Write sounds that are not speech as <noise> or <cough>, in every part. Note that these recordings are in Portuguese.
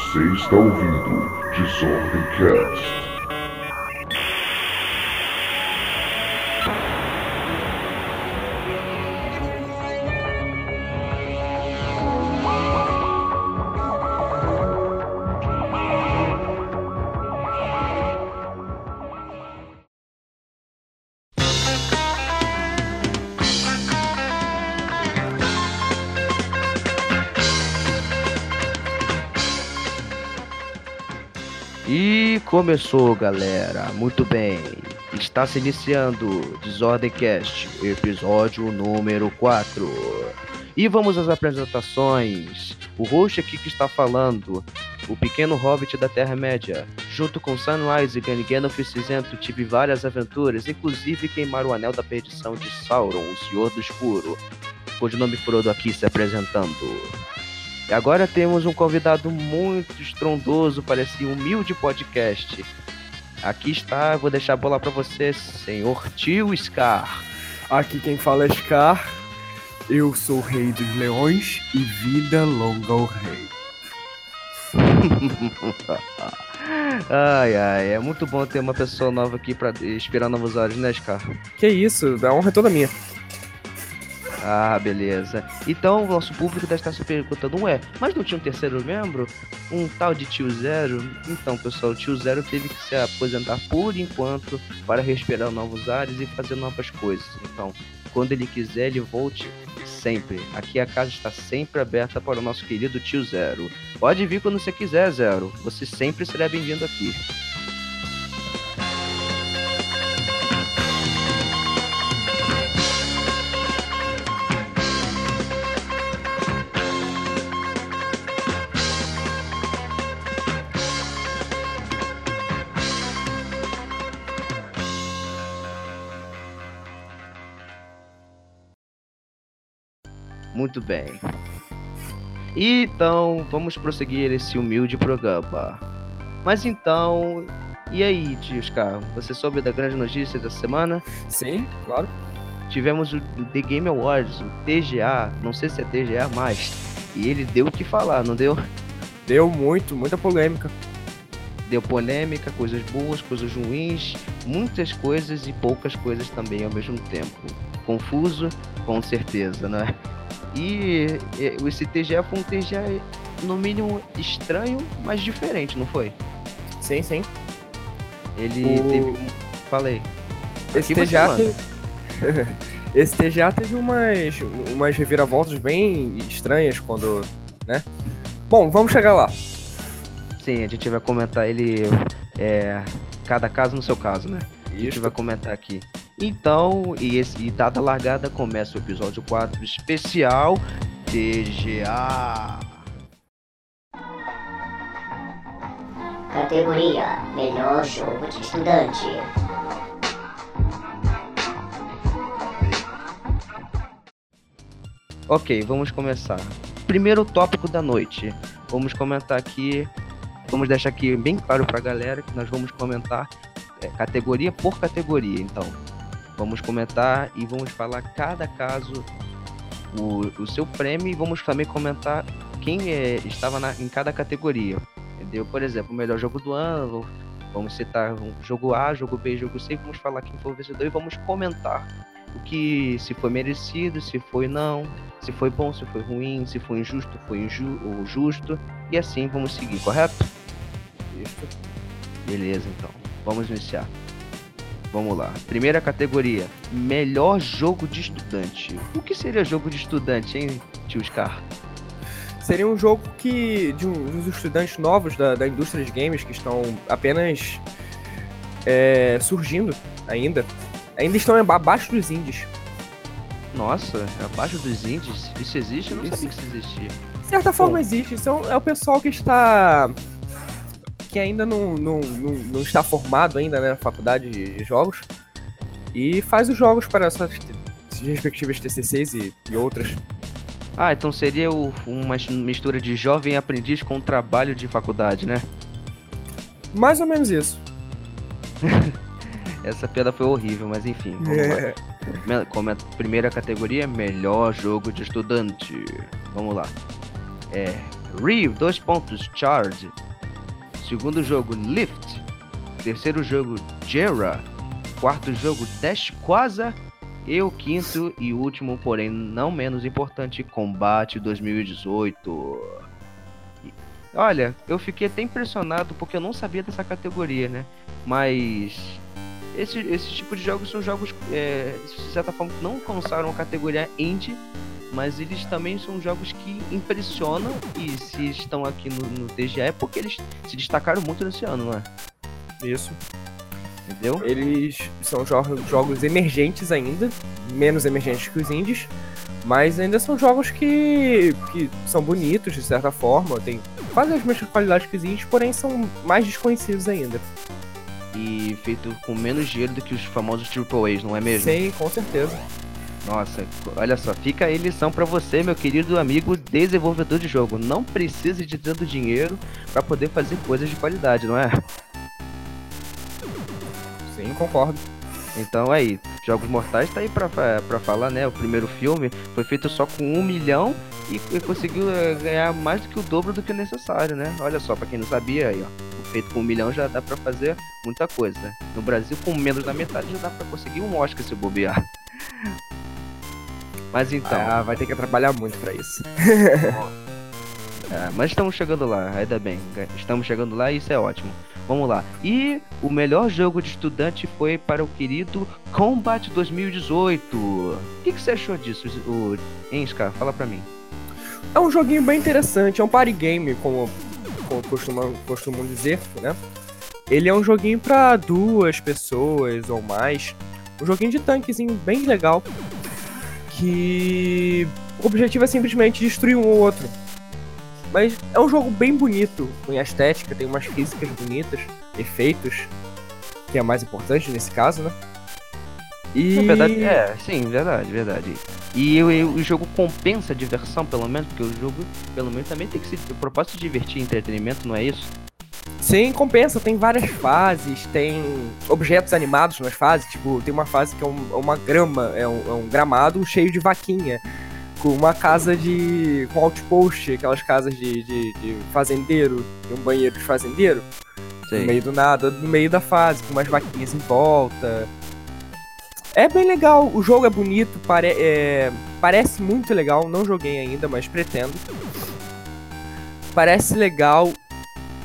Você está ouvindo Desordem Cast. Começou, galera. Muito bem. Está se iniciando Desordem Cast, episódio número 4. E vamos às apresentações. O host aqui que está falando, o pequeno hobbit da Terra-média. Junto com Sunrise e Gannigan Cinzento, tive várias aventuras, inclusive queimar o anel da perdição de Sauron, o Senhor do Escuro. Codinome Frodo aqui se apresentando. E agora temos um convidado muito estrondoso para esse humilde podcast. Aqui está, vou deixar a bola para você, senhor Tio Scar. Aqui quem fala é Scar. Eu sou o rei dos leões e vida longa ao rei. <laughs> ai, ai, é muito bom ter uma pessoa nova aqui para inspirar novos olhos, né, Scar? Que isso, a honra é toda minha. Ah, beleza. Então o nosso público deve estar se perguntando, ué, mas não tinha um terceiro membro? Um tal de tio Zero? Então, pessoal, o tio Zero teve que se aposentar por enquanto para respirar novos ares e fazer novas coisas. Então, quando ele quiser, ele volte sempre. Aqui a casa está sempre aberta para o nosso querido tio Zero. Pode vir quando você quiser, Zero. Você sempre será bem-vindo aqui. Muito bem. Então, vamos prosseguir esse humilde programa. Mas então, e aí, tio Scar? Você soube da grande notícia da semana? Sim, claro. Tivemos o The Game Awards, o TGA, não sei se é TGA mais, e ele deu o que falar, não deu? Deu muito, muita polêmica. Deu polêmica, coisas boas, coisas ruins, muitas coisas e poucas coisas também ao mesmo tempo. Confuso, com certeza, né? E esse TGA foi um TGA, no mínimo, estranho, mas diferente, não foi? Sim, sim. Ele O- teve. Falei. Esse Aqui TGA, teve... <laughs> Esse TGA teve umas, umas reviravoltas bem estranhas quando. né? Bom, vamos chegar lá. Sim, a gente vai comentar ele. É, cada caso no seu caso, né? A gente Isso. vai comentar aqui. Então, e, esse, e dada a largada, começa o episódio 4 especial TGA. Categoria Melhor Jogo de Estudante. Ok, vamos começar. Primeiro tópico da noite. Vamos comentar aqui. Vamos deixar aqui bem claro pra galera que nós vamos comentar é, categoria por categoria. Então, vamos comentar e vamos falar cada caso, o, o seu prêmio e vamos também comentar quem é, estava na- em cada categoria. Entendeu? Por exemplo, o melhor jogo do ano. Vamos citar um jogo A, jogo B, jogo C. Vamos falar quem foi o vencedor e vamos comentar o que se foi merecido, se foi não, se foi bom, se foi ruim, se foi injusto, foi inju ou justo, e assim vamos seguir, correto? Beleza, então. Vamos iniciar. Vamos lá. Primeira categoria: melhor jogo de estudante. O que seria jogo de estudante, hein, tio Scar? Seria um jogo que. de dos estudantes novos da, da indústria de games que estão apenas é, surgindo ainda. Ainda estão abaixo dos indies. Nossa, abaixo dos índices? Isso existe? Eu não Isso. sabia que isso existia. De certa forma existe. São, é o pessoal que está. Que ainda não, não, não, não está formado ainda né, na faculdade de, jogos. E faz os jogos para essas respectivas TCCs e, e outras. Ah, então seria o- uma mistura de jovem aprendiz com trabalho de faculdade, né? Mais ou menos isso. <laughs> Essa piada foi horrível, mas enfim. Vamos lá. É, Comenta, primeira categoria, melhor jogo de estudante. Vamos lá. É, Reeve, dois pontos, Charge. Segundo jogo, Lift. Terceiro jogo, Jera. Quarto jogo, Dash Quasa. E o quinto e último, porém não menos importante, Combate 2018. E, Olha, eu fiquei até impressionado porque eu não sabia dessa categoria, né? Mas esse, esse tipo de jogos são jogos, é, de certa forma, que não alcançaram a categoria indie, mas eles também são jogos que impressionam e se estão aqui no, no TGA é porque eles se destacaram muito nesse ano, não é? Isso. Entendeu? Eles são jogos, jogos emergentes ainda, menos emergentes que os indies, mas ainda são jogos que, que são bonitos de certa forma, tem quase as mesmas qualidades que os indies, porém são mais desconhecidos ainda. E feito com menos dinheiro do que os famosos AAAs, não é mesmo? Sim, com certeza. Nossa, olha só, fica a lição pra você, meu querido amigo desenvolvedor de jogo. Não precise de tanto dinheiro pra poder fazer coisas de qualidade, não é? Sim, concordo. Então aí, Jogos Mortais tá aí pra, pra falar, né? O primeiro filme foi feito só com um milhão e, e conseguiu eh, ganhar mais do que o dobro do que o necessário, né? Olha só, pra quem não sabia aí, ó. Feito com um milhão já dá pra fazer muita coisa. No Brasil, com menos da metade, já dá pra conseguir um Oscar se bobear. Mas então, Ah, vai ter que trabalhar muito pra isso. <laughs> é, mas estamos chegando lá, ainda bem. Estamos chegando lá e isso é ótimo. Vamos lá. E o melhor jogo de estudante foi para o querido Combat 2018. O que, que você achou disso, o Enska? Fala pra mim. É um joguinho bem interessante, é um party game, como, como costumam, costumam dizer, né? Ele é um joguinho pra duas pessoas ou mais. Um joguinho de tanquezinho bem legal. Que o objetivo é simplesmente destruir um ou outro. Mas é um jogo bem bonito, com estética, tem umas físicas bonitas, efeitos, que é mais importante nesse caso, né? E Na verdade, é, sim, verdade, verdade. E e o jogo compensa a diversão, pelo menos, porque o jogo, pelo menos, também tem que ser. O propósito de divertir entretenimento, não é isso? Sim, compensa. Tem várias fases, tem objetos animados nas fases. Tipo, tem uma fase que é um- é uma grama, é um, é um gramado cheio de vaquinha. Com uma casa de. com outpost, aquelas casas de, de, de fazendeiro, e um banheiro de fazendeiro. No meio do nada, no meio da fase, com umas vaquinhas em volta. É bem legal, o jogo é bonito, pare é, parece muito legal, não joguei ainda, mas pretendo. Parece legal,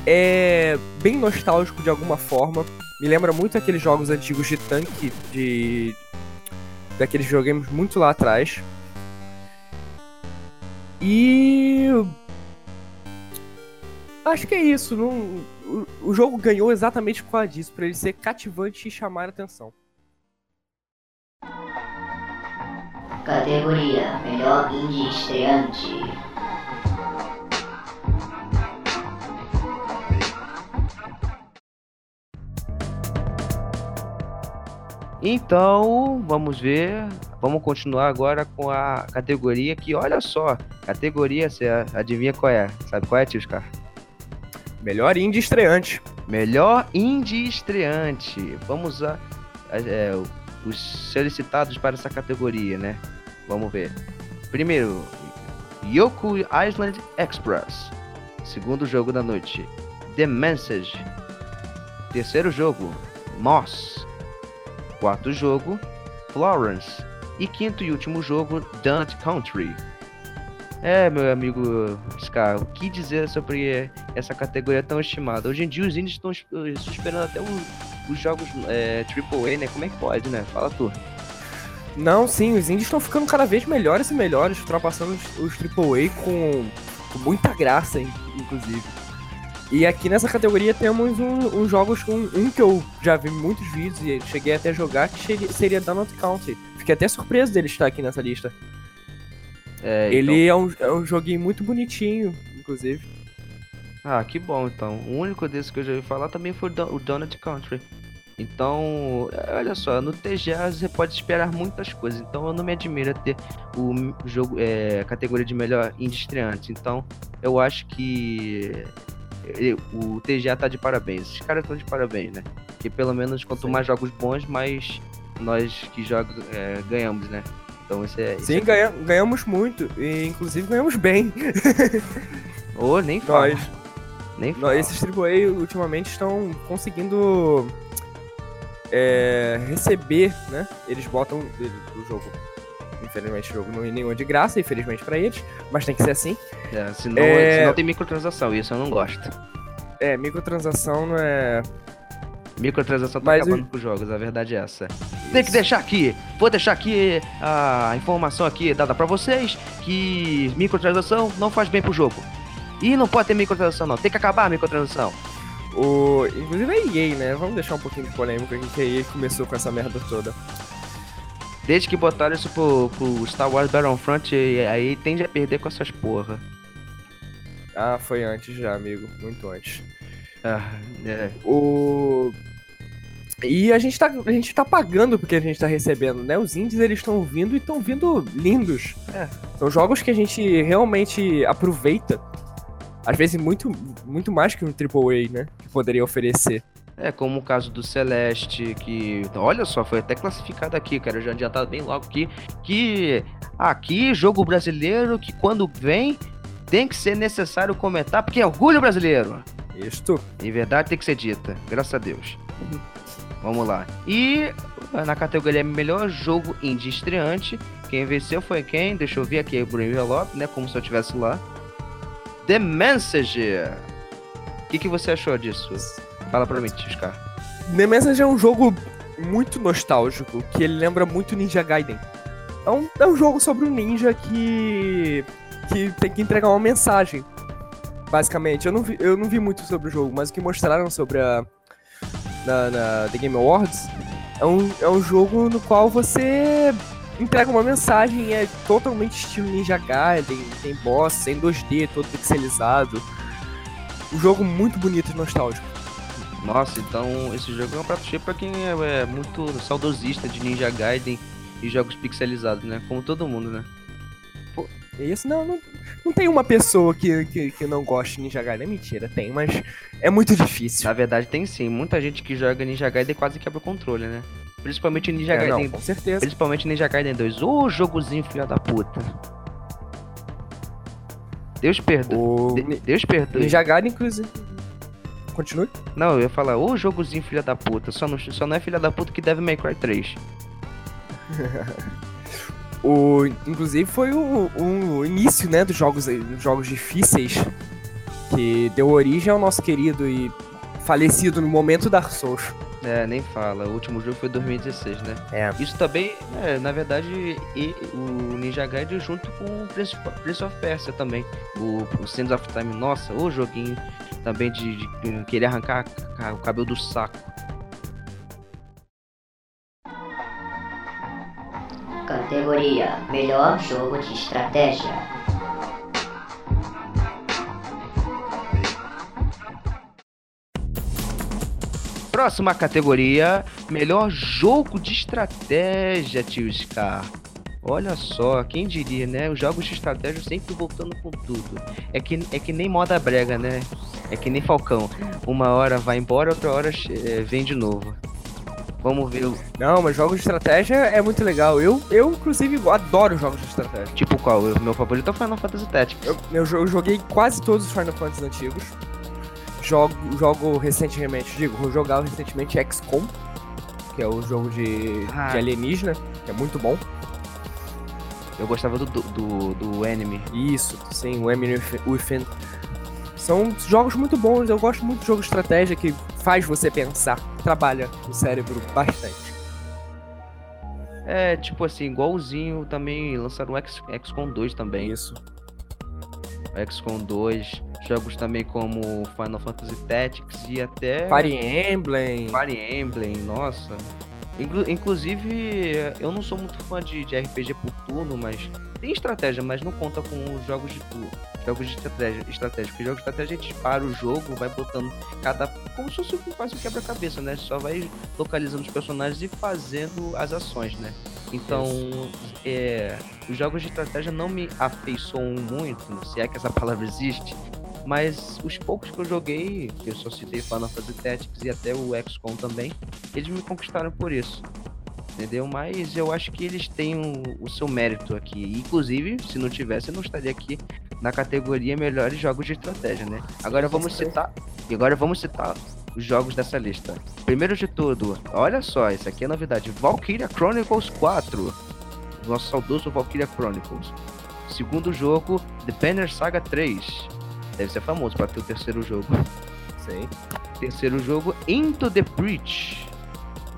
é bem nostálgico de alguma forma. Me lembra muito aqueles jogos antigos de tanque, de. daqueles videogames muito lá atrás. E. Acho que é isso. Não... O, jogo ganhou exatamente por causa disso, pra ele ser cativante e chamar a atenção. Categoria Melhor Indie Estreante. Então, vamos ver. Vamos continuar agora com a categoria que, olha só, categoria, você adivinha qual é? Sabe qual é, tio Scar? Melhor indie estreante. Melhor indie estreante. Vamos a, a- é, os solicitados para essa categoria, né? Vamos ver. Primeiro, Yoku Island Express. Segundo jogo da noite, The Message. Terceiro jogo, Moss. Quarto jogo, Florence. E quinto e último jogo, Donut Country. É, meu amigo Scar, o que dizer sobre essa categoria tão estimada? Hoje em dia os indies estão es- estão esperando até os, os jogos é, AAA, né? Como é que pode, né? Fala tu. Não, sim, os indies estão ficando cada vez melhores e melhores, ultrapassando os, os AAA com, com muita graça, in- inclusive. E aqui nessa categoria temos um- uns jogos com um que eu já vi muitos vídeos e cheguei até a jogar, que chegue- seria Donut Country. Fiquei até surpreso dele estar aqui nessa lista. É, Ele é um, é um joguinho muito bonitinho, inclusive. então- Ah, que bom então. O único desse que eu já ouvi falar também foi o Don- o Donut Country. Então, olha só, no TGA você pode esperar muitas coisas. Então eu não me admira ter o jogo, é, a categoria de melhor indie estreante. Então, eu acho que o TGA tá de parabéns. Esses caras estão de parabéns, né? Porque pelo menos quanto Sim. mais jogos bons, mais nós que jogamos é, ganhamos, né? Então isso é. isso Sim, é- ganha- ganhamos muito, e inclusive ganhamos bem. <laughs> Ô, nem fala. Nós, Nem nós, fala. esses AAA ultimamente estão conseguindo é, receber, né? Eles botam o jogo. Infelizmente, o jogo não é nenhum de graça, infelizmente pra eles, mas tem que ser assim. É, senão, É- senão tem microtransação, isso eu não gosto. É, microtransação não é. Microtransação tá Mas acabando com os jogos, a verdade é essa. Tem que deixar aqui, vou deixar aqui a informação aqui dada pra vocês que microtransação não faz bem pro jogo. E não pode ter microtransação não, tem que acabar a microtransação. O, inclusive a EA, né? Vamos deixar um pouquinho de polêmica aqui que a EA começou com essa merda toda. Desde que botaram isso pro, pro Star Wars Battlefront, aí tende a perder com essas porra. Ah, foi antes já, amigo. Muito antes. Ah, é. O. E a gente, tá, a gente tá pagando porque a gente tá recebendo, né? Os indies eles estão vindo e estão vindo lindos. É. São jogos que a gente realmente aproveita. Às vezes muito, muito mais que um AAA, né? Que poderia oferecer. É, como o caso do Celeste, que. Olha só, foi até classificado aqui, cara. Eu já adiantado bem logo aqui. Que aqui, jogo brasileiro, que quando vem, tem que ser necessário comentar, porque é orgulho brasileiro. Isto. Em verdade tem que ser dita, graças a Deus. Vamos lá. E na categoria melhor jogo indie estreante, quem venceu foi quem? Deixa eu ver aqui o envelope, né? Como se eu estivesse lá. The Messenger. O que, que você achou disso? Fala pra mim, Tiscar. The é um jogo muito nostálgico, que ele lembra muito Ninja Gaiden. É um, é um jogo sobre um ninja que. que tem que entregar uma mensagem. Basicamente. Eu não vi, eu não vi muito sobre o jogo, mas o que mostraram sobre a. na, na The Game Awards é um, é um jogo no qual você entrega uma mensagem, é totalmente estilo Ninja Gaiden, tem boss, em 2D, todo pixelizado. Um jogo muito bonito e nostálgico. Nossa, então esse jogo é um prato cheio pra quem é, é muito saudosista de Ninja Gaiden e jogos pixelizados, né? Como todo mundo, né? É Isso não, não, não tem uma pessoa que, que, que não goste de Ninja Gaiden. É mentira, tem, mas é muito difícil. Na verdade tem sim, muita gente que joga Ninja Gaiden quase quebra o controle, né? Principalmente Ninja É, Gaiden não, com certeza. Principalmente Ninja Gaiden 2. Ô, jogozinho filha da puta. Deus perdoe. O De- Deus perdoe. Ninja Gaiden, inclusive. Continue. Não, eu ia falar, ô jogozinho filha da puta. Só não, só não é filha da puta que deve May Cry 3. <laughs> O, inclusive foi o, o início, né, dos jogos, jogos difíceis que deu origem ao nosso querido e falecido no momento Dark Souls. É, nem fala. O último jogo foi 2016, né? É. Isso também, é, na verdade, e, o Ninja Gaiden junto com o Prince, Prince of Persia também. O, o Sands of Time, nossa, o joguinho também de, de querer arrancar ca- o cabelo do saco. Categoria Melhor Jogo de Estratégia. Próxima categoria, melhor jogo de estratégia, tio Scar. Olha só, quem diria, né? Os jogos de estratégia sempre voltando com tudo. É que, é que nem moda brega, né? É que nem Falcão. Uma hora vai embora, outra hora eh, vem de novo. Vamos ver, o- Não, mas jogos de estratégia é muito legal. Eu, eu inclusive, adoro jogos de estratégia. tipo qual? O meu favorito é o Final Fantasy Tactics. Eu, eu eu joguei quase todos os Final Fantasy antigos. Jogo, jogo recentemente, digo, vou jogar recentemente XCOM, que é o jogo de, Ah. de alienígena, que é muito bom. Eu gostava do, do, do, Enemy. Isso, sim, o Emily Within. São jogos muito bons, eu gosto muito de jogo de estratégia que faz você pensar, trabalha o cérebro bastante. É, tipo assim, igualzinho também lançaram o X, XCOM 2 também. Isso. XCOM 2, jogos também como Final Fantasy Tactics e até Fire Emblem. Fire Emblem, nossa. Inclu- inclusive, eu não sou muito fã de, de RPG por turno, mas tem estratégia, mas não conta com os jogos de turno. Jogos de estratégia, estratégia. Porque jogos de estratégia a gente para o jogo, vai botando cada. Como se fosse quase um quebra-cabeça, né? Só vai localizando os personagens e fazendo as ações, né? Então, é, os jogos de estratégia não me afeiçoam muito, se é que essa palavra existe. Mas os poucos que eu joguei, que eu só citei Final Fantasy Tactics e até o XCOM também, eles me conquistaram por isso. Entendeu? Mas eu acho que eles têm o, o seu mérito aqui. Inclusive, se não tivesse, eu não estaria aqui na categoria melhores jogos de estratégia, né? Agora vamos citar. E agora vamos citar os jogos dessa lista. Primeiro de tudo, olha só, isso aqui é novidade. Valkyria Chronicles 4. Nosso saudoso Valkyria Chronicles. Segundo jogo, The Banner Saga 3. Deve ser famoso para ter o terceiro jogo. Sim. Terceiro jogo, Into the Breach.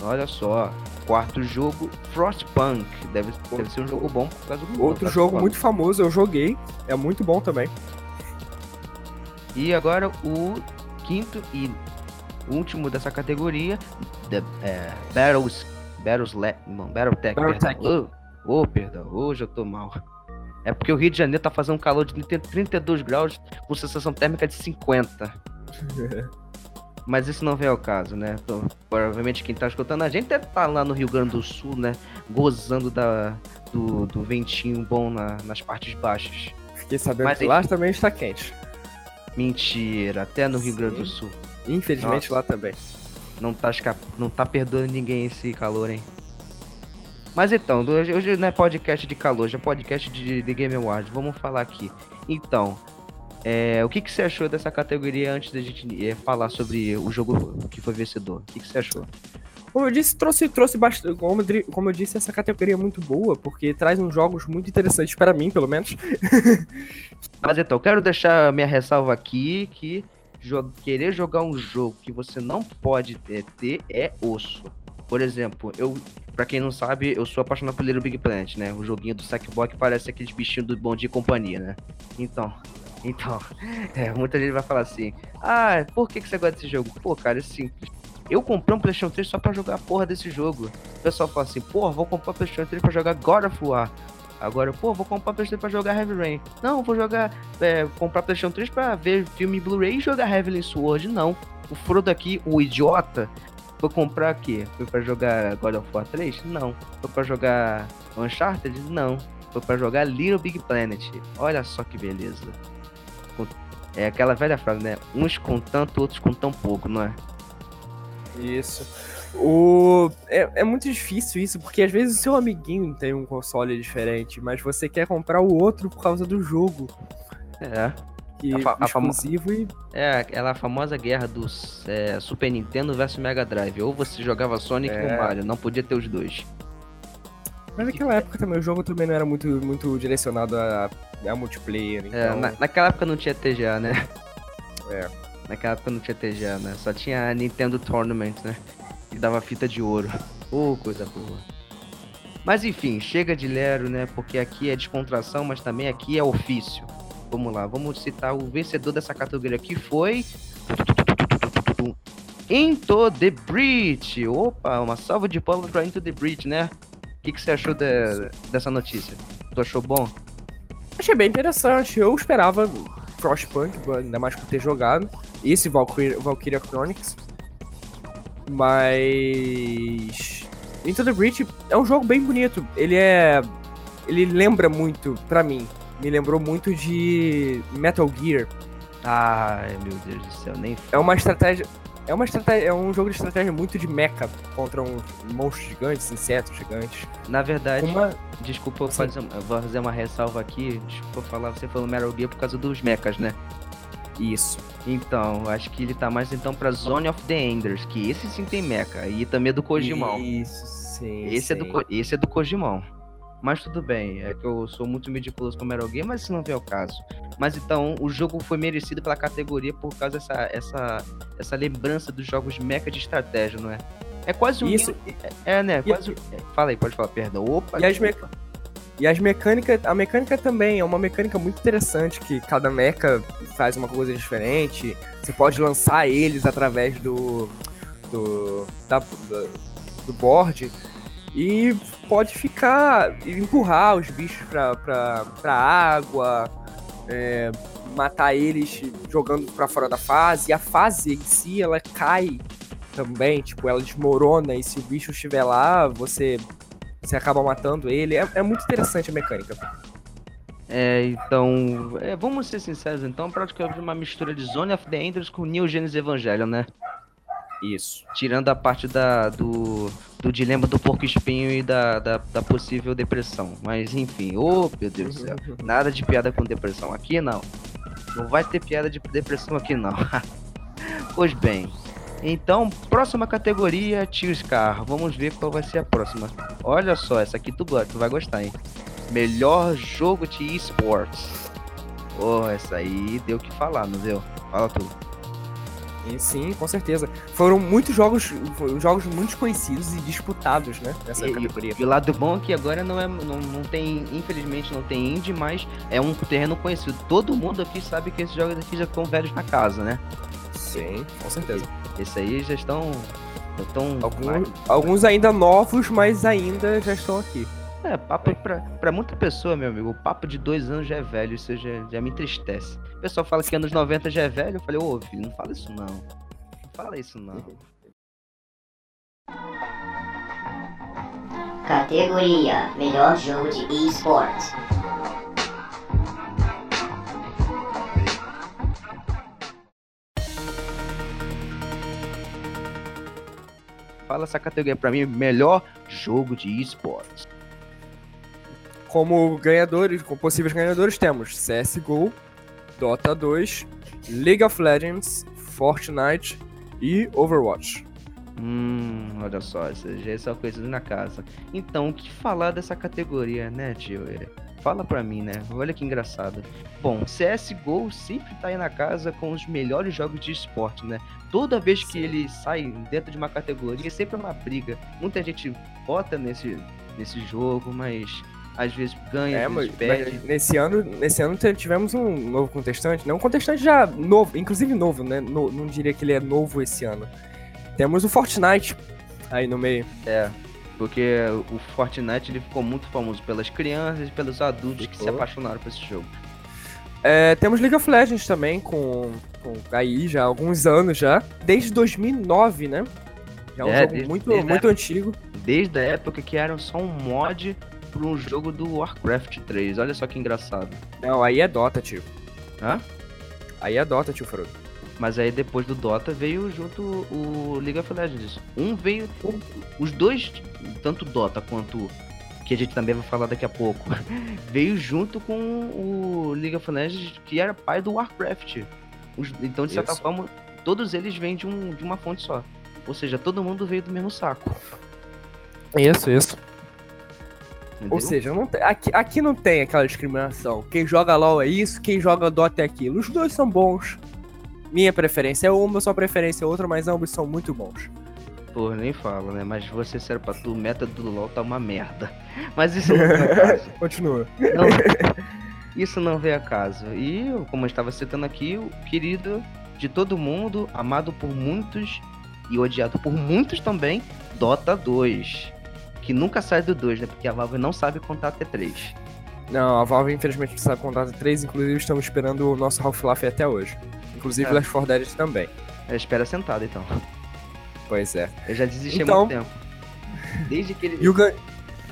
Olha só. Quarto jogo, Frostpunk. Deve, deve ser um jogo bom por causa do Outro jogo falando. muito famoso, eu joguei. É muito bom também. E agora o quinto e último dessa categoria, The, é, Battles, Battles, Le, não, Battletech. Battletech. Ô, oh, perdão, hoje eu tô mal. É porque o Rio de Janeiro tá fazendo um calor de 30 32 graus com sensação térmica de 50. <laughs> Mas isso não vem ao caso, né? Então, provavelmente quem tá escutando a gente deve estar lá no Rio Grande do Sul, né? Gozando da, do, do ventinho bom na- nas partes baixas. Fiquei sabendo Mas que lá também está quente. Mentira, até no Rio Grande do Sim. Sul. Infelizmente Nossa. lá também. Não tá, não tá perdoando ninguém esse calor, hein? Mas então, hoje, não é podcast de calor, hoje é podcast de, de Game Awards. Vamos falar aqui. Então, é, o que, que você achou dessa categoria antes da gente é, falar sobre o jogo que foi vencedor? O que, que você achou? Como eu disse, trouxe, trouxe bastante. Como, como eu disse, essa categoria é muito boa, porque traz uns jogos muito interessantes para mim, pelo menos. <laughs> Mas então, quero deixar minha ressalva aqui que jo- querer jogar um jogo que você não pode ter, ter é osso. Por exemplo, eu, pra quem não sabe, eu sou apaixonado por Little Big Planet, né? O joguinho do Sackboy que parece aqueles bichinhos do Bom Dia e Companhia, né? Então, <laughs> então, é, muita gente vai falar assim, ah, por que, que você gosta desse jogo? Pô, cara, é simples. Eu comprei um PlayStation 3 só pra jogar a porra desse jogo. O pessoal fala assim, porra, vou comprar o PlayStation 3 pra jogar God of War. Agora, pô, vou comprar o PlayStation 3 pra jogar Heavy Rain. Não, vou jogar, é, comprar PlayStation 3 pra ver filme Blu-ray e jogar Heavenly Sword. Não. O Frodo aqui, o idiota, foi comprar o quê? Foi pra jogar God of War 3? Não. Foi pra jogar Uncharted? Não. Foi pra jogar Little Big Planet. Olha só que beleza. É aquela velha frase, né? Uns com tanto, outros com tão pouco, não é? Isso. O... É, é muito difícil isso, porque às vezes o seu amiguinho tem um console diferente, mas você quer comprar o outro por causa do jogo. É. Que A fa- a famo- exclusivo e. É aquela famosa guerra dos é, Super Nintendo versus Mega Drive. Ou você jogava Sonic É. ou Mario, não podia ter os dois. Mas naquela época também o jogo também não era muito, muito direcionado a, a multiplayer. Então... É, na- naquela época não tinha TGA, né? <laughs> É. Naquela época não tinha TGA, né? Só tinha a Nintendo Tournament, né? Que dava fita de ouro. Ô, coisa boa. Mas enfim, chega de Lero, né? Porque aqui é descontração, mas também aqui é ofício. Vamos lá, vamos citar o vencedor dessa categoria que foi. Into the Breach! Opa, uma salva de palmas pra Into the Breach, né? O que, que você achou de- dessa notícia? Tu achou bom? Achei bem interessante. Eu esperava Frostpunk, ainda mais por ter jogado. Esse Valkyria, Valkyria Chronicles. Mas. Into the Breach é um jogo bem bonito. Ele é. Ele lembra muito, pra mim. Me lembrou muito de Metal Gear. Ai, meu Deus do céu, nem É uma estratégia. É uma estratégia. É um jogo de estratégia muito de mecha contra uns monstros gigantes, insetos gigantes. Na verdade, Uma. desculpa eu Sim. fazer, vou fazer uma ressalva aqui. Desculpa falar, você falou Metal Gear por causa dos mechas, né? Isso. Então, acho que ele tá mais então pra Zone of the Enders, que esse sim tem mecha. E também é do Kojimão. Isso, sim. Esse é, do, sim. Esse é do Kojimão. Mas tudo bem, é que eu sou muito meticuloso com Metal Gear, mas isso não vem ao caso. Mas então, o jogo foi merecido pela categoria por causa dessa essa, essa lembrança dos jogos mecha de estratégia, não é? É quase um. Isso. É, né? E- Quase. é, fala aí, pode falar, perdão. Opa! E as, me... e as mecânicas, a mecânica também é uma mecânica muito interessante, que cada mecha faz uma coisa diferente. Você pode lançar eles através do. do. da- do, do board. E pode ficar. empurrar os bichos pra, pra, pra água. é, matar eles jogando pra fora da fase. E a fase em si, ela cai também. Tipo, ela desmorona. E se o bicho estiver lá, você você acaba matando ele. É, é muito interessante a mecânica. É, então, é, vamos ser sinceros então, praticamente uma mistura de Zone of the Enders com New Genesis Evangelion, né? Isso. Tirando a parte da, do, do dilema do porco espinho e da, da, da possível depressão. Mas enfim, ô meu Deus do céu. Nada de piada com depressão. Aqui não. Não vai ter piada de depressão aqui não. <laughs> pois bem. Então, próxima categoria, Tio Scar. Vamos ver qual vai ser a próxima. Olha só, essa aqui tu, gosta, tu vai gostar, hein? Melhor jogo de esportes. Oh, essa aí deu o que falar, não deu? Fala tudo. Sim, com certeza. Foram muitos jogos, jogos muito conhecidos e disputados, né? Nessa E- categoria. E o lado bom é que agora não é. Não, não tem. Infelizmente não tem indie, mas é um terreno conhecido. Todo mundo aqui sabe que esses jogos aqui já estão velhos na casa, né? Sim, com certeza. Esse aí já estão. já estão alguns ainda novos, mas ainda já estão aqui. É, papo pra, pra muita pessoa, meu amigo. O papo de dois anos já é velho, isso já, já me entristece. O pessoal fala que anos 90 já é velho. Eu falei, ô filho, não fala isso não. Não fala isso não. Categoria Melhor Jogo de eSports. Fala essa categoria pra mim, melhor jogo de esportes. Como ganhadores, como possíveis ganhadores, temos CSGO, Dota 2, League of Legends, Fortnite e Overwatch. Hum, olha só, essas já são coisas na casa. Então, o que falar dessa categoria, né, tio? É, Fala pra mim, né? Olha que engraçado. Bom, CSGO sempre tá aí na casa com os melhores jogos de esporte, né? Toda vez que ele sai dentro de uma categoria, é sempre uma briga. Muita gente vota nesse, nesse jogo, mas às vezes ganha, É, às vezes perde. mas nesse ano, nesse ano tivemos um novo contestante, né? Um contestante já novo, inclusive novo, né? No- não diria que ele é novo esse ano. Temos o Fortnite aí no meio. É, porque o Fortnite ele ficou muito famoso pelas crianças e pelos adultos que se Ficou. apaixonaram por esse jogo. É, temos League of Legends também, com, com aí já há alguns anos já. Desde 2009, né? Já é um É, jogo desde- muito, desde a muito antigo. Desde a época que era só um mod um jogo do Warcraft 3. Olha só que engraçado. Não, aí é Dota, tio. Hã? Aí é Dota, tio Frodo. Mas aí depois do Dota veio junto o League of Legends. Um veio. Os dois, tanto Dota quanto. Que a gente também vai falar daqui a pouco. <laughs> Veio junto com o League of Legends, que era pai do Warcraft. Então, de certa Isso. forma, todos eles vêm de, um, de uma fonte só. Ou seja, todo mundo veio do mesmo saco. Isso, isso. Entendeu? Ou seja, não tem- aqui, aqui não tem aquela discriminação. Quem joga LOL é isso, quem joga Dota é aquilo. Os dois são bons. Minha preferência é uma, sua preferência é outra, mas ambos são muito bons. Pô, nem falo, né? Mas vou ser sério pra tu, o meta do LoL tá uma merda. Mas isso não vem a <laughs> caso. Continua. Não, isso não veio a caso. E, como eu estava citando aqui, o querido de todo mundo, amado por muitos e odiado por muitos também, Dota 2. Que nunca sai do 2, né? Porque a Valve não sabe contar até 3. Não, a Valve infelizmente não sabe contar 3, inclusive estamos esperando o nosso Half-Life até hoje. Inclusive É. Left 4 Dead também. Eu espero sentado, então. Pois é. Eu já desisti Então- há muito tempo. Desde que ele... Vai,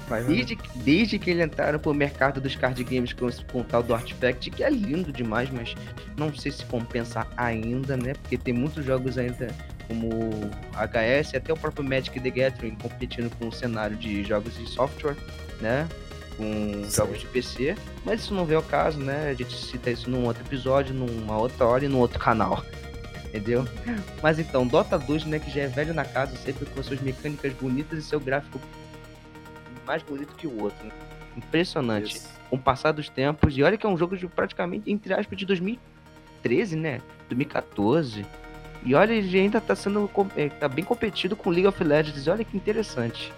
vai. Desde, desde que ele entraram pro mercado dos card games com, esse- com o tal do Artifact, que é lindo demais, mas não sei se compensa ainda, né? Porque tem muitos jogos ainda como HS e até o próprio Magic the Gathering competindo com o cenário de jogos de software, né? Com Sim. jogos de PC. Mas isso não veio ao caso, né? A gente cita isso num outro episódio, numa outra hora e num outro canal. <laughs> Entendeu? Mas então, Dota 2, né, que já é velho na casa, sempre com suas mecânicas bonitas e seu gráfico mais bonito que o outro. né? Impressionante. Isso. Com o passar dos tempos, e olha que é um jogo de praticamente, entre aspas, de 2013, né? 2014. E olha, ele ainda tá sendo. eh, tá bem competido com League of Legends. Olha que interessante.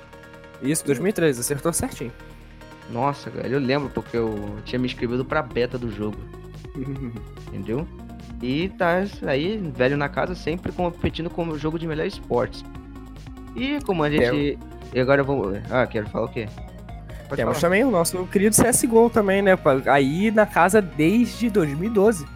Isso, 2013, acertou certinho. Nossa, velho, eu lembro porque eu tinha me inscrevido pra beta do jogo, <laughs> entendeu? E tá aí, velho na casa, sempre competindo com o jogo de melhor esportes. E como a gente. E agora eu vou. Ah, quero falar o quê? Pode Temos falar. também o nosso querido CSGO também, né? Aí na casa desde 2012.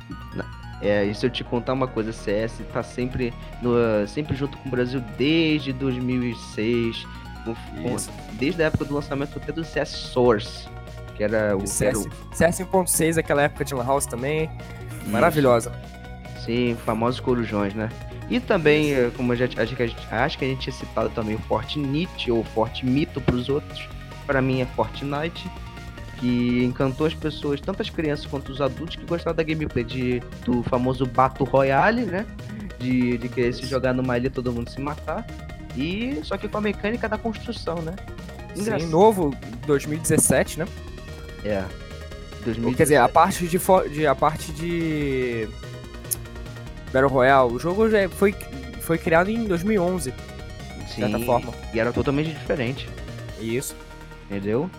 É, e se eu te contar uma coisa, CS tá sempre, no, sempre junto com o Brasil desde 2006, com- Isso. desde a época do lançamento até do CS Source, que era o... CS, CS 1.6, aquela época de Lan House também. Isso. Maravilhosa. Sim, famosos corujões, né? E também, eh, como eu já acho que a gente, acho que a gente tinha citado também o Fortnite ou Fortmito para os outros. Para mim é Fortnite, que encantou as pessoas, tanto as crianças quanto os adultos que gostaram da gameplay de, do famoso Battle Royale, né? De, de querer se jogar numa ilha e todo mundo se matar. E só que com a mecânica da construção, né? Sim, Engraçado. novo, 2017, né? É. Ou, 2017. Quer dizer, a parte de, de a parte de Battle Royale, o jogo já foi foi criado em 2011, de certa Sim, forma. E era totalmente diferente. Isso. entendeu?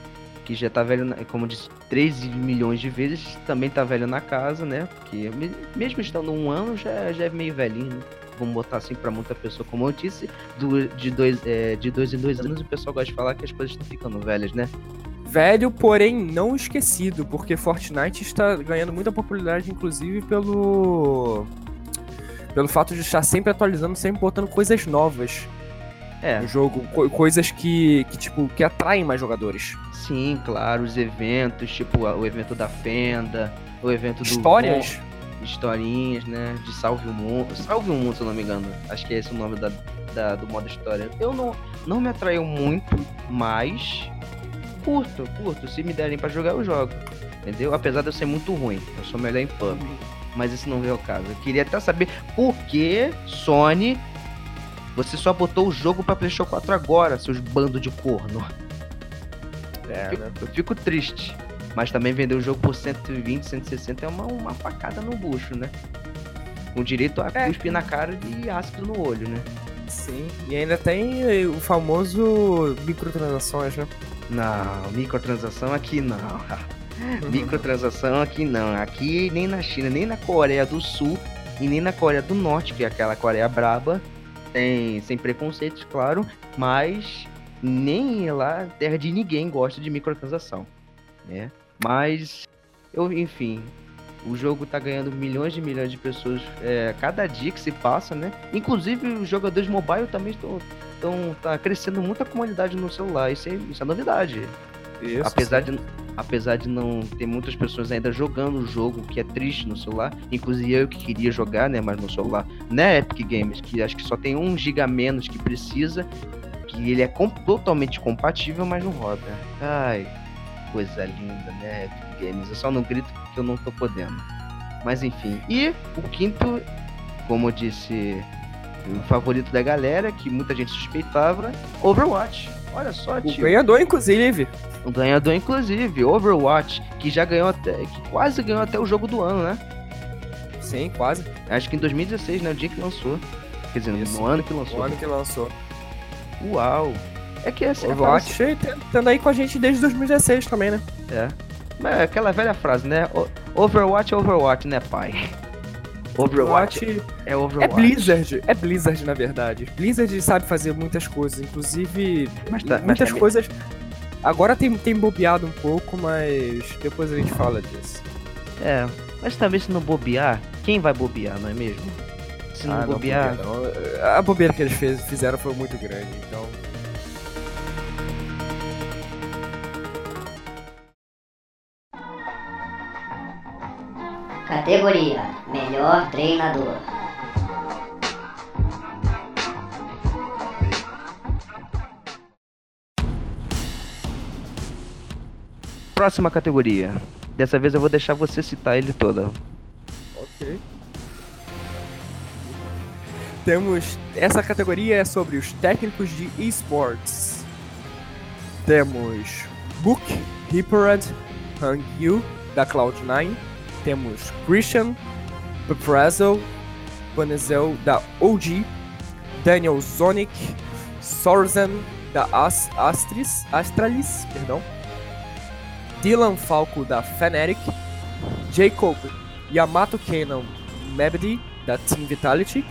Que já tá velho, como disse, 13 milhões de vezes, também tá velho na casa, né? Porque me- mesmo estando um ano, já, já é meio velhinho, né? Vamos botar assim pra muita pessoa, como eu disse, do- de, dois, é, de dois em dois anos o pessoal gosta de falar que as coisas estão ficando velhas, né? Velho, porém não esquecido, porque Fortnite está ganhando muita popularidade, inclusive pelo pelo fato de estar sempre atualizando, sempre botando coisas novas É, no jogo, co- coisas que, que tipo que atraem mais jogadores. sim, claro, os eventos, tipo o evento da Fenda, o evento do... Histórias. historinhas, né? De Salve o Mundo. Salve o Mundo, se eu não me engano. Acho que é esse o nome da, da- do modo história. Eu não, não me atraiu muito, mas curto, curto. Se me derem pra jogar, eu jogo. Entendeu? Apesar de eu ser muito ruim. Eu sou melhor em pub. Mas isso não veio ao caso. Eu queria até saber por que Sony. Você só botou o jogo pra PlayStation 4 agora, seus bando de corno. É, Fico- né? Eu fico triste. Mas também vender o jogo por 120, 160 é uma, uma facada no bucho, né? Com direito a É. cuspir na cara e ácido no olho, né? Sim. E ainda tem eh, o famoso microtransações, né? Não, microtransação aqui não. <laughs> microtransação aqui não. Aqui nem na China, nem na Coreia do Sul e nem na Coreia do Norte, que é aquela Coreia braba. Tem, sem preconceitos, claro, mas nem lá, terra de ninguém gosta de microtransação, né? Mas, eu, enfim, o jogo tá ganhando milhões de milhões de pessoas é, cada dia que se passa, né? Inclusive, os jogadores mobile também estão tá crescendo muito a comunidade no celular. Isso é, isso é novidade. Isso, apesar, sim. de, apesar de não ter muitas pessoas ainda jogando o jogo, que é triste no celular. Inclusive eu que queria jogar, né? Mas no celular, né? Epic Games, que acho que só tem um giga menos que precisa. Que ele é com- totalmente compatível, mas não roda. Ai, coisa linda, né? Epic Games. Eu só não grito porque eu não tô podendo. Mas enfim. E o quinto, como eu disse, o favorito da galera, que muita gente suspeitava, Overwatch. Olha só, O tio. ganhador, inclusive. O ganhador, inclusive, Overwatch, que já ganhou até. que quase ganhou até o jogo do ano, né? Sim, quase. Acho que em 2016, né? O dia que lançou. Quer dizer, Isso. no ano que lançou. O ano que lançou. Uau! É que essa Overwatch tendo aí com a gente desde 2016 também, né? É. Mas é aquela velha frase, né? Overwatch é Overwatch, né, pai? Overwatch é é Overwatch. Blizzard. É Blizzard, na verdade. Blizzard sabe fazer muitas coisas, inclusive Mas tá, muitas tá- coisas. Agora tem, tem bobeado um pouco, mas depois a gente fala disso. É. Mas também se não bobear, quem vai bobear, não é mesmo? Se não Ah, bobear. bobeira não. A bobeira que eles fez- fizeram foi muito grande, então. Categoria Melhor Treinador. Próxima categoria. Dessa vez eu vou deixar você citar ele toda. Ok. Temos. Essa categoria é sobre os técnicos de esports. Temos Book, Hipperad, Hang Yu, da Cloud9. Temos Christian, Peprazel, Panezel, da OG. Daniel Zonic, Sorzan, da As Astris, Astralis, perdão. Dylan Falco, da Fnatic. Jacob Yamato Kanon Mebedi, da Team Vitality,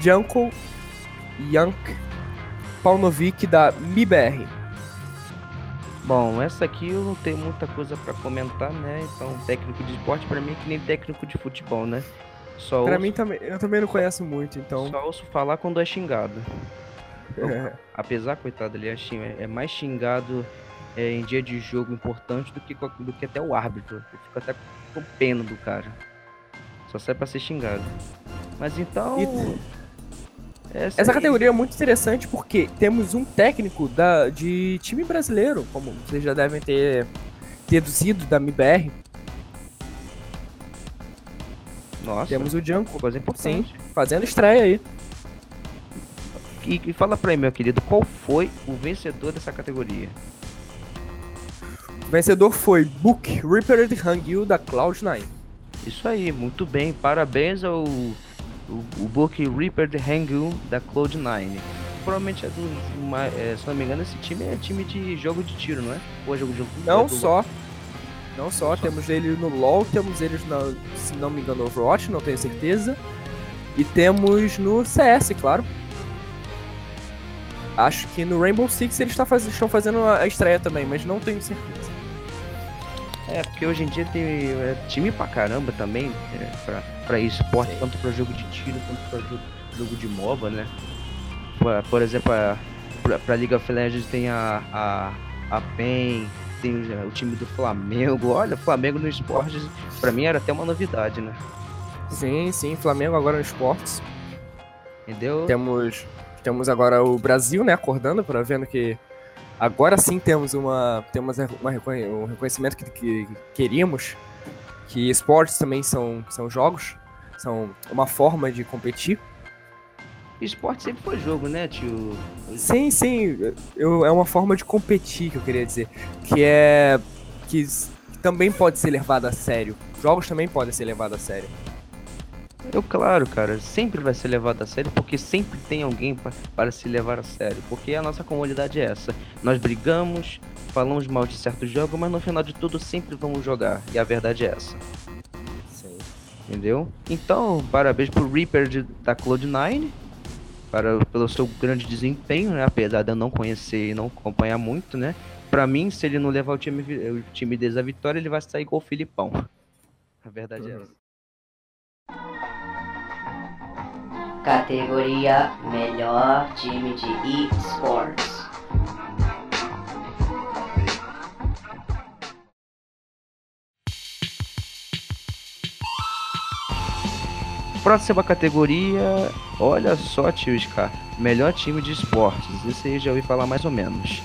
Janko Yank Paunovic, da MIBR. Bom, essa aqui eu não tenho muita coisa pra comentar, né? Então, técnico de esporte pra mim é que nem técnico de futebol, né? Só Pra ouço, mim também, eu também não conheço muito, então. só ouço falar quando é xingado. é, <laughs> Apesar, coitado, ele é, xing- é mais xingado é, em dia de jogo importante do que, do que até o árbitro. Eu fico até com pena do cara. Só sai pra ser xingado. Mas então. Essa, Essa aí- categoria é muito interessante porque temos um técnico da, de time brasileiro, como vocês já devem ter deduzido da MBR. Nossa, Temos o Janko, coisa importante. fazendo estreia aí. E, e fala pra mim, meu querido, qual foi o vencedor dessa categoria? O vencedor foi Book Reaper Hangul da Cloud9. Isso aí, muito bem. Parabéns ao o, o Book Reaper de Hangul da Cloud9. Provavelmente é do. ma- é, se não me engano, esse time é time de jogo de tiro, não é? Ou é jogo de Não do- só. Não só, temos ele no LoL, temos eles, na, se não me engano, no Overwatch, não tenho certeza. E temos no CS, claro. Acho que no Rainbow Six eles tá estão fazendo a estreia também, mas não tenho certeza. É, porque hoje em dia tem é, time pra caramba também, é, pra, pra esporte, Sim. tanto pra jogo de tiro quanto pra jogo, jogo de MOBA, né? Por, por exemplo, a, pra, pra League of Legends tem a, a, a PEN, tem o, o time do Flamengo. Olha, Flamengo no esporte, pra mim era até uma novidade, né? Sim, sim, Flamengo agora no esportes. Entendeu? Temos, temos agora o Brasil, né, acordando para vendo que agora sim temos uma temos uma, um reconhecimento que, que queríamos, que esportes também são, são jogos, são uma forma de competir. Esporte sempre foi jogo, né, tio? Sim, sim, eu, é uma forma de competir que eu queria dizer, que é que s- também pode ser levado a sério. Jogos também podem ser levados a sério. Eu, claro, cara, sempre vai ser levado a sério, porque sempre tem alguém pa- para se levar a sério. Porque a nossa comunidade é essa. Nós brigamos, falamos mal de certo jogo, mas no final de tudo sempre vamos jogar. E a verdade é essa. Sim. Entendeu? Então, parabéns pro Reaper de- da Cloud9. Para, pelo seu grande desempenho, né? Apesar de eu não conhecer e não acompanhar muito, né? Pra mim, se ele não levar o time, o time deles à vitória, ele vai sair igual o Filipão. A verdade é Uhum. essa. Categoria Melhor Time de eSports. Próxima categoria, olha só, tio Scar, melhor time de esportes. Esse aí já ouvi falar mais ou menos.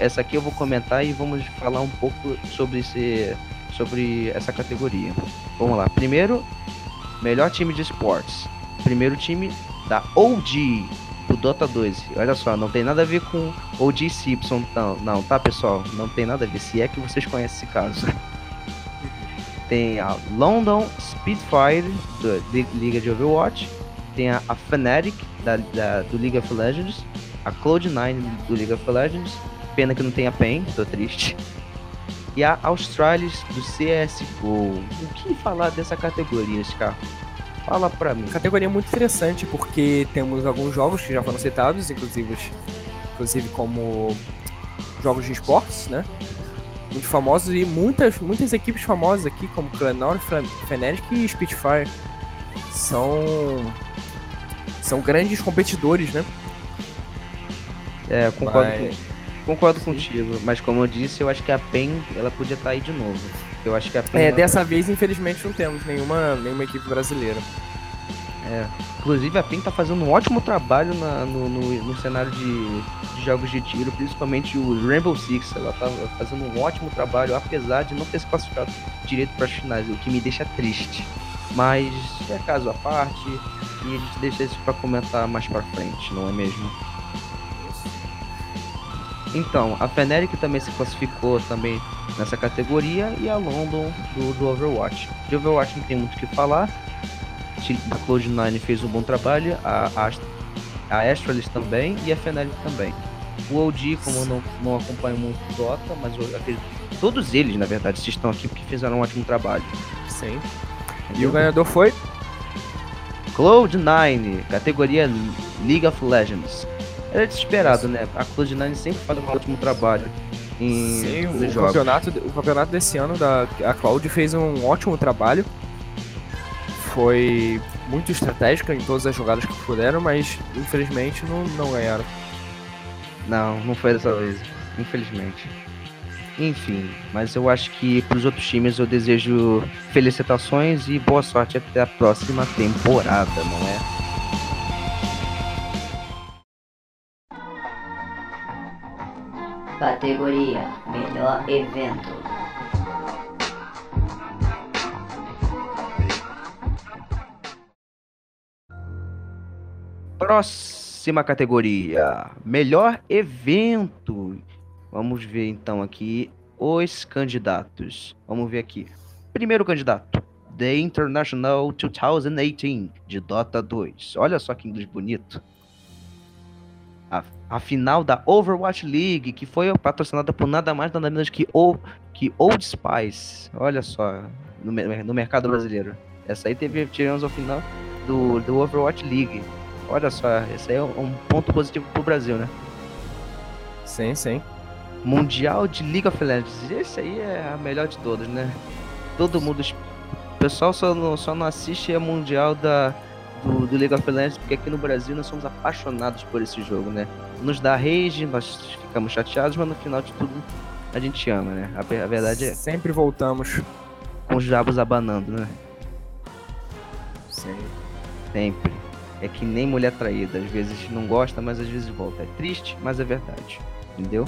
Essa aqui eu vou comentar e vamos falar um pouco sobre esse, sobre essa categoria. Vamos lá. Primeiro, melhor time de esportes. Primeiro time da OG do Dota 2. Olha só, não tem nada a ver com OG Simpson, não, não, tá pessoal? Não tem nada a ver. Se é que vocês conhecem esse caso. <laughs> Tem a London Spitfire Li- Liga de Overwatch. Tem a, a Fnatic da, da- do League of Legends. A Cloud9 do League of Legends. Pena que não tem a PEN, tô triste. <laughs> E a Australis do CSGO. O que falar dessa categoria, Scar? Fala pra mim. Categoria muito interessante porque temos alguns jogos que já foram citados, inclusive, inclusive como jogos de esportes, né? Muito famosos e muitas, muitas equipes famosas aqui, como Clanor, Fnatic e Spitfire, são são grandes competidores, né? É, concordo, Mas- com- concordo Sim. contigo. Mas como eu disse, eu acho que a PEN ela podia estar aí de novo. Eu acho que a PEN. É, ela- dessa vez, infelizmente, não temos nenhuma, nenhuma equipe brasileira. É, inclusive a PEN tá fazendo um ótimo trabalho na- no, no- no cenário de, de jogos de tiro, principalmente o Rainbow Six. Ela tá fazendo um ótimo trabalho, apesar de não ter se classificado direito para as finais, o que me deixa triste. Mas é caso à parte e a gente deixa isso para comentar mais para frente, não é mesmo? Então, a Fnatic também se classificou também nessa categoria e a London do, do Overwatch. De Overwatch não tem muito o que falar, a Cloud9 fez um bom trabalho, a, a, a Astralis também e a Fnatic também. O OG, como eu não, não acompanho muito Dota, mas eu acredito que todos eles, na verdade, se estão aqui porque fizeram um ótimo trabalho. Sim. E o ganhador foi Cloud9, categoria League of Legends. Era desesperado, né? A Cloud9 sempre faz um ótimo trabalho em Sim, o jogos. campeonato, o campeonato desse ano da a Cloud fez um ótimo trabalho. Foi muito estratégica em todas as jogadas que puderam, mas infelizmente não, não ganharam. Não, não foi dessa vez, infelizmente. Enfim, mas eu acho que para os outros times eu desejo felicitações e boa sorte até a próxima temporada, não é? Categoria Melhor Evento. Próxima categoria: Melhor evento. Vamos ver então aqui os candidatos. Vamos ver aqui. Primeiro candidato: The International 2018 de Dota 2. Olha só que inglês bonito. A, a final da Overwatch League, que foi patrocinada por nada mais nada menos que, o, que Old Spice. Olha só, no, no mercado brasileiro. Essa aí teve, tivemos a final do, do Overwatch League. Olha só, esse aí é um ponto positivo pro Brasil, né? Sim, sim. Mundial de League of Legends. Esse aí é a melhor de todas, né? Todo mundo. O pessoal só não, só não assiste a Mundial da, do, do League of Legends porque aqui no Brasil nós somos apaixonados por esse jogo, né? Nos dá rage, nós ficamos chateados, mas no final de tudo a gente ama, né? A, a verdade é Sempre voltamos. com os jabos abanando, né? Sim. Sempre. É que nem mulher traída. Às vezes não gosta, mas às vezes volta. É triste, mas é verdade. Entendeu?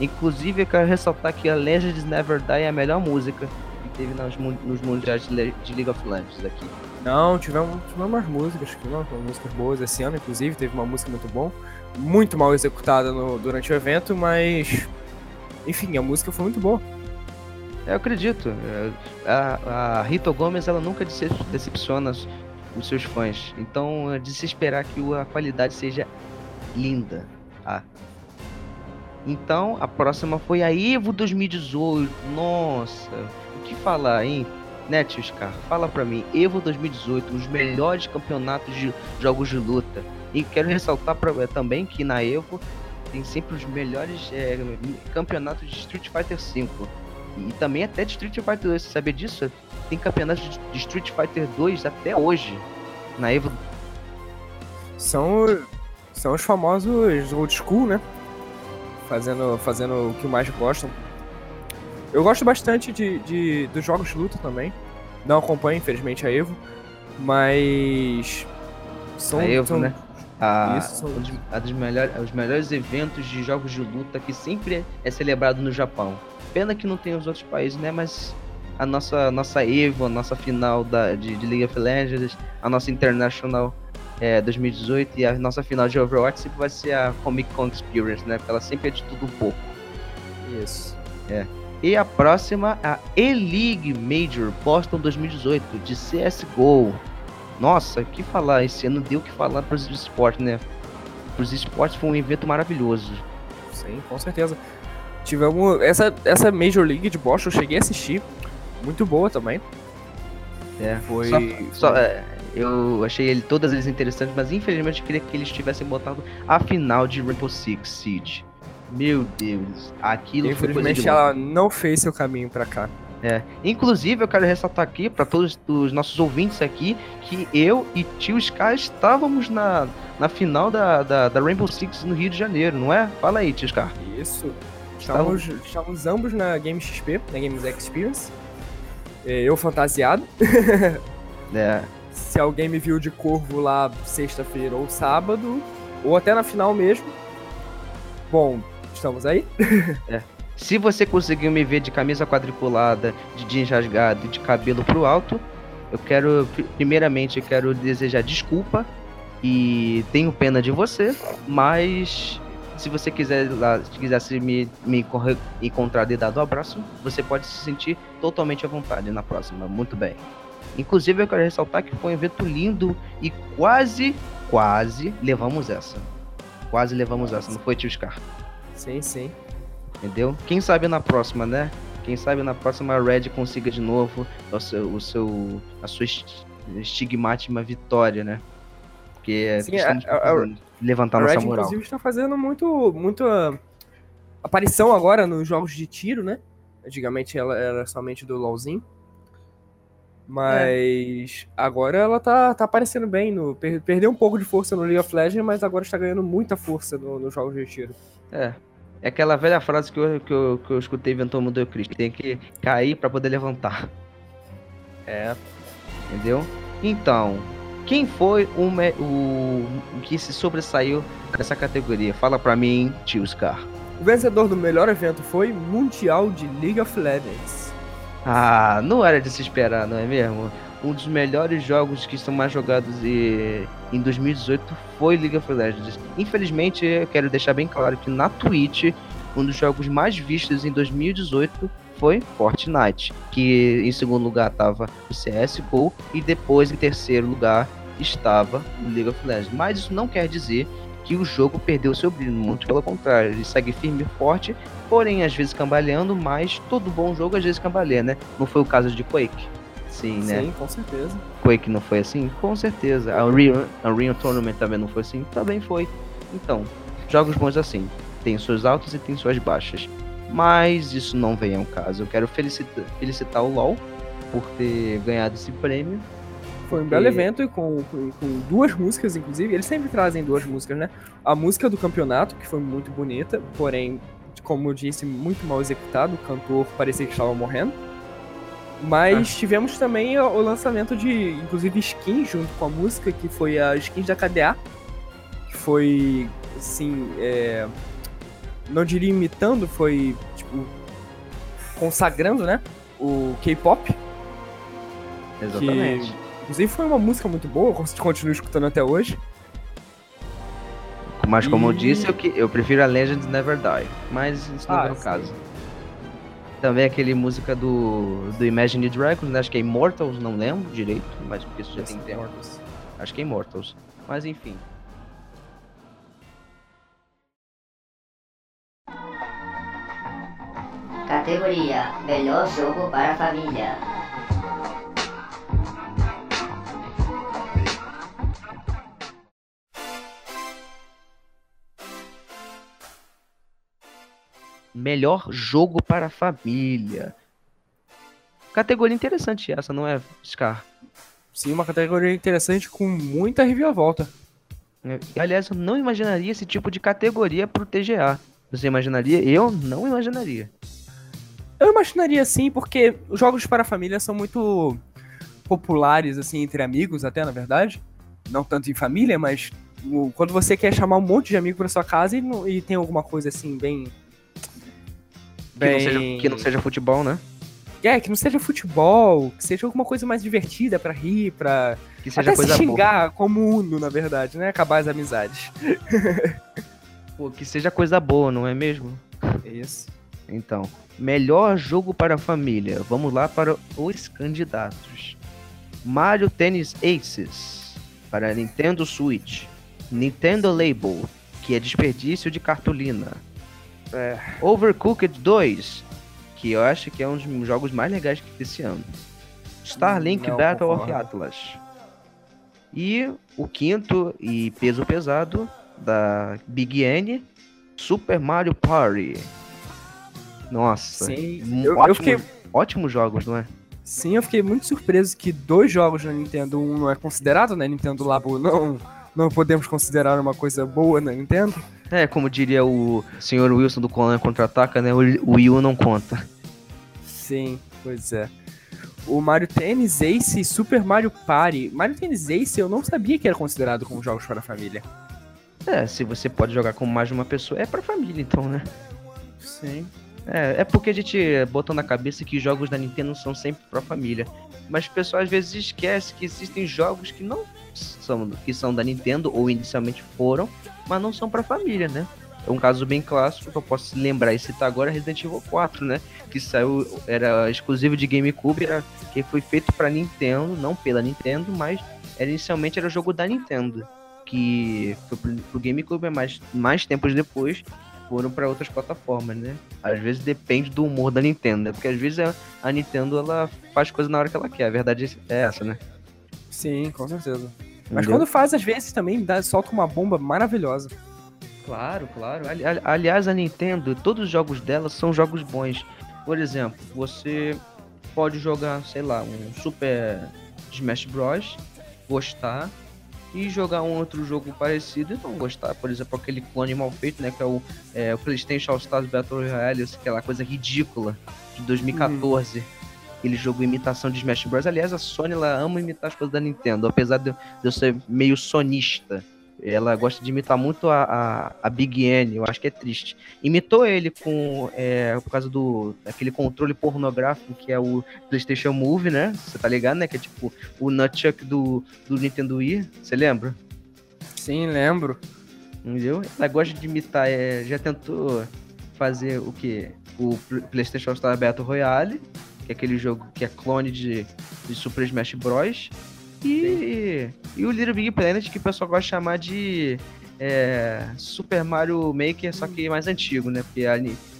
Inclusive, eu quero ressaltar que a Legends Never Die é a melhor música que teve nos, mun- nos mundiais de League of Legends aqui. Não, tivemos, tivemos umas músicas, tivemos umas músicas boas esse ano, inclusive, teve uma música muito bom, muito mal executada no- durante o evento, mas enfim, a música foi muito boa. Eu acredito. é, A, a Rita Gomes, ela nunca decep- decepciona os, seus fãs. Então, é de se esperar que a qualidade seja linda. tá? Então, a próxima foi a Evo 2018. Nossa, o que falar, hein? Tio Scar? Fala pra mim. Evo 2018, os melhores campeonatos de jogos de luta. E quero ressaltar pra, é, também que na Evo tem sempre os melhores é, campeonatos de Street Fighter V. E também até de Street Fighter 2, você sabia disso? Tem campeonatos de de Street Fighter 2 até hoje. Na Evo. São, são os famosos old school, né? Fazendo, fazendo o que mais gostam. Eu gosto bastante de, de, dos jogos de luta também. Não acompanho, infelizmente, a Evo. Mas. São, A Evo, são- né? A, Isso, são- um dos, a dos melhores, os melhores eventos de jogos de luta que sempre é, é celebrado no Japão. Pena que não tem os outros países, né? Mas a nossa, nossa Evo, a nossa final da, de, de League of Legends, a nossa International é, 2018 e a nossa final de Overwatch sempre vai ser a Comic Con Experience, né? Porque ela sempre é de tudo um pouco. Isso. E a próxima, a E-League Major Boston 2018, de CSGO. Nossa, que falar, esse ano deu o que falar para os esportes, né? Para os esportes foi um evento maravilhoso. Sim, com certeza. Tivemos. Essa, essa Major League de Boston eu cheguei a assistir. Muito boa também. É, Foi. Só, só, é, eu achei ele, todas eles interessantes, mas infelizmente eu queria que eles tivessem botado a final de Rainbow Six Siege. Meu Deus, aquilo foi coisa Infelizmente ela não fez seu caminho pra cá. É. Inclusive, eu quero ressaltar aqui para todos os nossos ouvintes aqui que eu e Tio Sky estávamos na, na final da, da, da Rainbow Six no Rio de Janeiro, não é? Fala aí, Tio Sky. Isso. Estávamos, estávamos ambos na Game XP, na Games Experience. É, Eu fantasiado. <laughs> É, Se alguém me viu de corvo lá sexta-feira ou sábado, ou até na final mesmo. Bom, estamos aí. <laughs> se você conseguiu me ver de camisa quadriculada, de jeans rasgado de cabelo pro alto, eu quero, pri- primeiramente, eu quero desejar desculpa e tenho pena de você, mas se você quiser lá, se quisesse me, me encontrar e dar um abraço, você pode se sentir totalmente à vontade na próxima. Muito bem. Inclusive, eu quero ressaltar que foi um evento lindo e quase, quase levamos essa. Quase levamos essa, não foi, Tio Scar? Sim, sim. Entendeu? Quem sabe na próxima, né? Quem sabe na próxima a Red consiga de novo o seu, o seu a sua est- estigmátima vitória, né? Porque é Sim, a- a- precisando levantar a nossa Red, moral. inclusive, está fazendo muito, muito ah, aparição agora nos jogos de tiro, né? Antigamente ela era somente do LoLzinho. Mas agora ela tá, tá aparecendo bem. No, per- perdeu um pouco de força no League of Legends, mas agora está ganhando muita força no- nos jogos de tiro. É. É aquela velha frase que eu, que eu, que eu escutei todo mundo eu Cristo. Tem que cair pra poder levantar. É. Entendeu? Então, quem foi o, o, o que se sobressaiu nessa categoria? Fala pra mim, tio Scar. O vencedor do melhor evento foi Mundial de League of Legends. Ah, não era de se esperar, não é mesmo? Um dos melhores jogos que estão mais jogados e- em 2018 foi League of Legends. Infelizmente, eu quero deixar bem claro que na Twitch, um dos jogos mais vistos em 2018 foi Fortnite, que em segundo lugar estava o CSGO e depois em terceiro lugar estava o League of Legends. Mas isso não quer dizer que o jogo perdeu seu brilho, muito pelo contrário, ele segue firme e forte, porém às vezes cambaleando, mas todo bom jogo às vezes cambaleia, né? Não foi o caso de Quake. Sim, né? Sim, com certeza. Quake não foi assim? Com certeza. A Unreal, Unreal Tournament também não foi assim? Também foi. Então, jogos bons assim. Tem suas altas e tem suas baixas. Mas isso não vem ao caso. Eu quero felicitar, felicitar o LoL por ter ganhado esse prêmio. Foi um belo evento e com, com, com duas músicas, inclusive. Eles sempre trazem duas músicas, né? A música do campeonato, que foi muito bonita, porém, como eu disse, muito mal executado. O cantor parecia que estava morrendo. Mas tivemos também o lançamento de, inclusive, skins junto com a música, que foi a skins da KDA. Que foi, assim, é, não diria imitando, foi, tipo, consagrando, né? O K-pop. Exatamente. Inclusive foi uma música muito boa, eu continuo escutando até hoje. Mas como eu E- disse, eu, que- eu prefiro a Legends Never Die. Mas isso não Ah, é o sim. caso. Também aquele música do, do Imagine Dragons, né? Acho que é Immortals, não lembro direito, mas porque isso já tem tempo. Acho que é Immortals. Mas enfim. Categoria Melhor Jogo para a Família. Melhor jogo para a família. Categoria interessante essa, não é, Scar? Sim, uma categoria interessante com muita reviravolta. É, Aliás, eu não imaginaria esse tipo de categoria pro TGA. Você imaginaria? Eu não imaginaria. Eu imaginaria sim, porque os jogos para a família são muito populares, assim, entre amigos, até, na verdade. Não tanto em família, mas o- quando você quer chamar um monte de amigo para sua casa e, e tem alguma coisa assim, bem. Que, não seja, que não seja futebol, né? É, que não seja futebol, que seja alguma coisa mais divertida pra rir, pra. Que seja Até coisa se boa. xingar como Uno, na verdade, né? Acabar as amizades. <laughs> Pô, que seja coisa boa, não é mesmo? É isso. Então, melhor jogo para a família. Vamos lá para os candidatos. Mario Tennis Aces para Nintendo Switch. Nintendo Label, que é desperdício de cartolina. É. Overcooked 2, que eu acho que é um dos jogos mais legais que desse ano. Starlink Não Battle of. Atlas. E o quinto e peso pesado da Big N, Super Mario Party. Nossa, Sim, eu, eu ótimo- fiquei, ótimos jogos, não é? sim, eu fiquei muito surpreso que dois jogos na Nintendo, um não é considerado, né? Nintendo Labo não, não podemos considerar uma coisa boa na Nintendo. É, como diria o senhor Wilson do Conan Contra-Ataca, né? O U não conta. Sim, pois é. O Mario Tennis Ace e Super Mario Party. Mario Tennis Ace eu não sabia que era considerado como jogos para a família. É, se você pode jogar com mais de uma pessoa, é pra família, então, né? Sim. É, é porque a gente botou na cabeça que jogos da Nintendo são sempre pra família. Mas o pessoal às vezes esquece que existem jogos que não são, que são da Nintendo, ou inicialmente foram, mas não são pra família, né? É um caso bem clássico que eu posso lembrar e citar agora Resident Evil 4, né? Que saiu, era exclusivo de GameCube, era, que foi feito pra Nintendo, não pela Nintendo, mas era, inicialmente era jogo da Nintendo. Que foi pro, pro GameCube, mas mais tempos depois foram pra outras plataformas, né? Às vezes depende do humor da Nintendo, né? Porque às vezes a, a Nintendo ela faz coisa na hora que ela quer. A verdade é essa, né? Sim, com certeza. Mas quando faz, às vezes também dá, solta uma bomba maravilhosa. Claro, claro. Ali- ali- aliás, a Nintendo, todos os jogos dela são jogos bons. Por exemplo, você pode jogar, sei lá, um Super Smash Bros, gostar, e jogar um outro jogo parecido e não gostar. Por exemplo, aquele clone mal feito, né? Que é o, é, o PlayStation All Stars Battle Royale, aquela coisa ridícula de 2014. Aquele jogo imitação de Smash Bros. Aliás, a Sony ela ama imitar as coisas da Nintendo, apesar de, eu ser meio sonista. ela gosta de imitar muito a, a, a Big N, eu acho que é triste. Imitou ele com. É, por causa do. aquele controle pornográfico que é o PlayStation Move, né? Você tá ligado, né? Que é tipo o Nunchuck do, do Nintendo Wii. Você lembra? Sim, lembro. Entendeu? Ela gosta de imitar, é, já tentou fazer o que? O PlayStation Star Battle Royale, que é aquele jogo que é clone de, de Super Smash Bros. E, e o Little Big Planet, que o pessoal gosta de chamar de é, Super Mario Maker, só que mais antigo, né? Porque a,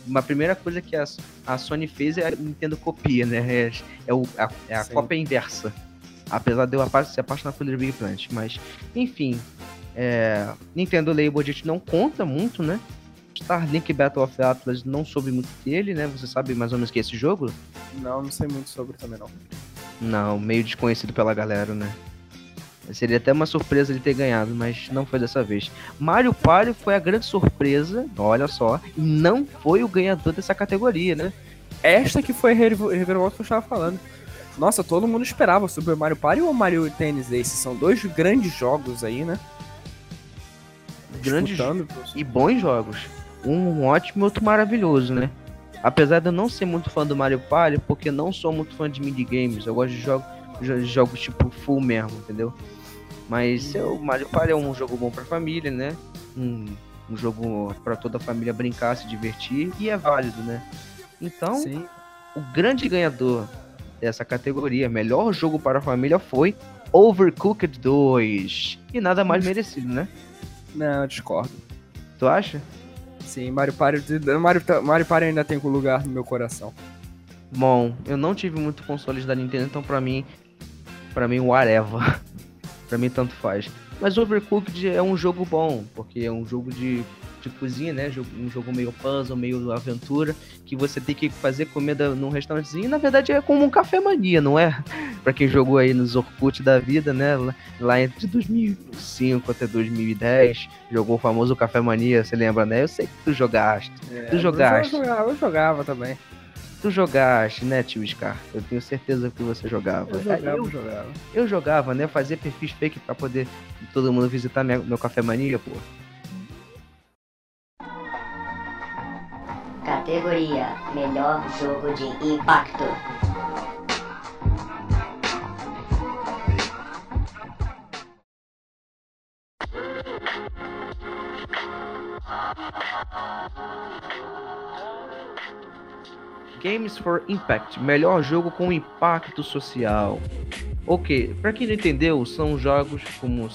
uma primeira coisa que a, a Sony fez é a Nintendo copia, né? É, é, o, a, é a cópia inversa. Apesar de eu ser apaixonado pelo Little Big Planet. Mas, enfim. É, Nintendo Label a gente não conta muito, né? Starlink Battle of Atlas não soube muito dele, né? Você sabe mais ou menos que é esse jogo? Não, não sei muito sobre também não. Não, meio desconhecido pela galera, né? Seria até uma surpresa ele ter ganhado, mas não foi dessa vez. Mario Party foi a grande surpresa, olha só, e não foi o ganhador dessa categoria, né? Esta que foi a reviravolta que eu estava falando. Nossa, todo mundo esperava Super Mario Party ou Mario Tennis Ace. São dois grandes jogos aí, né? Grandes e bons jogos. Um ótimo e outro maravilhoso, né? Apesar de eu não ser muito fã do Mario Party, porque não sou muito fã de minigames, eu gosto de jogos, jogos tipo full mesmo, entendeu? Mas o Mario Party é um jogo bom pra família, né? Um, um jogo para toda a família brincar, se divertir e é válido, né? Então, Sim. o grande ganhador dessa categoria, melhor jogo para a família, foi Overcooked 2. E nada mais merecido, né? Não, discordo. Tu acha? Sim, Mario Party, Mario, Mario Party ainda tem um lugar no meu coração. Bom, eu não tive muito consoles da Nintendo, então pra mim, pra mim, whatever. <laughs> pra mim, tanto faz. Mas Overcooked é um jogo bom, porque é um jogo de de cozinha, né? Um jogo meio puzzle, meio aventura, que você tem que fazer comida num restaurantezinho. Na verdade, é como um café mania, não é? <laughs> Pra quem jogou aí nos Orkut da vida, né? Lá entre 2005 até 2010, jogou o famoso café mania, você lembra, né? Eu sei que tu jogaste. É, tu jogaste. Eu jogava, eu jogava também. Tu jogaste, né, tio Scar? Eu tenho certeza que você jogava. Eu jogava, eu, jogava. Eu jogava, né? Fazia perfis fake pra poder todo mundo visitar minha, meu café mania, pô. Categoria Melhor Jogo de Impacto. Games for Impact, melhor jogo com impacto social. Ok, para quem não entendeu, são jogos como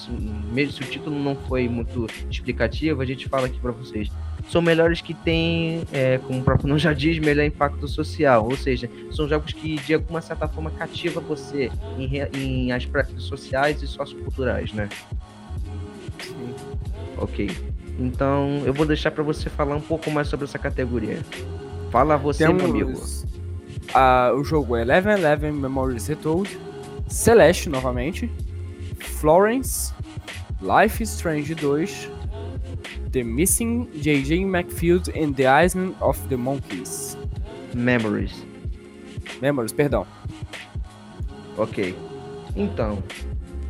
mesmo se o título não foi muito explicativo, a gente fala aqui para vocês são melhores que têm, é, como o próprio nome já diz, melhor impacto social. Ou seja, são jogos que de alguma certa forma cativa você em, em aspectos sociais e socioculturais, né? Sim. Ok. Então eu vou deixar para você falar um pouco mais sobre essa categoria. Fala você, Temos, meu amigo. Uh, o jogo é Eleven Eleven Memories Retold, Celeste novamente, Florence, Life is Strange 2, The Missing, J.J. McField and the Island of the Monkeys. Memories. Memories, perdão. Ok. Então,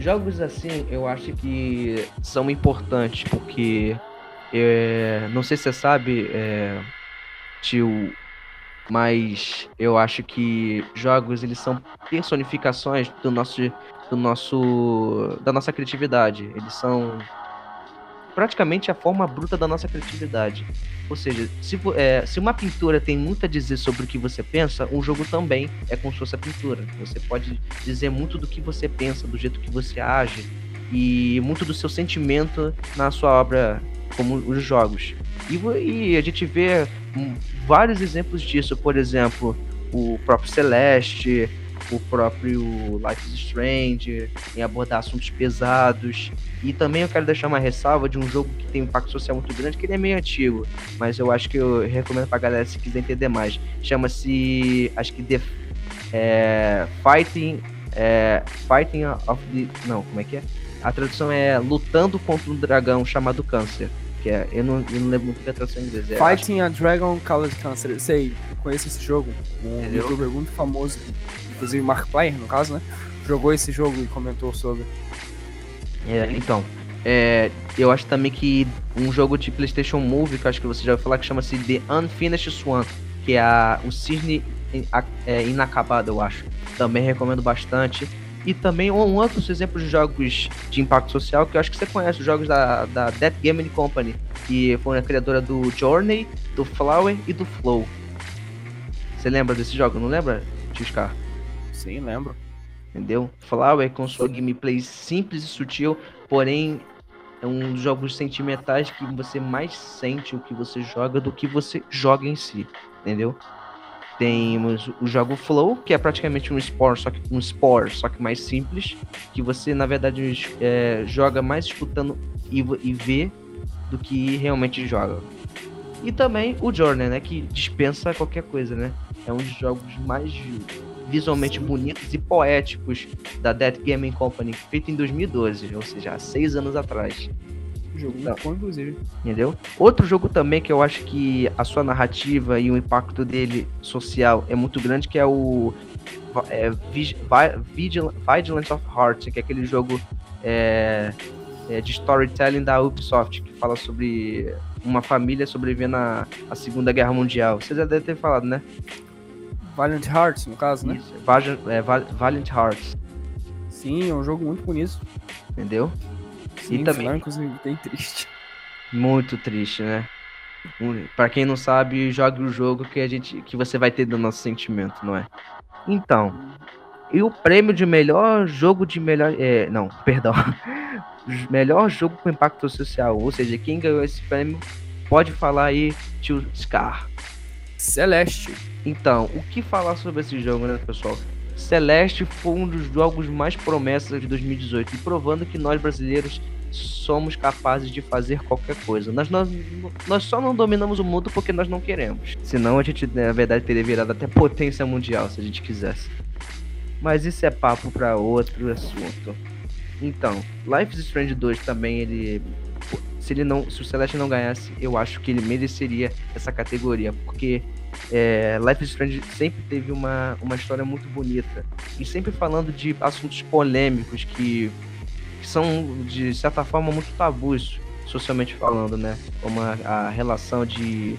jogos assim eu acho que são importantes porque é, não sei se você sabe, é, tio, mas eu acho que jogos eles são personificações do nosso do nosso da nossa criatividade. Eles são praticamente a forma bruta da nossa criatividade. Ou seja, se, é, se uma pintura tem muito a dizer sobre o que você pensa, um jogo também é como se fosse a pintura. Você pode dizer muito do que você pensa, do jeito que você age e muito do seu sentimento na sua obra, como os jogos. E, e a gente vê vários exemplos disso, por exemplo, o próprio Celeste, o próprio Life is Strange, em abordar assuntos pesados. E também eu quero deixar uma ressalva de um jogo que tem um impacto social muito grande, que ele é meio antigo, mas eu acho que eu recomendo pra galera se quiser entender mais. Chama-se, acho que The é, Fighting, é, Fighting of the... Não, como é que é? A tradução é Lutando contra um dragão chamado Câncer. Que é, eu, não, eu não lembro muito da tradução em inglês. É, Fighting acho... a Dragon Called Cancer. Sei, conheço esse jogo. Um youtuber muito famoso inclusive Mark Player, no caso, né? Jogou esse jogo e comentou sobre. É, então, É, eu acho também que um jogo de PlayStation Move, que eu acho que você já ouviu falar, que chama-se The Unfinished Swan, que é a, o cisne in- a- é, inacabado, eu acho. Também recomendo bastante. E também um, outros exemplos de jogos de impacto social que eu acho que você conhece, os jogos da, da Death Gaming Company, que foi a criadora do Journey, do Flower e do Flow. Você lembra desse jogo, não lembra, Tio Scar? Sim, lembro. entendeu? Flower com sua gameplay simples e sutil, porém é um dos jogos sentimentais que você mais sente o que você joga do que você joga em si, entendeu? Temos o jogo Flow, que é praticamente um Spore, só que um Spore, só que mais simples, que você na verdade é, joga mais escutando e, e vê do que realmente joga. E também o Journey, né, que dispensa qualquer coisa, né? É um dos jogos mais visualmente bonitos e poéticos da Dead Gaming Company, feito em 2012, ou seja, há seis anos atrás, Jogo muito bom, inclusive. entendeu? Outro jogo também que eu acho que a sua narrativa e o impacto dele social é muito grande, que é o é, Vig- Vi- Vigil- Vigilance of Heart, que é aquele jogo é, é, de storytelling da Ubisoft, que fala sobre uma família sobrevivendo à, à Segunda Guerra Mundial. Você já deve ter falado, né? Valiant Hearts, no caso, né? Isso, Valiant, é, Val- Valiant Hearts, Sim, é um jogo muito bonito. entendeu? Sim, também- final, inclusive, bem triste. Muito triste, né? Pra quem não sabe, jogue o jogo que a gente que você vai ter do nosso sentimento, não é? Então, e o prêmio de melhor jogo de melhor, é, não, <laughs> perdão. melhor jogo com impacto social, ou seja, quem ganhou esse prêmio pode falar aí tio Scar. Celeste. Então, o que falar sobre esse jogo, né, pessoal? Celeste foi um dos jogos mais promessas de 2018 e provando que nós brasileiros somos capazes de fazer qualquer coisa. Nós, nós, nós só não dominamos o mundo porque nós não queremos. Senão a gente, na verdade, teria virado até potência mundial se a gente quisesse. Mas isso é papo para outro assunto. Então, Life is Strange 2 também, ele. Se ele não. Se o Celeste não ganhasse, eu acho que ele mereceria essa categoria. Porque é, Life is Strange sempre teve uma, uma história muito bonita. E sempre falando de assuntos polêmicos que, que são, de certa forma, muito tabus, socialmente falando, né? Como a, a relação de,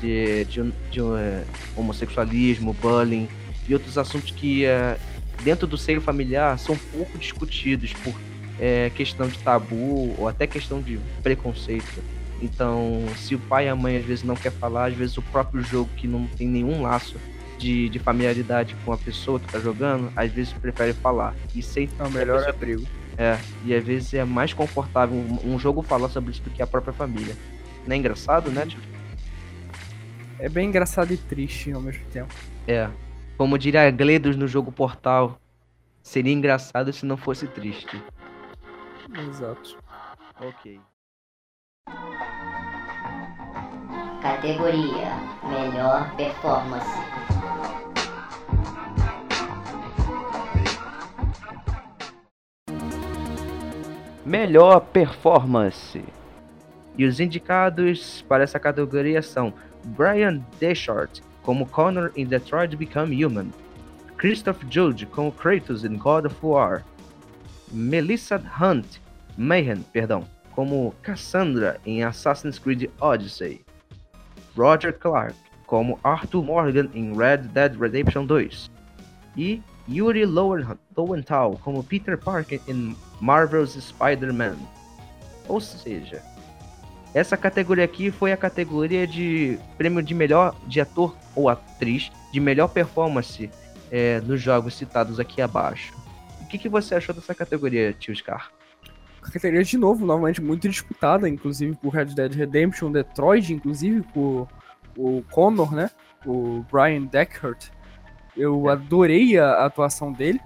de, de, de, eh, homossexualismo, bullying e outros assuntos que, eh, dentro do seio familiar, são pouco discutidos por eh, questão de tabu ou até questão de preconceito. Então, se o pai e a mãe às vezes não quer falar, às vezes o próprio jogo que não tem nenhum laço de, de familiaridade com a pessoa que tá jogando, às vezes prefere falar. E sem É o melhor abrigo. é, e às vezes é mais confortável um, um jogo falar sobre isso do que a própria família. Não é engraçado, né? É bem engraçado e triste ao mesmo tempo. É. Como diria a Gledos no jogo Portal, seria engraçado se não fosse triste. Exato. Ok. Categoria Melhor Performance. Melhor performance. E os indicados para essa categoria são Brian Deschart como Connor em Detroit Become Human, Christoph Judge como Kratos em God of War, Melissa Hunt, Mayhem, perdão, como Cassandra em Assassin's Creed Odyssey, Roger Clark como Arthur Morgan em Red Dead Redemption 2 e Yuri Lowen- Lowenthal como Peter Parker em Marvel's Spider-Man. Ou seja, essa categoria aqui foi a categoria de prêmio de melhor de ator ou atriz de melhor performance é, nos jogos citados aqui abaixo. O que, que você achou dessa categoria, Tio Scar? Categoria de novo, novamente muito disputada, inclusive por Red Dead Redemption, Detroit, inclusive por o Connor, né? O Brian Deckert. Eu adorei a atuação dele.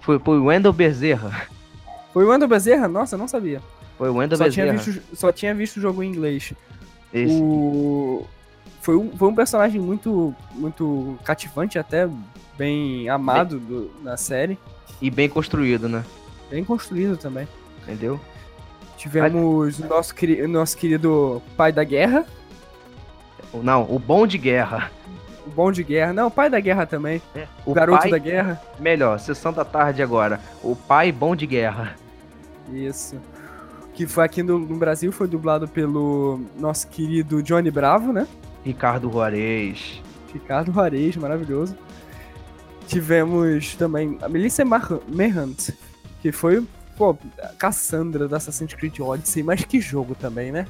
Foi, foi o Wendell Bezerra. Foi o Wendell Bezerra? Nossa, eu não sabia. Foi o Wendell Só tinha, Bezerra. visto, só tinha visto o jogo em inglês. Esse. O... Foi, um, foi um personagem muito, muito cativante, até bem amado do- na série. E bem construído, né? Bem construído também. Entendeu? Tivemos o nosso, queri- o nosso querido pai da guerra, Não, o bom de guerra. o bom de guerra. Não, o pai da guerra também. O O garoto pai, da guerra. melhor, sessão da tarde agora. O pai bom de guerra. Isso. que foi aqui no, no Brasil, foi dublado pelo nosso querido Johnny Bravo, né? Ricardo Juarez. Ricardo Juarez, maravilhoso. Tivemos também a Melissa Merhant, que foi, pô, Cassandra da Assassin's Creed Odyssey, mas que jogo também, né?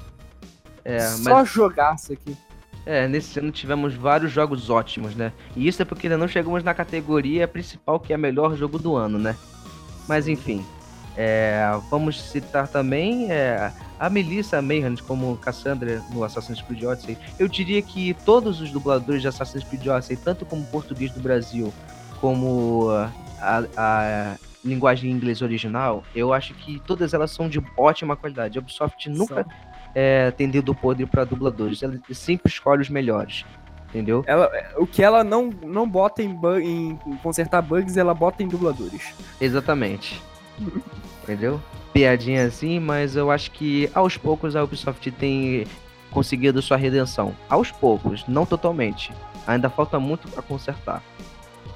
É, Só mas jogaço aqui. é, nesse ano tivemos vários jogos ótimos, né? E isso é porque ainda não chegamos na categoria principal, que é melhor jogo do ano, né? Mas enfim. é, vamos citar também é, a Melissa Mayhem como Cassandra no Assassin's Creed Odyssey. Eu diria que todos os dubladores de Assassin's Creed Odyssey, tanto como português do Brasil, como a, a linguagem inglês original, eu acho que todas elas são de ótima qualidade. A Ubisoft nunca é, tem dedo podre para dubladores, ela sempre escolhe os melhores. Entendeu? Ela, o que ela não, não bota em, bu- em consertar bugs, ela bota em dubladores. Exatamente. Entendeu? Piadinha assim, mas eu acho que aos poucos a Ubisoft tem conseguido sua redenção. Aos poucos, não totalmente. Ainda falta muito para consertar.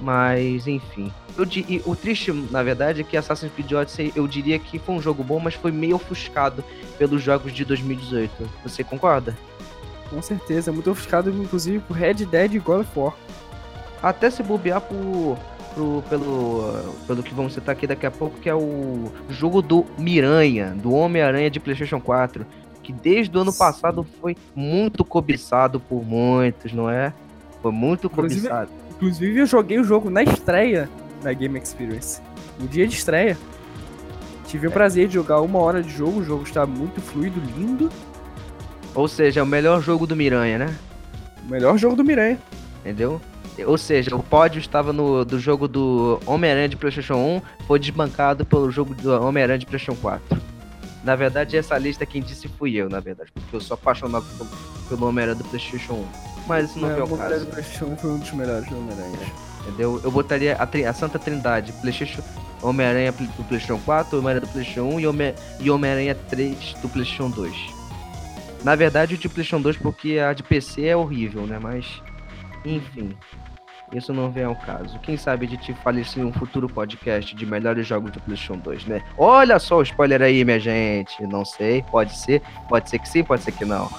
Mas, enfim. Eu e o triste, na verdade, é que Assassin's Creed Odyssey, eu diria que foi um jogo bom, mas foi meio ofuscado pelos jogos de 2018. Você concorda? Com certeza, muito ofuscado, inclusive, por Red Dead e God of War. Até se bobear por, pro- pelo, pelo que vamos citar aqui daqui a pouco, que é o jogo do Miranha, do Homem-Aranha de PlayStation 4, que desde o ano Sim. passado foi muito cobiçado por muitos, não é? Foi muito cobiçado. Inclusive, eu joguei o jogo na estreia da Game Experience. No dia de estreia. Tive o prazer de jogar uma hora de jogo, o jogo está muito fluido, lindo. Ou seja, é o melhor jogo do Miranha, né? O melhor jogo do Miranha. Entendeu? Ou seja, o pódio estava no do jogo do Homem-Aranha de PlayStation 1, foi desbancado pelo jogo do Homem-Aranha de PlayStation 4. Na verdade, essa lista quem disse fui eu, na verdade, porque eu sou apaixonado pelo, pelo Homem-Aranha do PlayStation 1. Mas isso não É, o caso, PlayStation 1 foi um dos melhores do Homem-Aranha. entendeu? Eu botaria a, a Santa Trindade, PlayStation, Homem-Aranha do PlayStation 4, Homem-Aranha do PlayStation 1 e Homem- Homem-Aranha 3 do PlayStation 2. Na verdade, o de PlayStation 2 porque a de PC é horrível, né? Mas, enfim. Isso não vem ao caso. Quem sabe de te fale isso em um futuro podcast de melhores jogos do PlayStation 2, né? Olha só o spoiler aí, minha gente. Não sei, pode ser, pode ser que sim, pode ser que não.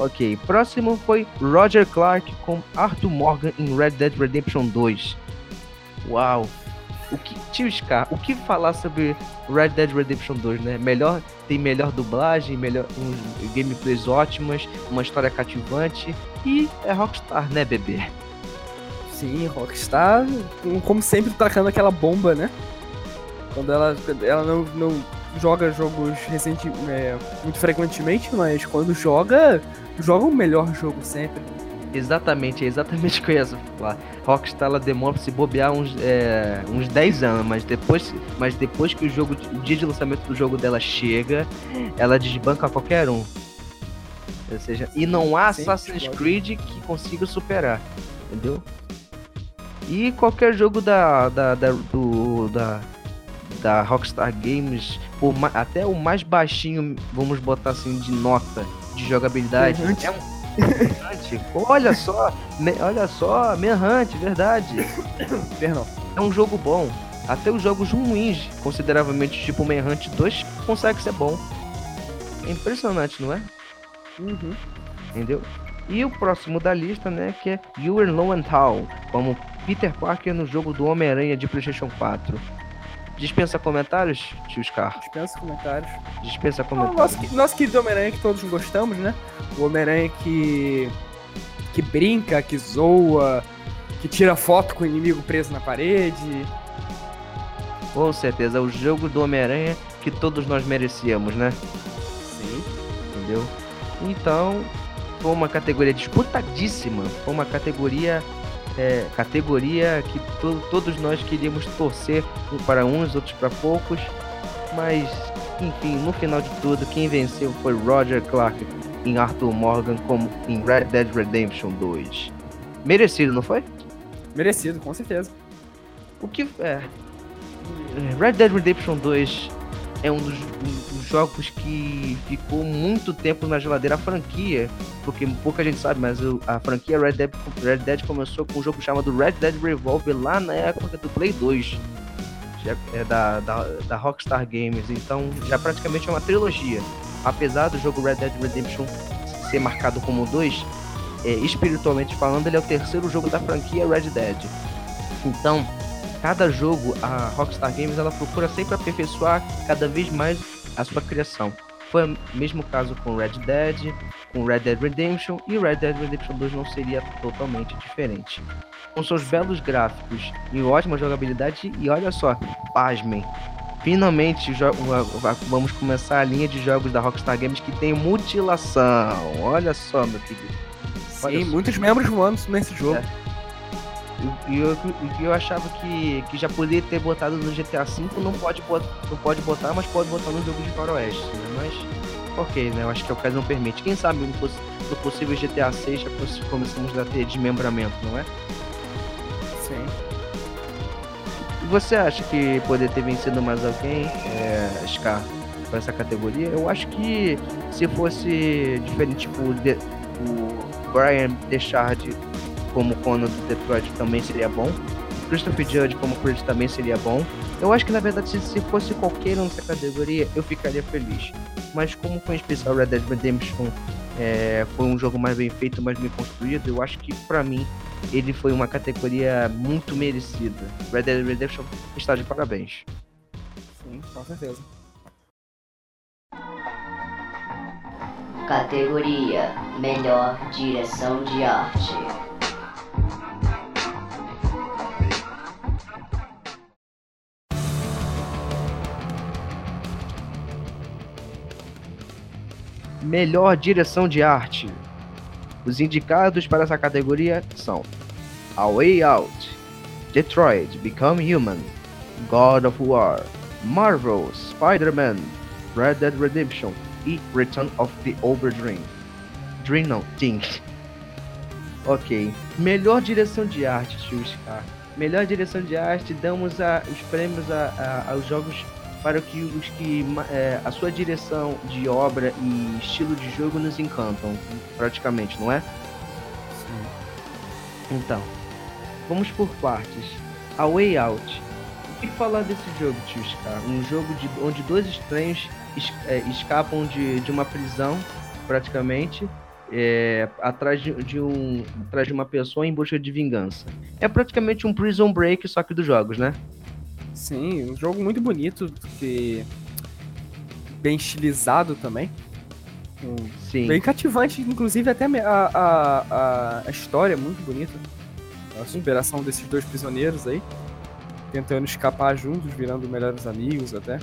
Ok, próximo foi Roger Clark com Arthur Morgan em Red Dead Redemption 2. Uau! O que, tio Scar, o que falar sobre Red Dead Redemption 2, né? Melhor, tem melhor dublagem, melhor uns gameplays ótimas, uma história cativante e é Rockstar, né, bebê? Sim, Rockstar, com- como sempre, tacando aquela bomba, né? Quando ela, ela não, não joga jogos recente, é, muito frequentemente, mas quando joga, joga o melhor jogo sempre. Exatamente, é exatamente o que eu ia falar. Rockstar ela demora pra se bobear uns, é, uns 10 anos, mas depois, mas depois que o jogo, o dia de lançamento do jogo dela chega, ela desbanca qualquer um. Ou seja, e não há Sim, Assassin's. Creed que consiga superar, entendeu? E qualquer jogo da, da, da, do, da, da Rockstar Games, por até o mais baixinho, vamos botar assim, de nota de jogabilidade, Errante. é um Manhunt. Olha só, me- olha só, Manhunt, verdade. Perdão. É um jogo bom. Até os jogos ruins, consideravelmente tipo Manhunt 2, consegue ser bom. É impressionante, não é? Uhum. Entendeu? E o próximo da lista, né, que é Ewan Lowenthal, como Peter Parker no jogo do Homem-Aranha de PlayStation 4. Dispensa comentários, tio Scar? Dispensa comentários. Dispensa comentários. nosso, nosso querido Homem-Aranha que todos gostamos, né? O Homem-Aranha que. que brinca, que zoa, que tira foto com o inimigo preso na parede. Com certeza, é o jogo do Homem-Aranha que todos nós merecíamos, né? Sim. entendeu? Então, foi uma categoria disputadíssima, foi uma categoria é, categoria que to- todos nós queríamos torcer um para uns, outros para poucos, mas enfim, no final de tudo, quem venceu foi Roger Clark em Arthur Morgan como em Red Dead Redemption 2. Merecido, não foi? Merecido, com certeza. O que é Red Dead Redemption 2 é um dos, um dos jogos que ficou muito tempo na geladeira a franquia, porque pouca gente sabe, mas a franquia Red Dead, Red Dead começou com um jogo chamado Red Dead Revolver lá na época do Play 2. já é da, da, da Rockstar Games, então já praticamente é uma trilogia. Apesar do jogo Red Dead Redemption ser marcado como dois, é, espiritualmente falando, ele é o terceiro jogo da franquia Red Dead. Então, cada jogo, a Rockstar Games ela procura sempre aperfeiçoar cada vez mais a sua criação. Foi o mesmo caso com Red Dead, com Red Dead Redemption e Red Dead Redemption 2 não seria totalmente diferente. Com seus belos gráficos e ótima jogabilidade, e olha só, pasmem, finalmente vamos começar a linha de jogos da Rockstar Games que tem mutilação. Olha só, meu querido. Sim, muitos membros voando nesse jogo. É. E eu, eu, eu, achava que, que já poderia ter botado no GTA V, não pode, não pode botar, mas pode botar no jogo de faroeste, né? Mas, ok, né? Eu acho que a ocasião permite. Quem sabe no, no possível GTA 6 já começamos a ter desmembramento, não é? Sim. E você acha que poderia ter vencido mais alguém, é, Scar, para essa categoria? Eu acho que se fosse diferente, tipo, o Brian Deschard como Conan do Detroit também seria bom. Christopher Judge como Chris também seria bom. Eu acho que na verdade se, se fosse qualquer um nessa categoria, eu ficaria feliz. Mas como foi em especial Red Dead Redemption é, foi um jogo mais bem feito, mais bem construído, eu acho que para mim ele foi uma categoria muito merecida. Red Dead Redemption está de parabéns. Sim, com certeza. Categoria Melhor Direção de Arte. Melhor direção de arte. Os indicados para essa categoria são A Way Out, Detroit Become Human, God of War, Marvel, Spider-Man, Red Dead Redemption e Return of the Overdream. Dream não, Think. <laughs> Ok. Melhor direção de arte, Xuxa. Melhor direção de arte, damos a, os prêmios a, a, aos jogos para que os que é, a sua direção de obra e estilo de jogo nos encantam, praticamente, não é? Sim. Então, vamos por partes. A Way Out. O que falar desse jogo, Tio Scar? Um jogo de, onde dois estranhos es, é, escapam de, de uma prisão, praticamente, é, atrás, de, de, um, atrás de uma pessoa em busca de vingança. É praticamente um Prison Break, só que dos jogos, né? Sim, um jogo muito bonito, que bem estilizado também. Sim. Bem cativante, inclusive até a, a, a, história é muito bonita. A superação desses dois prisioneiros aí. Tentando escapar juntos, virando melhores amigos até.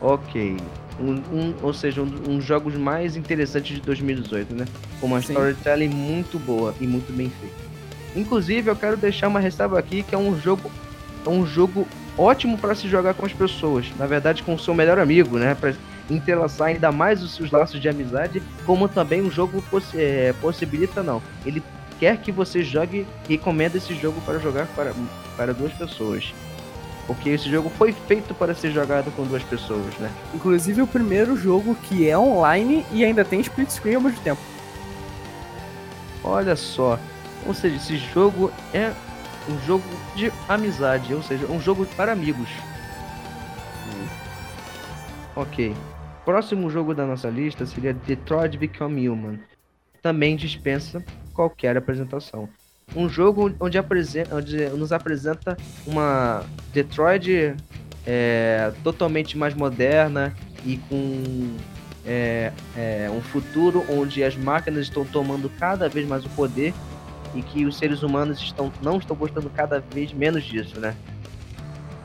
Ok. Um, um, ou seja, um, um dos jogos mais interessantes de 2018, né? Com uma Sim. storytelling muito boa e muito bem feita. Inclusive, eu quero deixar uma ressalva aqui que é um jogo é um jogo ótimo para se jogar com as pessoas. Na verdade, com o seu melhor amigo, né? Para entrelaçar ainda mais os seus laços de amizade, como também o jogo poss é, possibilita, não. Ele quer que você jogue, recomenda esse jogo para jogar para, para duas pessoas. Porque esse jogo foi feito para ser jogado com duas pessoas, né? Inclusive o primeiro jogo que é online e ainda tem split screen ao mesmo tempo. Olha só. Ou seja, esse jogo é um jogo de amizade, ou seja, um jogo para amigos. Hum. Ok. Próximo jogo da nossa lista seria Detroit Become Human. Também dispensa qualquer apresentação. Um jogo onde, apresenta, onde nos apresenta uma Detroit é, totalmente mais moderna e com é, é, um futuro onde as máquinas estão tomando cada vez mais o poder e que os seres humanos estão, não estão gostando cada vez menos disso, né?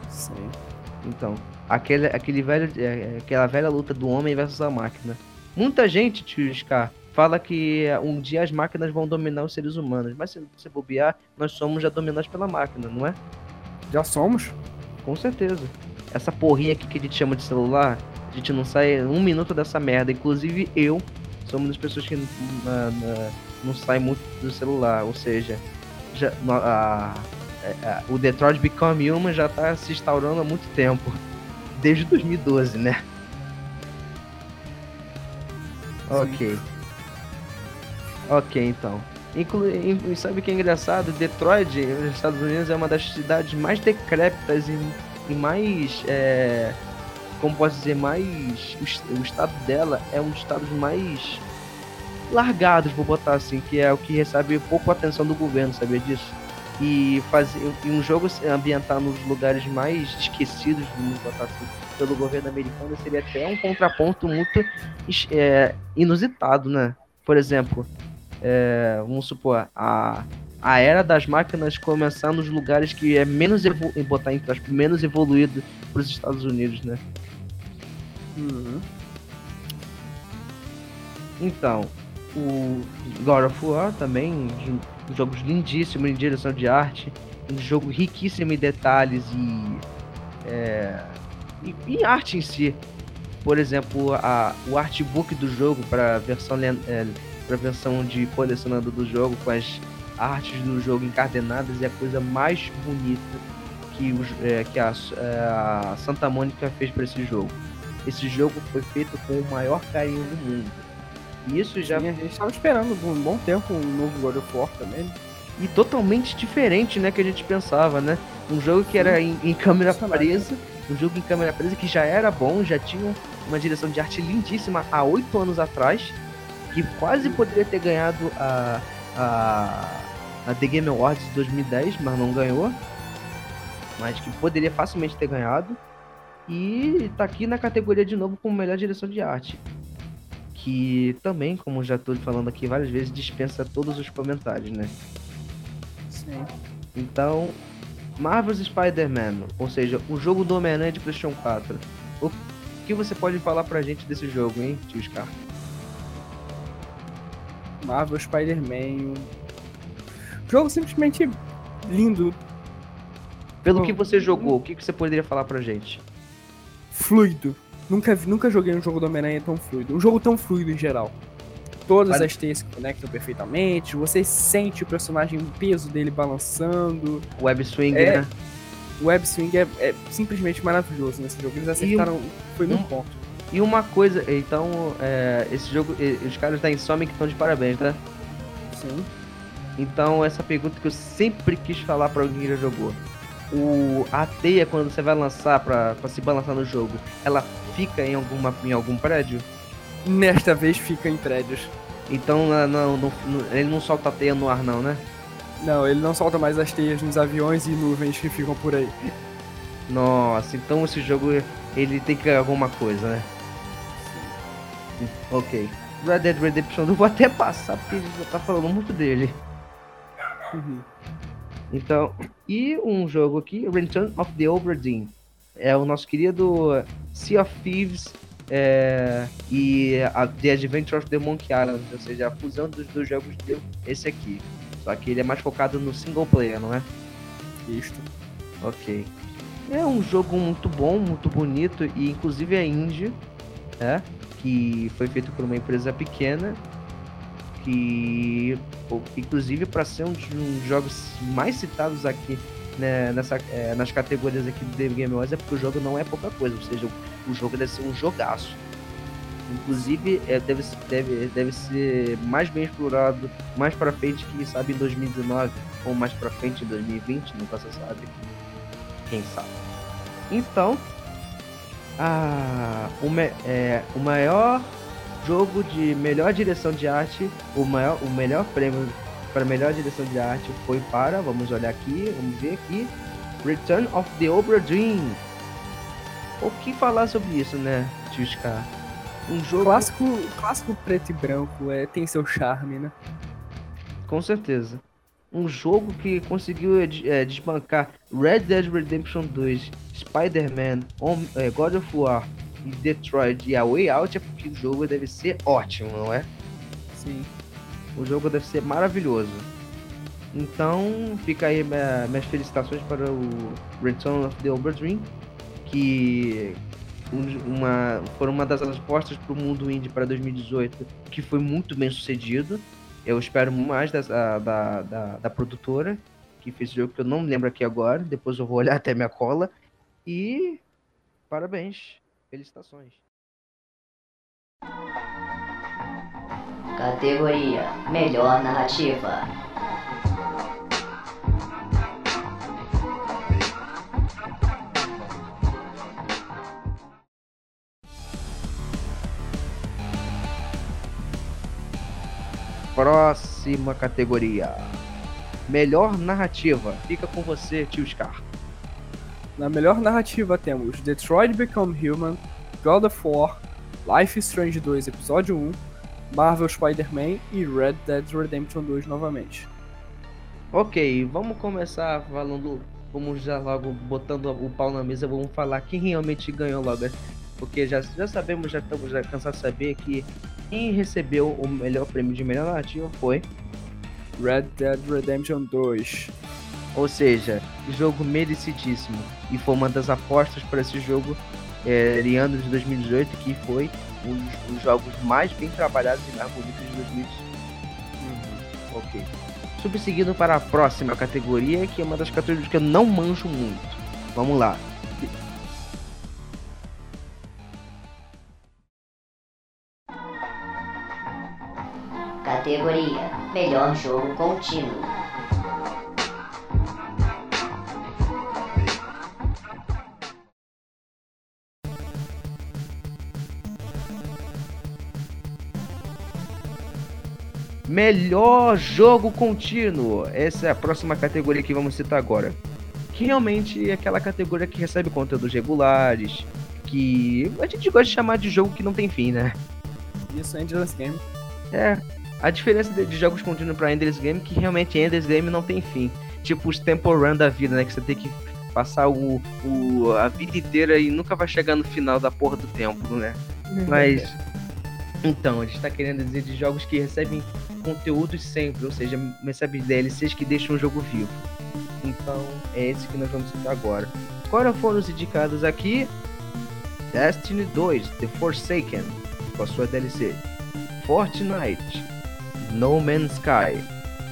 Sim. Então, aquele, aquele velho, é, aquela velha luta do homem versus a máquina. Muita gente, tio Scar, fala que um dia as máquinas vão dominar os seres humanos, mas se você bobear, nós somos já dominados pela máquina, não é? Já somos? Com certeza. Essa porrinha aqui que a gente chama de celular, a gente não sai um minuto dessa merda. Inclusive eu, somos das pessoas que na, na não sai muito do celular, ou seja, já, a, a, a, o Detroit Become Human já está se instaurando há muito tempo, <laughs> desde 2012, né? Sim. Ok. Ok, então. Inclu sabe o que é engraçado? Detroit, nos Estados Unidos, é uma das cidades mais decrépitas e, e mais. É, como posso dizer, mais. O, o estado dela é um dos estados mais largados, vou botar assim, que é o que recebe pouco atenção do governo, sabia disso? E, fazer, e um jogo se ambientar nos lugares mais esquecidos, vamos botar assim, pelo governo americano seria até um contraponto muito é, inusitado, né? Por exemplo, é, vamos supor, a, a era das máquinas começar nos lugares que é menos, evo, em botar entre aspas, menos evoluído para os Estados Unidos, né? Uhum. Então, o God of War também, jo- jogos lindíssimos em direção de arte, um jogo riquíssimo em detalhes e, é, e, arte em si. Por exemplo, a, o artbook do jogo para versão, é, versão de colecionador do jogo, com as artes do jogo encadenadas, é a coisa mais bonita que, os, é, que a, é, a Santa Mônica fez para esse jogo. Esse jogo foi feito com o maior carinho do mundo. Isso já Sim, a gente tava esperando por um bom tempo um novo God of War também. e totalmente diferente, né, que a gente pensava, né? Um jogo que era em, em câmera presa, um jogo em câmera presa que já era bom, já tinha uma direção de arte lindíssima há oito anos atrás, que quase poderia ter ganhado a, a, a The Game Awards de 2010, mas não ganhou. Mas que poderia facilmente ter ganhado. E tá aqui na categoria de novo como melhor direção de arte. Que também, como já tô falando aqui várias vezes, dispensa todos os comentários, né? Sim. Então, Marvel's Spider-Man, ou seja, o jogo do Homem-Aranha de PlayStation 4. O que você pode falar pra gente desse jogo, hein, tio Scar? Marvel Spider-Man. Jogo simplesmente lindo, Pelo Bom, que você jogou, o que que você poderia falar pra gente? fluido. Nunca, nunca joguei um jogo do Homem-Aranha tão fluido. Um jogo tão fluido em geral. Todas Vale- as teias se conectam perfeitamente. Você sente o personagem, o peso dele balançando. Web Swing, É, né? O web swing é, é simplesmente maravilhoso nesse jogo. Eles acertaram. foi no um- ponto. E uma coisa, então, é, esse jogo, os caras da Insomniac estão de parabéns, né? Sim. Então, essa pergunta que eu sempre quis falar pra alguém que já jogou. O, a teia, quando você vai lançar pra, pra se balançar no jogo, ela fica em, alguma, em algum prédio? Nesta vez fica em prédios. Então não- não- não- ele não solta a teia no ar não, né? Não, ele não solta mais as teias nos aviões e nuvens que ficam por aí. Nossa, então esse jogo ele tem que ganhar alguma coisa, né? Ok. Red Dead Redemption eu vou até passar porque a gente já tá falando muito dele. Uhum. Então, e um jogo aqui, Return of the Obra Dinn. É o nosso querido Sea of Thieves é, e a The Adventure of the Monkey Island, ou seja, a fusão dos dois jogos deu esse aqui. Só que ele é mais focado no single player, não é? Isto. Ok. É um jogo muito bom, muito bonito e inclusive é indie, né? Que foi feito por uma empresa pequena que inclusive para ser um dos jogos mais citados aqui né, nessa, é, nas categorias aqui do The Game Awards é porque o jogo não é pouca coisa, ou seja, o, o jogo deve ser um jogaço. Inclusive, é, deve, deve, deve ser mais bem explorado mais pra frente, quem sabe em 2019, ou mais pra frente em 2020, nunca se sabe. Quem sabe. Então, a, o, me- é, o maior jogo de melhor direção de arte, o, maior, o melhor prêmio para melhor direção de arte foi para, vamos olhar aqui, vamos ver aqui, Return of the Obra Dinn. O que falar sobre isso, né, Tio Scar? Um jogo... Clássico, clássico preto e branco é, tem seu charme, né? Com certeza. Um jogo que conseguiu é, é, desbancar Red Dead Redemption 2, Spider-Man, é, God of War e Detroit e a Way Out é porque o jogo deve ser ótimo, não é? Sim. O jogo deve ser maravilhoso. Então, fica aí minha- minhas felicitações para o Return of the Dinn, que um- uma, foram uma das respostas para o mundo indie para 2018, que foi muito bem sucedido. Eu espero mais dessa, da, da, da produtora que fez esse jogo, que eu não me lembro aqui agora. Depois eu vou olhar até minha cola. E parabéns, Felicitações. Categoria Melhor Narrativa. Próxima categoria. Melhor narrativa. Fica com você, tio Scar. Na melhor narrativa temos Detroit Become Human, God of War, Life is Strange 2 Episódio 1, Marvel Spider-Man e Red Dead Redemption 2 novamente. Ok, vamos começar falando. Vamos já logo botando o pau na mesa, vamos falar quem realmente ganhou logo. Porque já, já sabemos, já estamos já cansados de saber que quem recebeu o melhor prêmio de melhor narrativa foi. Red Dead Redemption 2. Ou seja, jogo merecidíssimo. E foi uma das apostas para esse jogo é, em anos de 2018, que foi um dos jogos mais bem trabalhados e mais bonitos de 2018. Uhum. Ok. Subseguindo para a próxima categoria, que é uma das categorias que eu não manjo muito. Vamos lá. Categoria Melhor Jogo Contínuo. Melhor jogo contínuo. Essa é a próxima categoria que vamos citar agora. Que realmente é aquela categoria que recebe conteúdos regulares, que a gente gosta de chamar de jogo que não tem fim, né? Isso, Endless Game. É, a diferença de, de jogos contínuos para Endless Game é que realmente Endless Game não tem fim. Tipo os Temple Run da vida, né? Que você tem que passar o, o, a vida inteira e nunca vai chegar no final da porra do tempo, né? Mas. Então, a gente tá querendo dizer de jogos que recebem conteúdos sempre, ou seja, recebem DLCs que deixam o jogo vivo. Então, é esse que nós vamos citar agora. Quais foram os indicados aqui? Destiny 2, The Forsaken, com a sua DLC. Fortnite, No Man's Sky,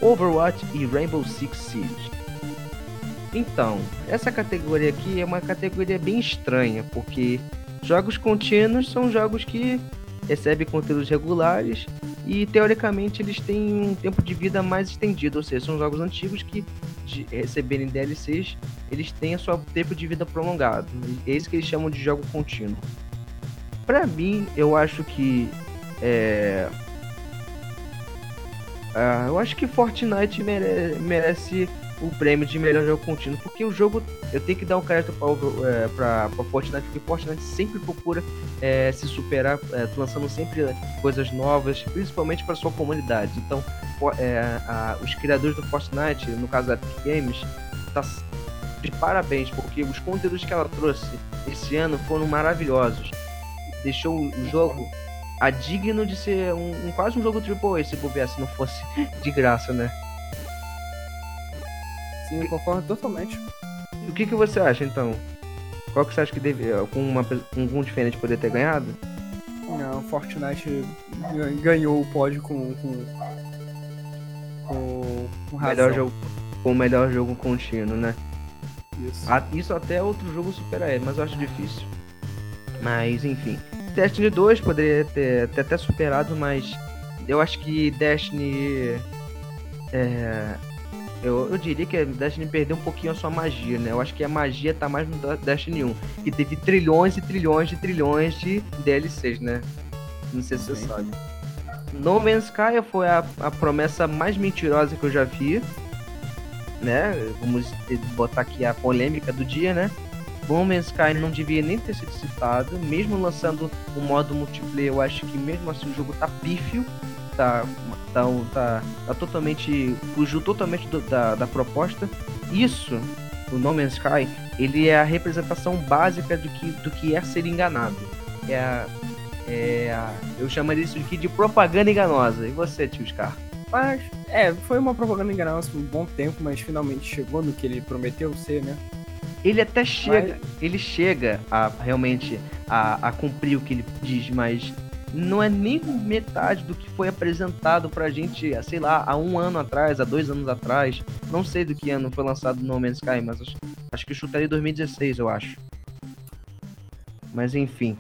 Overwatch e Rainbow Six Siege. Então, essa categoria aqui é uma categoria bem estranha, porque jogos contínuos são jogos que recebem conteúdos regulares e teoricamente eles têm um tempo de vida mais estendido, ou seja, são jogos antigos que de receberem DLCs, eles têm a seu tempo de vida prolongado. É isso que eles chamam de jogo contínuo. Para mim, eu acho que é... Ah, eu acho que Fortnite mere merece o prêmio de melhor jogo contínuo, porque o jogo eu tenho que dar um crédito para é, pra, pra Fortnite, porque Fortnite sempre procura é, se superar, é, lançando sempre coisas novas, principalmente para sua comunidade. Então, é, os criadores do Fortnite, no caso da Epic Games, tá de parabéns, porque os conteúdos que ela trouxe esse ano foram maravilhosos. Deixou o jogo a digno de ser um, um quase um jogo AAA se bobear se não fosse de graça, né? Sim, eu concordo totalmente. O que, que você acha então? Qual que você acha que deve, com uma com um diferente poder ter ganhado? Não, Fortnite ganhou o pódio com com, com, com razão. melhor jogo com o melhor jogo contínuo, né? Isso. isso até outro jogo supera ele, mas eu acho difícil. Mas enfim, Destiny 2 poderia ter, ter até superado, mas eu acho que Destiny é, eu, eu diria que Destiny perdeu um pouquinho a sua magia, né? Eu acho que a magia tá mais no Destiny 1, que teve trilhões e trilhões de trilhões de DLCs, né? Não sei se você Sim. sabe. No Man's Sky foi a, a promessa mais mentirosa que eu já vi, né? Vamos botar aqui a polêmica do dia, né? Man's Sky não devia nem ter sido citado, mesmo lançando o modo multiplayer, eu acho que mesmo assim o jogo tá pífio, tá tá, tá, tá totalmente. fugiu totalmente do, da, da proposta. Isso, o No Man's Sky, ele é a representação básica do que, do que é ser enganado. É a, é eu chamaria isso aqui de propaganda enganosa. E você, tio Scar? Mas, é, foi uma propaganda enganosa por um bom tempo, mas finalmente chegou no que ele prometeu ser, né? Ele até chega, mas... ele chega a realmente a, a cumprir o que ele diz, mas não é nem metade do que foi apresentado pra gente, sei lá, há um ano atrás, há dois anos atrás. Não sei do que ano foi lançado No Man's Sky, mas acho, acho que chutaria 2016, eu acho. Mas enfim.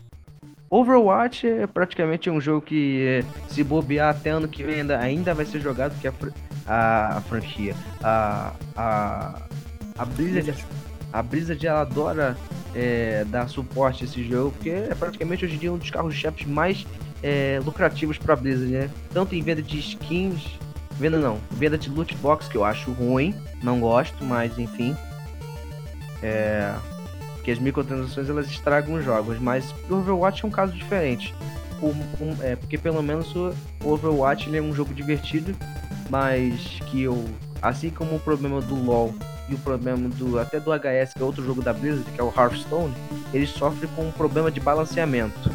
Overwatch é praticamente um jogo que, se bobear até ano que vem, ainda, ainda vai ser jogado, que a, a, a franquia. A, a, a Blizzard, a Blizzard ela adora é, dar suporte a esse jogo, porque é praticamente hoje em dia um dos carros-chefes mais é, lucrativos pra Blizzard, né? Tanto em venda de skins, venda não, venda de loot box que eu acho ruim, não gosto, mas enfim. É, que as microtransações elas estragam os jogos, mas o Overwatch é um caso diferente. Um, é, porque pelo menos o Overwatch é um jogo divertido, mas que eu, assim como o problema do LoL e o problema do até do HS, que é outro jogo da Blizzard, que é o Hearthstone, ele sofre com um problema de balanceamento.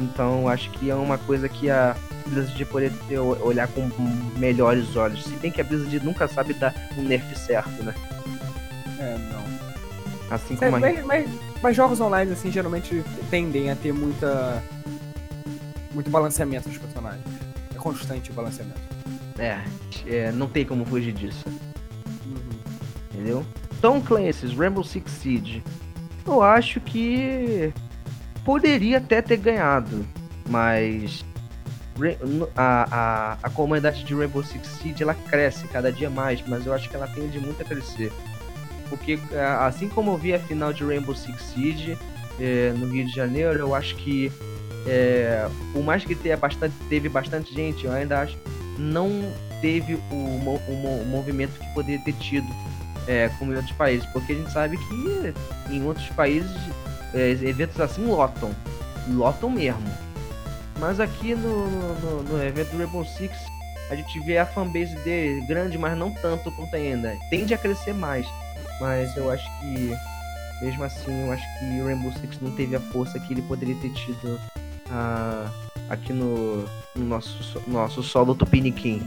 Então acho que é uma coisa que a Blizzard poderia ter, olhar com melhores olhos. Se bem que a Blizzard nunca sabe dar um nerf certo, né? É, não. Assim Sério, como a mas, mas- mas jogos online, assim, geralmente tendem a ter muita. muito balanceamento dos personagens. É constante o balanceamento. é, é, não tem como fugir disso. Entendeu? Tom Clancy's Rainbow Six Siege, eu acho que poderia até ter ganhado, mas a, a, a comunidade de Rainbow Six Siege ela cresce cada dia mais, mas eu acho que ela tende muito a crescer. Porque assim como eu vi a final de Rainbow Six Siege eh, no Rio de Janeiro, eu acho que eh, por mais que tenha bastante, teve bastante gente, eu ainda acho não teve o, o o movimento que poderia ter tido é, como em outros países, porque a gente sabe que em outros países é, eventos assim lotam, lotam mesmo. Mas aqui no, no, no evento do Rainbow Six a gente vê a fanbase dele grande, mas não tanto quanto ainda. Tende a crescer mais, mas eu acho que mesmo assim eu acho que o Rainbow Six não teve a força que ele poderia ter tido ah, aqui no, no nosso, so- nosso solo Tupiniquim,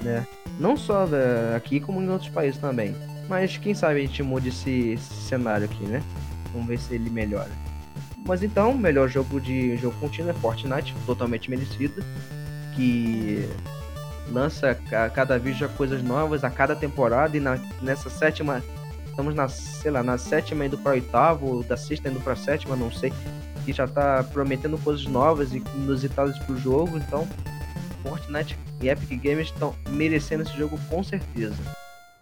né? Não só da- aqui, como em outros países também. Mas quem sabe a gente mude esse, esse cenário aqui, né? Vamos ver se ele melhora. Mas então, melhor jogo de jogo contínuo é Fortnite, totalmente merecido. Que lança a cada vídeo coisas novas a cada temporada. E na, nessa sétima, estamos na, sei lá, na sétima indo para oitava, ou da sexta indo para sétima, não sei. Que já tá prometendo coisas novas e inusitadas pro jogo. Então, Fortnite e Epic Games estão merecendo esse jogo com certeza.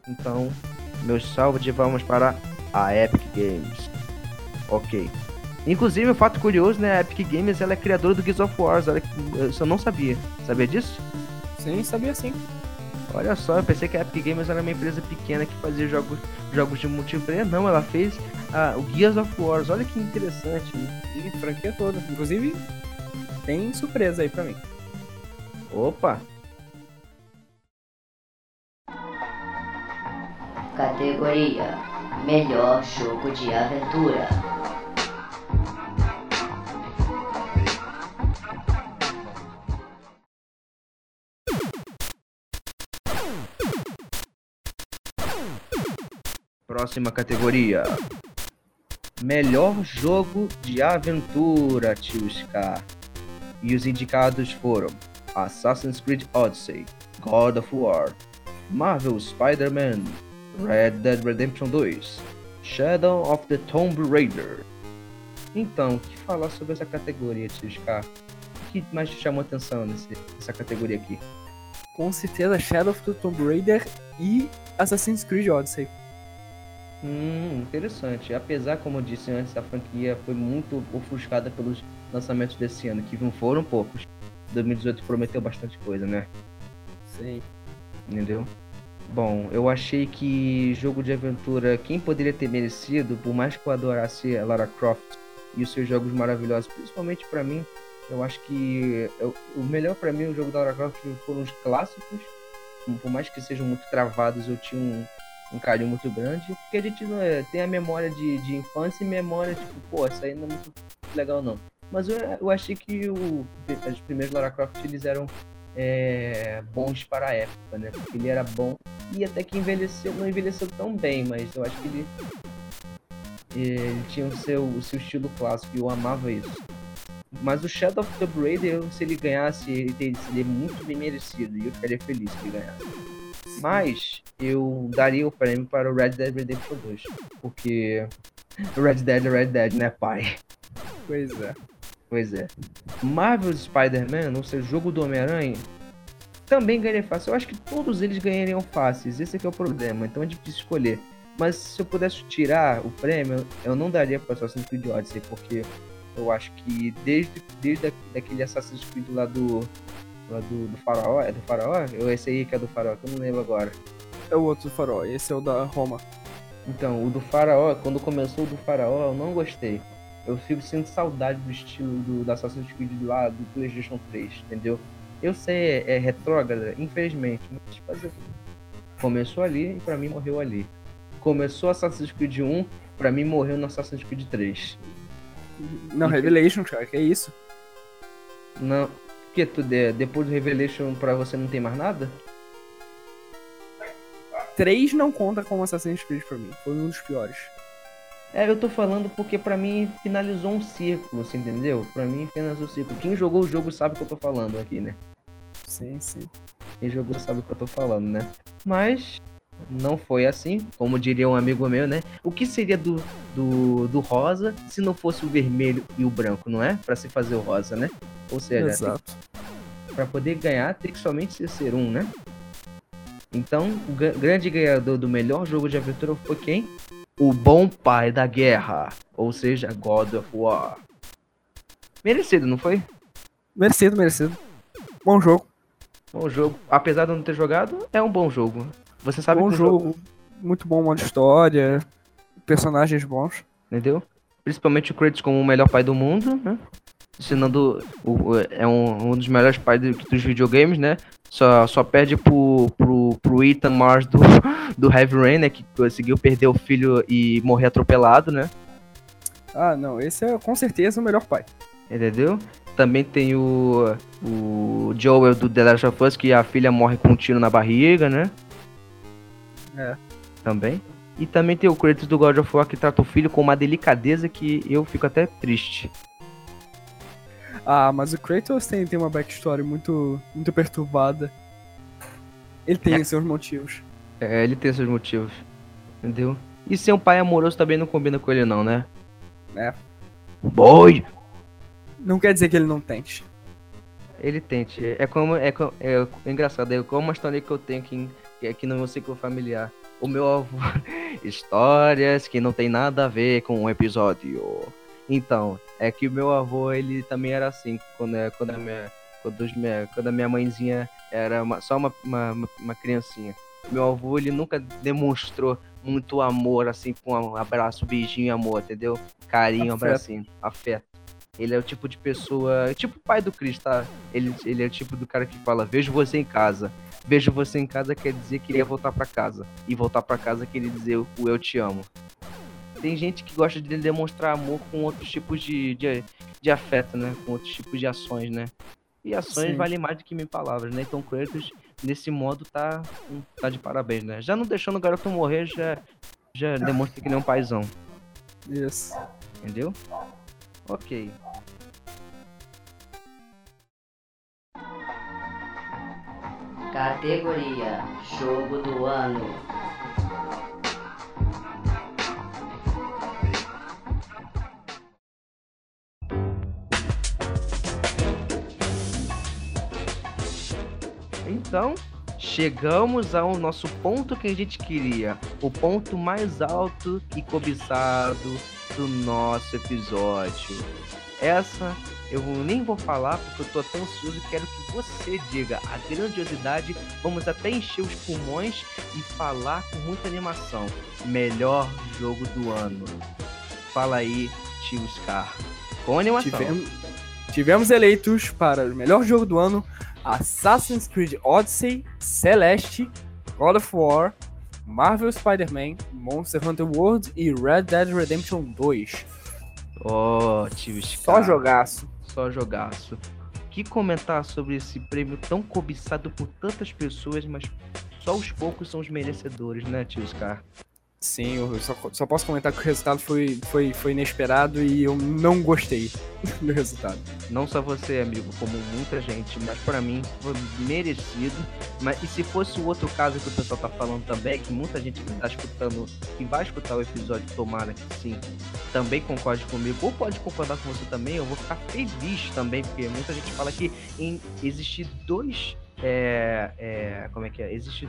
Então, meu salve de vamos para a Epic Games. Ok. Inclusive, um fato curioso, né? A Epic Games ela é criadora do Gears of War. Olha, eu não sabia. Sabia disso? Sim, sabia sim. Olha só, eu pensei que a Epic Games era uma empresa pequena que fazia jogos, jogos de multiplayer. Não, ela fez ah, o Gears of War. Olha que interessante. E franquia toda. Inclusive, tem surpresa aí pra mim. Opa! Categoria Melhor Jogo de Aventura. Próxima categoria. Melhor jogo de aventura, tio Scar. E os indicados foram Assassin's Creed Odyssey, God of War, Marvel Spider-Man, Red Dead Redemption 2, Shadow of the Tomb Raider. Então, o que falar sobre essa categoria, tio Scar? O que mais te chamou atenção nesse- nessa categoria aqui? Com certeza, Shadow of the Tomb Raider e Assassin's Creed Odyssey. Hum, interessante. Apesar, como eu disse antes, a franquia foi muito ofuscada pelos lançamentos desse ano, que não foram poucos. 2018 prometeu bastante coisa, né? Sim. Entendeu? Bom, eu achei que jogo de aventura, quem poderia ter merecido, por mais que eu adorasse a Lara Croft e os seus jogos maravilhosos, principalmente pra mim, eu acho que eu- o melhor pra mim o jogo da Lara Croft foram os clássicos, por mais que sejam muito travados, eu tinha um, um carinho muito grande, porque a gente é, tem a memória de, de infância e memória, tipo, pô, isso aí não é muito legal não. Mas eu, eu achei que o, os primeiros Lara Croft eles eram é, bons para a época, né? Porque ele era bom e até que envelheceu, não envelheceu tão bem, mas eu acho que ele, ele tinha o seu, o seu estilo clássico e eu amava isso. Mas o Shadow of the Raider, se ele ganhasse, ele teria- seria muito bem merecido e eu ficaria feliz se ele ganhasse. Mas eu daria o prêmio para o Red Dead Redemption 2, porque Red Dead é Red Dead, né, pai? Pois é. Pois é. Marvel Spider-Man, ou seja, o jogo do Homem-Aranha, também ganharia fácil. Eu acho que todos eles ganhariam fáceis. Esse aqui é o problema. Então é difícil escolher. Mas se eu pudesse tirar o prêmio, eu não daria para Assassin's Creed Odyssey, porque Eu acho que desde, desde daquele Assassin's Creed lá do. Lá do, do Faraó. É do Faraó? Ou esse aí que é do Faraó, que eu não lembro agora. É o outro do farol, esse é o da Roma. Então, o do Faraó, quando começou o do Faraó, eu não gostei. Eu fico sentindo saudade do estilo do, da Assassin's Creed lá do PlayStation 3, entendeu? Eu sei, é, é retrógrada, infelizmente, mas fazer. Começou ali e pra mim morreu ali. Começou Assassin's Creed 1, pra mim morreu no Assassin's Creed 3. Não, Revelation, cara, que é isso? Não. Porque tu, de- depois do Revelation pra você não tem mais nada? 3 não conta como Assassin's Creed pra mim, foi um dos piores. É, eu tô falando porque pra mim finalizou um círculo, você entendeu? Pra mim finalizou um círculo. Quem jogou o jogo sabe o que eu tô falando aqui, né? Sim, sim. Quem jogou sabe o que eu tô falando, né? Mas não foi assim, como diria um amigo meu, né? O que seria do, do, do rosa se não fosse o vermelho e o branco, não é? Pra se fazer o rosa, né? Ou seja. Pra poder ganhar tem que somente ser um, né? Então, o gra- grande ganhador do melhor jogo de aventura foi quem? O bom pai da guerra, ou seja, God of War. Merecido, não foi? Merecido, merecido. Bom jogo. Bom jogo. Apesar de eu não ter jogado, é um bom jogo. Você sabe bom que o jogo. Muito bom modo história. Personagens bons. entendeu? Principalmente o Kratos como o melhor pai do mundo, né? Ensinando o, é um, um dos melhores pais do- dos videogames, né? Só, só perde pro, pro, pro Ethan Mars do, do Heavy Rain, né? Que conseguiu perder o filho e morrer atropelado, né? Ah, não. Esse é com certeza o melhor pai. Entendeu? Também tem o, o Joel do The Last of Us, que a filha morre com um tiro na barriga, né? É. Também. E também tem o Kratos do God of War que trata o filho com uma delicadeza que eu fico até triste. Ah, mas o Kratos tem, tem uma backstory muito, muito perturbada. Ele tem É. seus motivos. É, ele tem seus motivos. Entendeu? E ser um pai amoroso também não combina com ele, não, né? É. Boy! Não quer dizer que ele não tente. Ele tente. É como. É, co- é, engraçado, é como uma história que eu tenho aqui, que aqui no meu ciclo familiar. O meu avô. <laughs> Histórias que não tem nada a ver com o episódio. Então, é que o meu avô, ele também era assim, quando, é- quando, a, minha, quando, os minha- quando a minha mãezinha era uma- só uma, uma, uma- criancinha. Meu avô, ele nunca demonstrou muito amor, assim, com um abraço, beijinho amor, entendeu? Carinho, Afeto. abracinho, afeto. Ele é o tipo de pessoa, tipo o pai do Chris, tá? Ele, ele é o tipo do cara que fala, vejo você em casa. Vejo você em casa quer dizer que ele ia voltar pra casa. E voltar pra casa quer dizer o eu te amo. Tem gente que gosta de demonstrar amor com outros tipos de, de, de afeto, né? Com outros tipos de ações, né? E ações Sim. valem mais do que mil palavras, né? Então Kratos, nesse modo, tá, tá de parabéns, né? Já não deixando o garoto morrer, já, já demonstra que ele é um paizão. Isso. Entendeu? Ok. Categoria Jogo do Ano. Então, chegamos ao nosso ponto que a gente queria. O ponto mais alto e cobiçado do nosso episódio. Essa eu nem vou falar porque eu tô até ansioso e quero que você diga a grandiosidade. Vamos até encher os pulmões e falar com muita animação. Melhor jogo do ano. Fala aí, tio Scar. Com animação. Tivemos, tivemos eleitos para o melhor jogo do ano Assassin's Creed Odyssey, Celeste, God of War, Marvel Spider-Man, Monster Hunter World e Red Dead Redemption 2. Ó, tio Scar. Só jogaço. Só jogaço. Que comentar sobre esse prêmio tão cobiçado por tantas pessoas, mas só os poucos são os merecedores, né, tio Scar? Sim, eu só, só posso comentar que o resultado foi, foi, foi inesperado e eu não gostei <laughs> do resultado. Não só você, amigo, como muita gente, mas pra mim foi merecido. Mas e se fosse o outro caso que o pessoal tá falando também, que muita gente que tá escutando, que vai escutar o episódio, tomara que sim, também concorde comigo, ou pode concordar com você também, eu vou ficar feliz também, porque muita gente fala que em existir dois. É, é, como é que é? Existe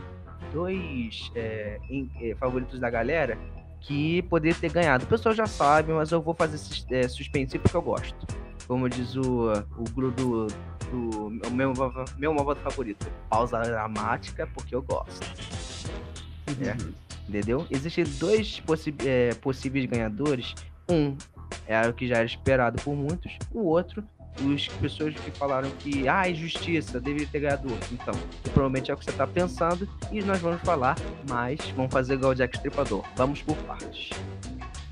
dois é, em- é, favoritos da galera que poderia ter ganhado. O pessoal já sabe, mas eu vou fazer é, suspensivo porque eu gosto. Como diz o, o grupo do, meu, meu malvado favorito. Pausa dramática porque eu gosto. É. Entendeu? Existem dois possi é, possíveis ganhadores. Um é o que já era esperado por muitos. O outro, os pessoas que falaram que, ah, injustiça, deveria ter ganhado outro. Então, provavelmente é o que você tá pensando. E nós vamos falar, mas vamos fazer igual o Jack Stripador. Vamos por partes.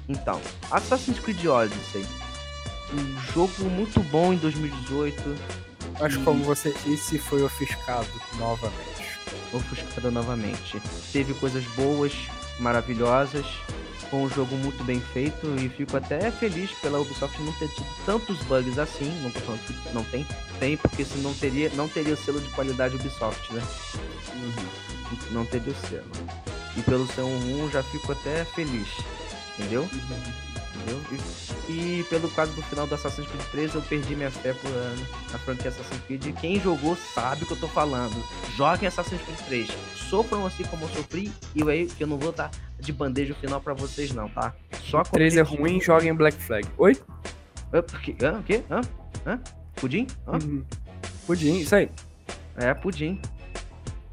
Então, Assassin's Creed Odyssey. Um jogo muito bom em 2018. Mas como você disse, foi ofuscado novamente. ofuscada novamente. Teve coisas boas, maravilhosas, foi um jogo muito bem feito e fico até feliz pela Ubisoft não ter tido tantos bugs assim. Não não tem, tem, porque senão teria, não teria o selo de qualidade Ubisoft, né? Não teria o selo. E pelo ser um 1 já fico até feliz, entendeu? Entendeu? E, e pelo caso do final do Assassin's Creed 3, eu perdi minha fé por, uh, na franquia Assassin's Creed. E Quem jogou sabe o que eu tô falando. Joguem Assassin's Creed 3. Sofram assim como eu sofri. E aí que eu não vou dar de bandeja o final pra vocês, não, tá? Só 3 é ruim, joga em Black Flag. Oi? Hã? O quê? Hã? Hã? Pudim? Hã? Uhum. Pudim, isso aí. É, pudim.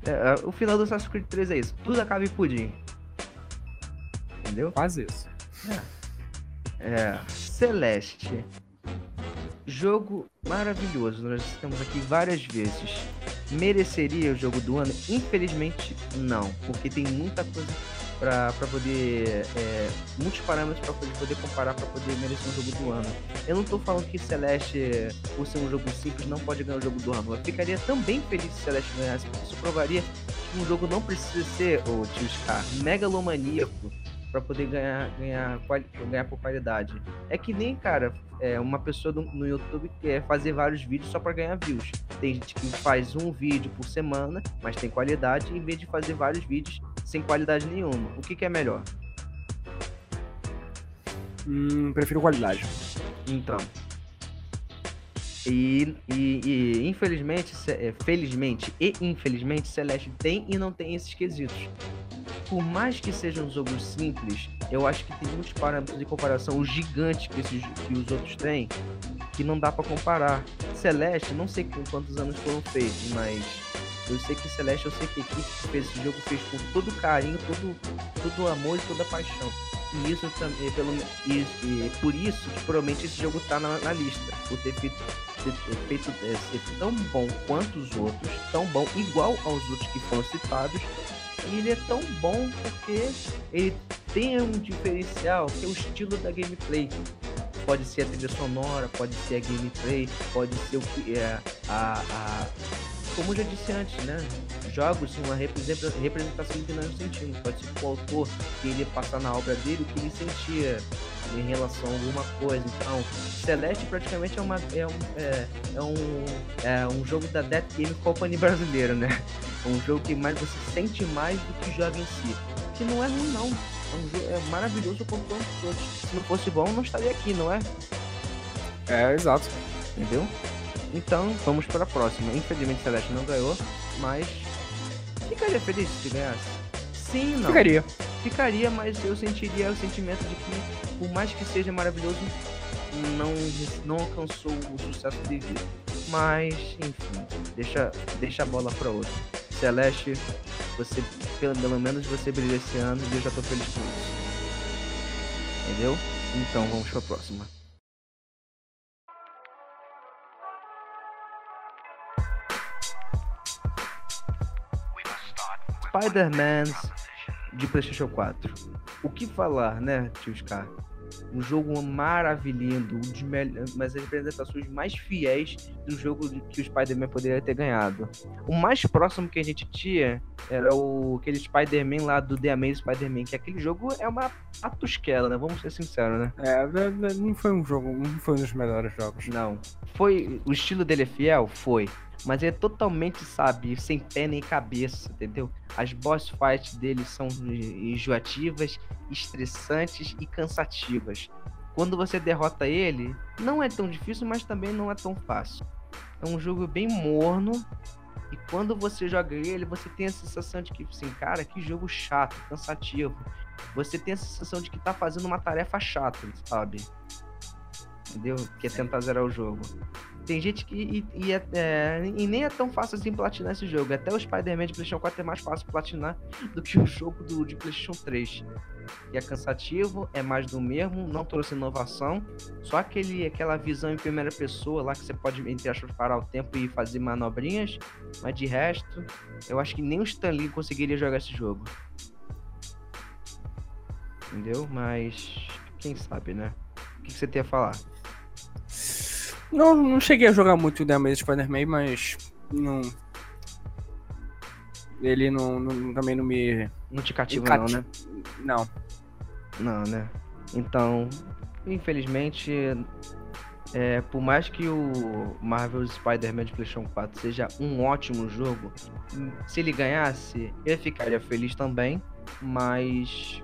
É, é, o final do Assassin's Creed 3 é isso. Tudo acaba em pudim. Entendeu? Quase isso. É, Celeste. Jogo maravilhoso. Nós estamos aqui várias vezes. Mereceria o jogo do ano? Infelizmente, não. Porque tem muita coisa pra poder. É, muitos parâmetros pra poder, poder comparar pra poder merecer um jogo do ano. Eu não tô falando que Celeste, por ser um jogo simples, não pode ganhar o jogo do ano. Eu ficaria também feliz se Celeste ganhasse, porque isso provaria que um jogo não precisa ser, o tio Scar, megalomaníaco pra poder ganhar, ganhar, ganhar por qualidade. É que nem, cara, é, uma pessoa no, no YouTube quer fazer vários vídeos só pra ganhar views. Tem gente que faz um vídeo por semana, mas tem qualidade, em vez de fazer vários vídeos sem qualidade nenhuma. O que, que é melhor? Hum, prefiro qualidade. Então. E, e, e, infelizmente, é, felizmente e infelizmente, Celeste tem e não tem esses quesitos. Por mais que sejam jogos simples, eu acho que tem muitos parâmetros de comparação gigantes que, esses, que os outros têm que não dá pra comparar. Celeste, não sei com quantos anos foram feitos, mas eu sei que Celeste, eu sei que a equipe que fez esse jogo fez com todo carinho, todo, todo amor e toda paixão. E isso também, pelo e, por isso que provavelmente esse jogo tá na, na lista. Por ter feito, ter feito é, ser tão bom quanto os outros, tão bom igual aos outros que foram citados. E ele é tão bom porque ele tem um diferencial que é o estilo da gameplay. Pode ser a trilha sonora, pode ser a gameplay, pode ser o é a, a como eu já disse antes, né? Jogos são uma representa- representação do que nós sentimos. Pode ser que o autor queria passar na obra dele o que ele sentia em relação a alguma coisa. Então, Celeste praticamente é uma é um, é, é um, é um jogo da Death Game Company brasileira, né? É um jogo que mais você sente mais do que joga em si. Que não é ruim não. É um jogo é maravilhoso como todos. Se não fosse bom, não estaria aqui, não é? É, exato. Entendeu? Então, vamos para a próxima. Infelizmente, Celeste não ganhou, mas ficaria feliz se ganhasse. Sim, não. Ficaria. Ficaria, mas eu sentiria o sentimento de que, por mais que seja maravilhoso, não, não alcançou o sucesso devido. Mas, enfim, deixa, deixa a bola para outro. Celeste, você, pelo, pelo menos você brilhou esse ano e eu já tô feliz com isso. Entendeu? Então, vamos para a próxima. Spider-Man de PlayStation 4. O que falar, né, tio Scar? Um jogo maravilhoso, um mas as representações mais fiéis do jogo que o Spider-Man poderia ter ganhado. O mais próximo que a gente tinha era o aquele Spider-Man lá do The Amazing Spider-Man, que aquele jogo é uma patusquela, né? Vamos ser sinceros, né? É, é, é, não foi um jogo, não foi um dos melhores jogos. Não. Foi. O estilo dele é fiel? Foi. Mas é totalmente, sabe, sem pé nem cabeça, entendeu? As boss fights dele são enjoativas, estressantes e cansativas. Quando você derrota ele, não é tão difícil, mas também não é tão fácil. É um jogo bem morno, E quando você joga ele, você tem a sensação de que, assim, cara, que jogo chato, cansativo. Você tem a sensação de que tá fazendo uma tarefa chata, sabe? Entendeu? Que é tentar zerar o jogo. Tem gente que. E, e, é, é, e nem é tão fácil assim platinar esse jogo. Até o Spider-Man de PlayStation 4 é mais fácil platinar do que o jogo do, de PlayStation 3. Que é cansativo, é mais do mesmo, não trouxe inovação. Só aquele, aquela visão em primeira pessoa lá que você pode, entre aspas, parar o tempo e fazer manobrinhas. Mas de resto, eu acho que nem o Stanley conseguiria jogar esse jogo. Entendeu? Mas. Quem sabe, né? O que você tem a falar? Não, não cheguei a jogar muito o The Amazing Spider-Man, mas não. Ele não, não, também não me. Não te cativa, Cati- não, né? Não. Não, né? Então, infelizmente, é, por mais que o Marvel Spider-Man de PlayStation 4 seja um ótimo jogo, se ele ganhasse, eu ficaria feliz também, mas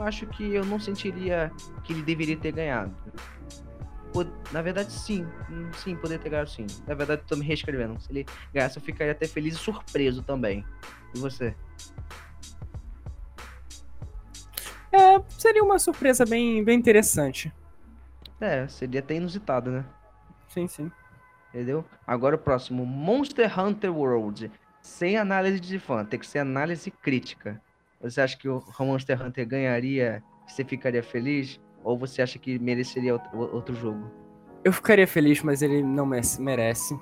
acho que eu não sentiria que ele deveria ter ganhado. Po- Na verdade, sim. Hum, Sim, poderia ter ganhado sim. Na verdade, tô me reescrevendo. Se ele ganhasse, eu ficaria até feliz e surpreso também. E você? É, seria uma surpresa bem, bem interessante. É, seria até inusitado, né? Sim, sim. Entendeu? Agora o próximo, Monster Hunter World. Sem análise de fã, tem que ser análise crítica. Você acha que o Monster Hunter ganharia? Você ficaria feliz? Ou você acha que mereceria outro, jogo? Eu ficaria feliz, mas ele não merece-.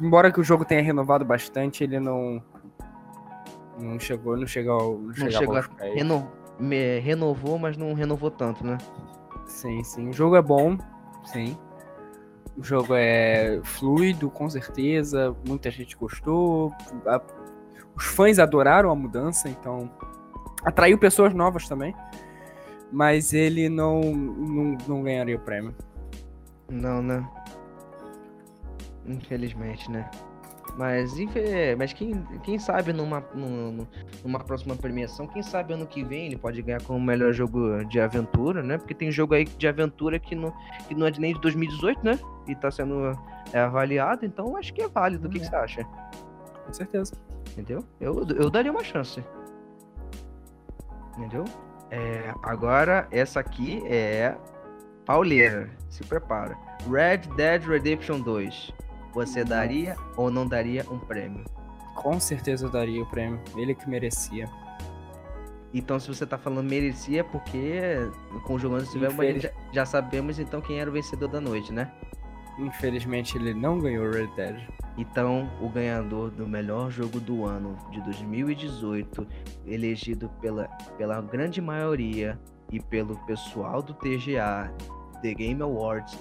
Embora que o jogo tenha renovado bastante, ele não. Não chegou, não chegou. Não, Não chegou a reno- renovou, mas não renovou tanto, né? Sim, sim. O jogo é bom, sim. O jogo é fluido, com certeza. Muita gente gostou. A- Os fãs adoraram a mudança, então atraiu pessoas novas também. Mas ele não, não, não ganharia o prêmio. Não, né? Infelizmente, né? Mas, infe- mas quem, quem sabe numa, numa, numa próxima premiação, quem sabe ano que vem ele pode ganhar como melhor jogo de aventura, né? Porque tem jogo aí de aventura que não, que não é de nem de 2018, né? E tá sendo é, avaliado, então acho que é válido. O que, que você acha? Com certeza. Entendeu? Eu, eu daria uma chance. Entendeu? É, agora, essa aqui é pauleira. Se prepara. Red Dead Redemption 2. Você daria ou não daria um prêmio? Com certeza eu daria o prêmio. Ele que merecia. Então, se você tá falando merecia, é porque com o a gente já, já sabemos então quem era o vencedor da noite, né? Infelizmente ele não ganhou o Red Dead. Então, o ganhador do melhor jogo do ano de 2018, elegido pela, pela grande maioria e pelo pessoal do TGA, The Game Awards,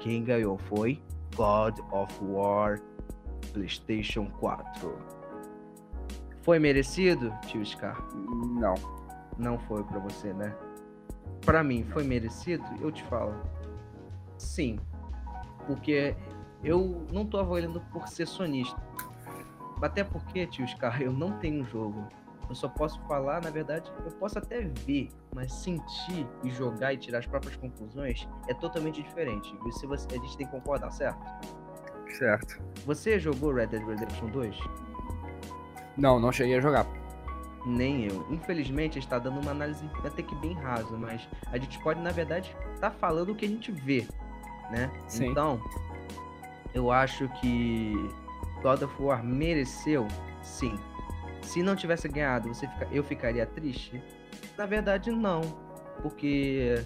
quem ganhou foi God of War PlayStation 4. Foi merecido, tio Scar? Não. Não foi pra você, né? Pra mim, foi merecido? Eu te falo. Sim. Porque eu não tô avaliando por ser sonista. Até porque, tio Scar, eu não tenho jogo. Eu só posso falar, na verdade, eu posso até ver, mas sentir e jogar e tirar as próprias conclusões é totalmente diferente. Isso você, a gente tem que concordar, certo? Certo. Você jogou Red Dead Redemption 2? Não, não cheguei a jogar. Nem eu. Infelizmente, a gente tá dando uma análise até que bem rasa, mas a gente pode, na verdade, tá falando o que a gente vê, né? Sim. Então, eu acho que God of War mereceu, sim. Se não tivesse ganhado, você fica... eu ficaria triste? Na verdade, não. Porque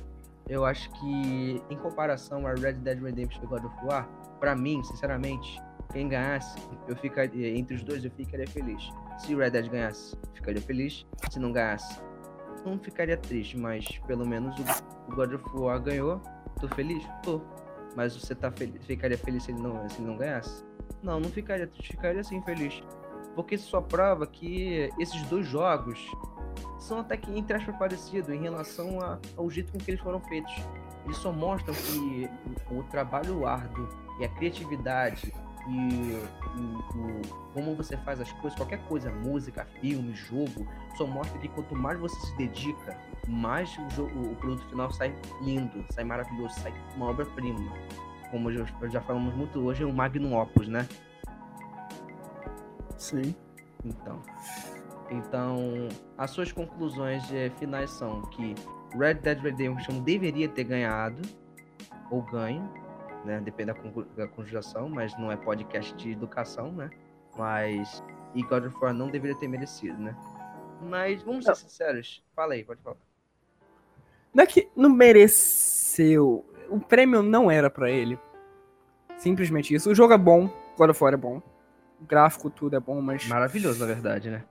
eu acho que, em comparação a Red Dead Redemption e God of War, pra mim, sinceramente, quem ganhasse, eu ficaria entre os dois, eu ficaria feliz. Se Red Dead ganhasse, ficaria feliz. Se não ganhasse, não ficaria triste, mas pelo menos o, o God of War ganhou. Tô feliz? Tô. Mas você tá feliz, ficaria feliz se ele não, se ele não ganhasse? Não, não ficaria ficaria sim feliz. Porque isso só prova que esses dois jogos são até que entre aspas parecidos em relação a- ao jeito com que eles foram feitos. Eles só mostram que o trabalho árduo e a criatividade e o, o- como você faz as coisas, qualquer coisa, música, filme, jogo, só mostra que quanto mais você se dedica, mais o, jogo, o produto final sai lindo, sai maravilhoso, sai uma obra-prima. Como já, já falamos muito hoje, é um magnum opus, né? Sim. Então, então as suas conclusões eh, finais são que Red Dead Redemption deveria ter ganhado ou ganho, né? Depende da, conjugação, mas não é podcast de educação, né? Mas e God of War não deveria ter merecido, né? Mas vamos ser Não. sinceros. Fala aí, pode falar. Não é que não mereceu. O prêmio não era pra ele. Simplesmente isso. O jogo é bom, God of War é bom. O gráfico, tudo é bom, mas. Maravilhoso, na verdade, né?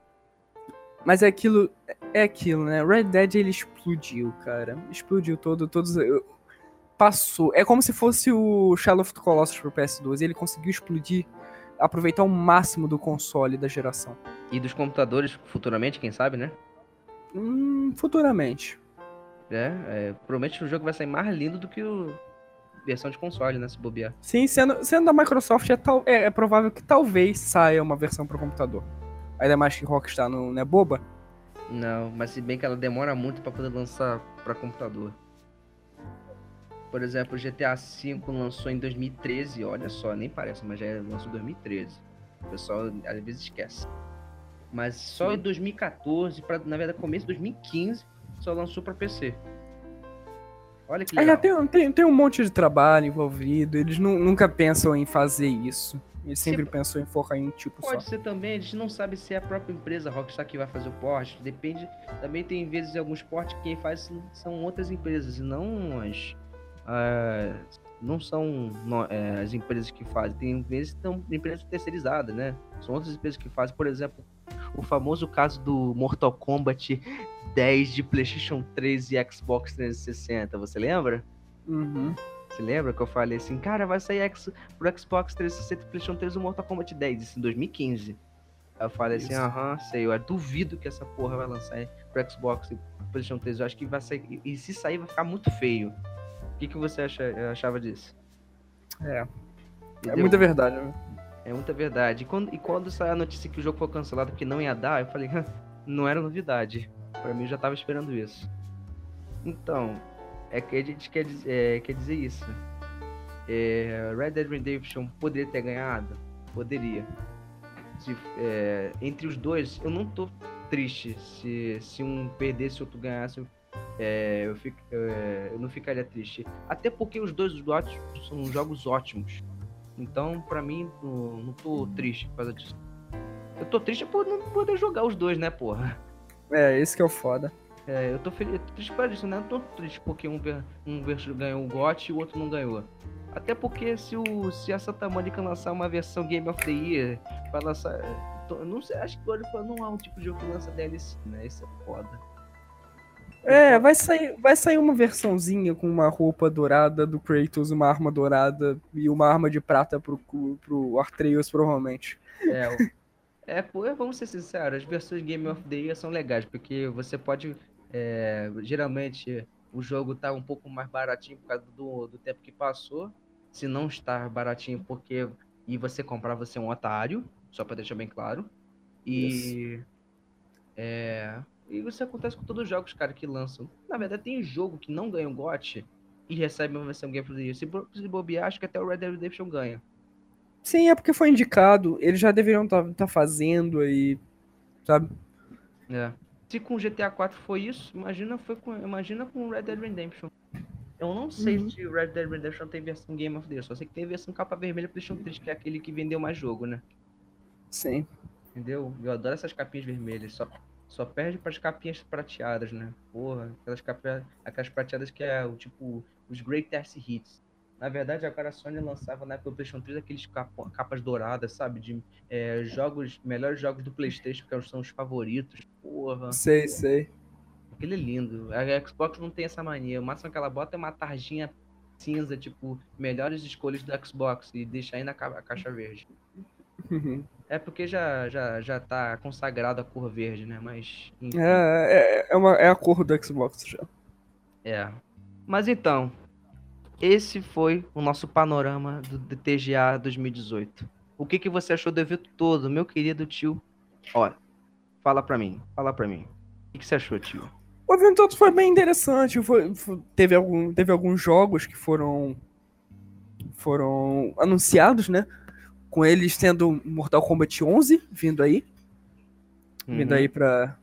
Mas é aquilo. É aquilo, né? Red Dead ele explodiu, cara. Explodiu todo. Todos. eu- Passou. É como se fosse o Shadow of the Colossus pro PS2. Ele conseguiu explodir, aproveitar o máximo do console da geração. E dos computadores, futuramente, quem sabe, né? Hum, futuramente. É, é, provavelmente o jogo vai sair mais lindo do que o versão de console, né? Se bobear. Sim, sendo, sendo da Microsoft, é, tal, é, é provável que talvez saia uma versão pro computador. Ainda mais que Rockstar não, não é boba. Não, mas se bem que ela demora muito pra poder lançar pra computador. Por exemplo, o GTA V lançou em 2013, olha só, nem parece, mas já lançou em 2013. O pessoal às vezes esquece. Mas só em 2014, pra, na verdade, começo de 2015, só lançou pra PC. Olha que Aí legal. já tem, tem, tem um monte de trabalho envolvido, eles nu- nunca pensam em fazer isso. Eles sempre Sim. pensam em focar em um tipo Pode só. ser também, a gente não sabe se é a própria empresa Rockstar que vai fazer o porte. Depende. Também tem vezes alguns portes que quem faz são outras empresas e não as. Ah, não são é, as empresas que fazem. Tem vezes que são empresas terceirizadas, né? São outras empresas que fazem. Por exemplo, o famoso caso do Mortal Kombat 10 de PlayStation 3 e Xbox 360. Você lembra? Uhum. Você lembra que eu falei assim, cara, vai sair X, pro Xbox 360 e PlayStation 3 o Mortal Kombat 10, isso em 2015. Aí eu falei assim, aham, sei, eu duvido que essa porra vai lançar pro Xbox e PlayStation 3. Eu acho que vai sair, e se sair vai ficar muito feio. O que, que você acha, achava disso? É. É Entendeu? muita verdade. né? É muita verdade. E quando, e quando saiu a notícia que o jogo foi cancelado porque não ia dar, eu falei, "Hã, não era novidade. Pra mim eu já tava esperando isso. Então, é que a gente quer, é, quer dizer isso. É, Red Dead Redemption poderia ter ganhado? Poderia. Se, é, entre os dois, eu não tô triste se, se um perdesse e outro ganhasse. É, eu, fico, é, eu não ficaria triste. Até porque os dois ótimos, são jogos ótimos. Então, pra mim, não, não tô triste por causa disso. Eu tô triste por não poder jogar os dois, né, porra? É, esse que é o foda. É, eu tô, feliz, eu tô triste por isso, né? Eu tô triste porque um, um ganhou o GOT e o outro não ganhou. Até porque se, o, se a Santa Mônica lançar uma versão Game of the Year, vai lançar. tô- eu não sei, acho que War não é um tipo de jogo que lança DLC, né? Isso é foda. É, vai sair, vai sair uma versãozinha com uma roupa dourada do Kratos, uma arma dourada e uma arma de prata pro, pro Artreus, provavelmente. É, é, pô, vamos ser sinceros, as versões Game of the Year são legais, porque você pode. é, geralmente o jogo tá um pouco mais baratinho por causa do, do tempo que passou. Se não estar baratinho, porque. E você comprar, você é um otário, só pra deixar bem claro. E. É. E isso acontece com todos os jogos, cara, que lançam. Na verdade, tem jogo que não ganha um GOT e recebe uma versão Game of the Year. Se, se bobear, acho que até o Red Dead Redemption ganha. Sim, é porque foi indicado, eles já deveriam estar fazendo aí, sabe? É. Se com GTA 4 foi isso, imagina, foi com, imagina com Red Dead Redemption. Eu não sei Uhum. se Red Dead Redemption tem versão Game of the Year, só sei que tem versão capa vermelha PlayStation 3, que é aquele que vendeu mais jogo, né? Sim. Entendeu? Eu adoro essas capinhas vermelhas, só, só perde pras capinhas prateadas, né? Porra, aquelas, capa, aquelas prateadas que é o tipo os Greatest Hits. Na verdade, agora a Sony lançava na época do PlayStation 3 aqueles capo- capas douradas, sabe? De é, jogos, melhores jogos do PlayStation, que são os favoritos. Porra. Sei, sei. Aquele é lindo. A Xbox não tem essa mania. O máximo que ela bota é uma tarjinha cinza, tipo, melhores escolhas do Xbox e deixa aí na ca- caixa verde. É porque já, já, já tá consagrado a cor verde, né? Mas. enfim. É, é, é, uma, é a cor do Xbox já. É. Mas então, esse foi o nosso panorama do, do TGA 2018. O que, que você achou do evento todo, meu querido tio? Olha, fala pra mim, fala pra mim. O que, que você achou, tio? O evento todo foi bem interessante. Foi, foi- teve, algum, teve alguns jogos que foram foram anunciados, né? Com eles tendo Mortal Kombat 11 vindo aí. Vindo Uhum. aí pra,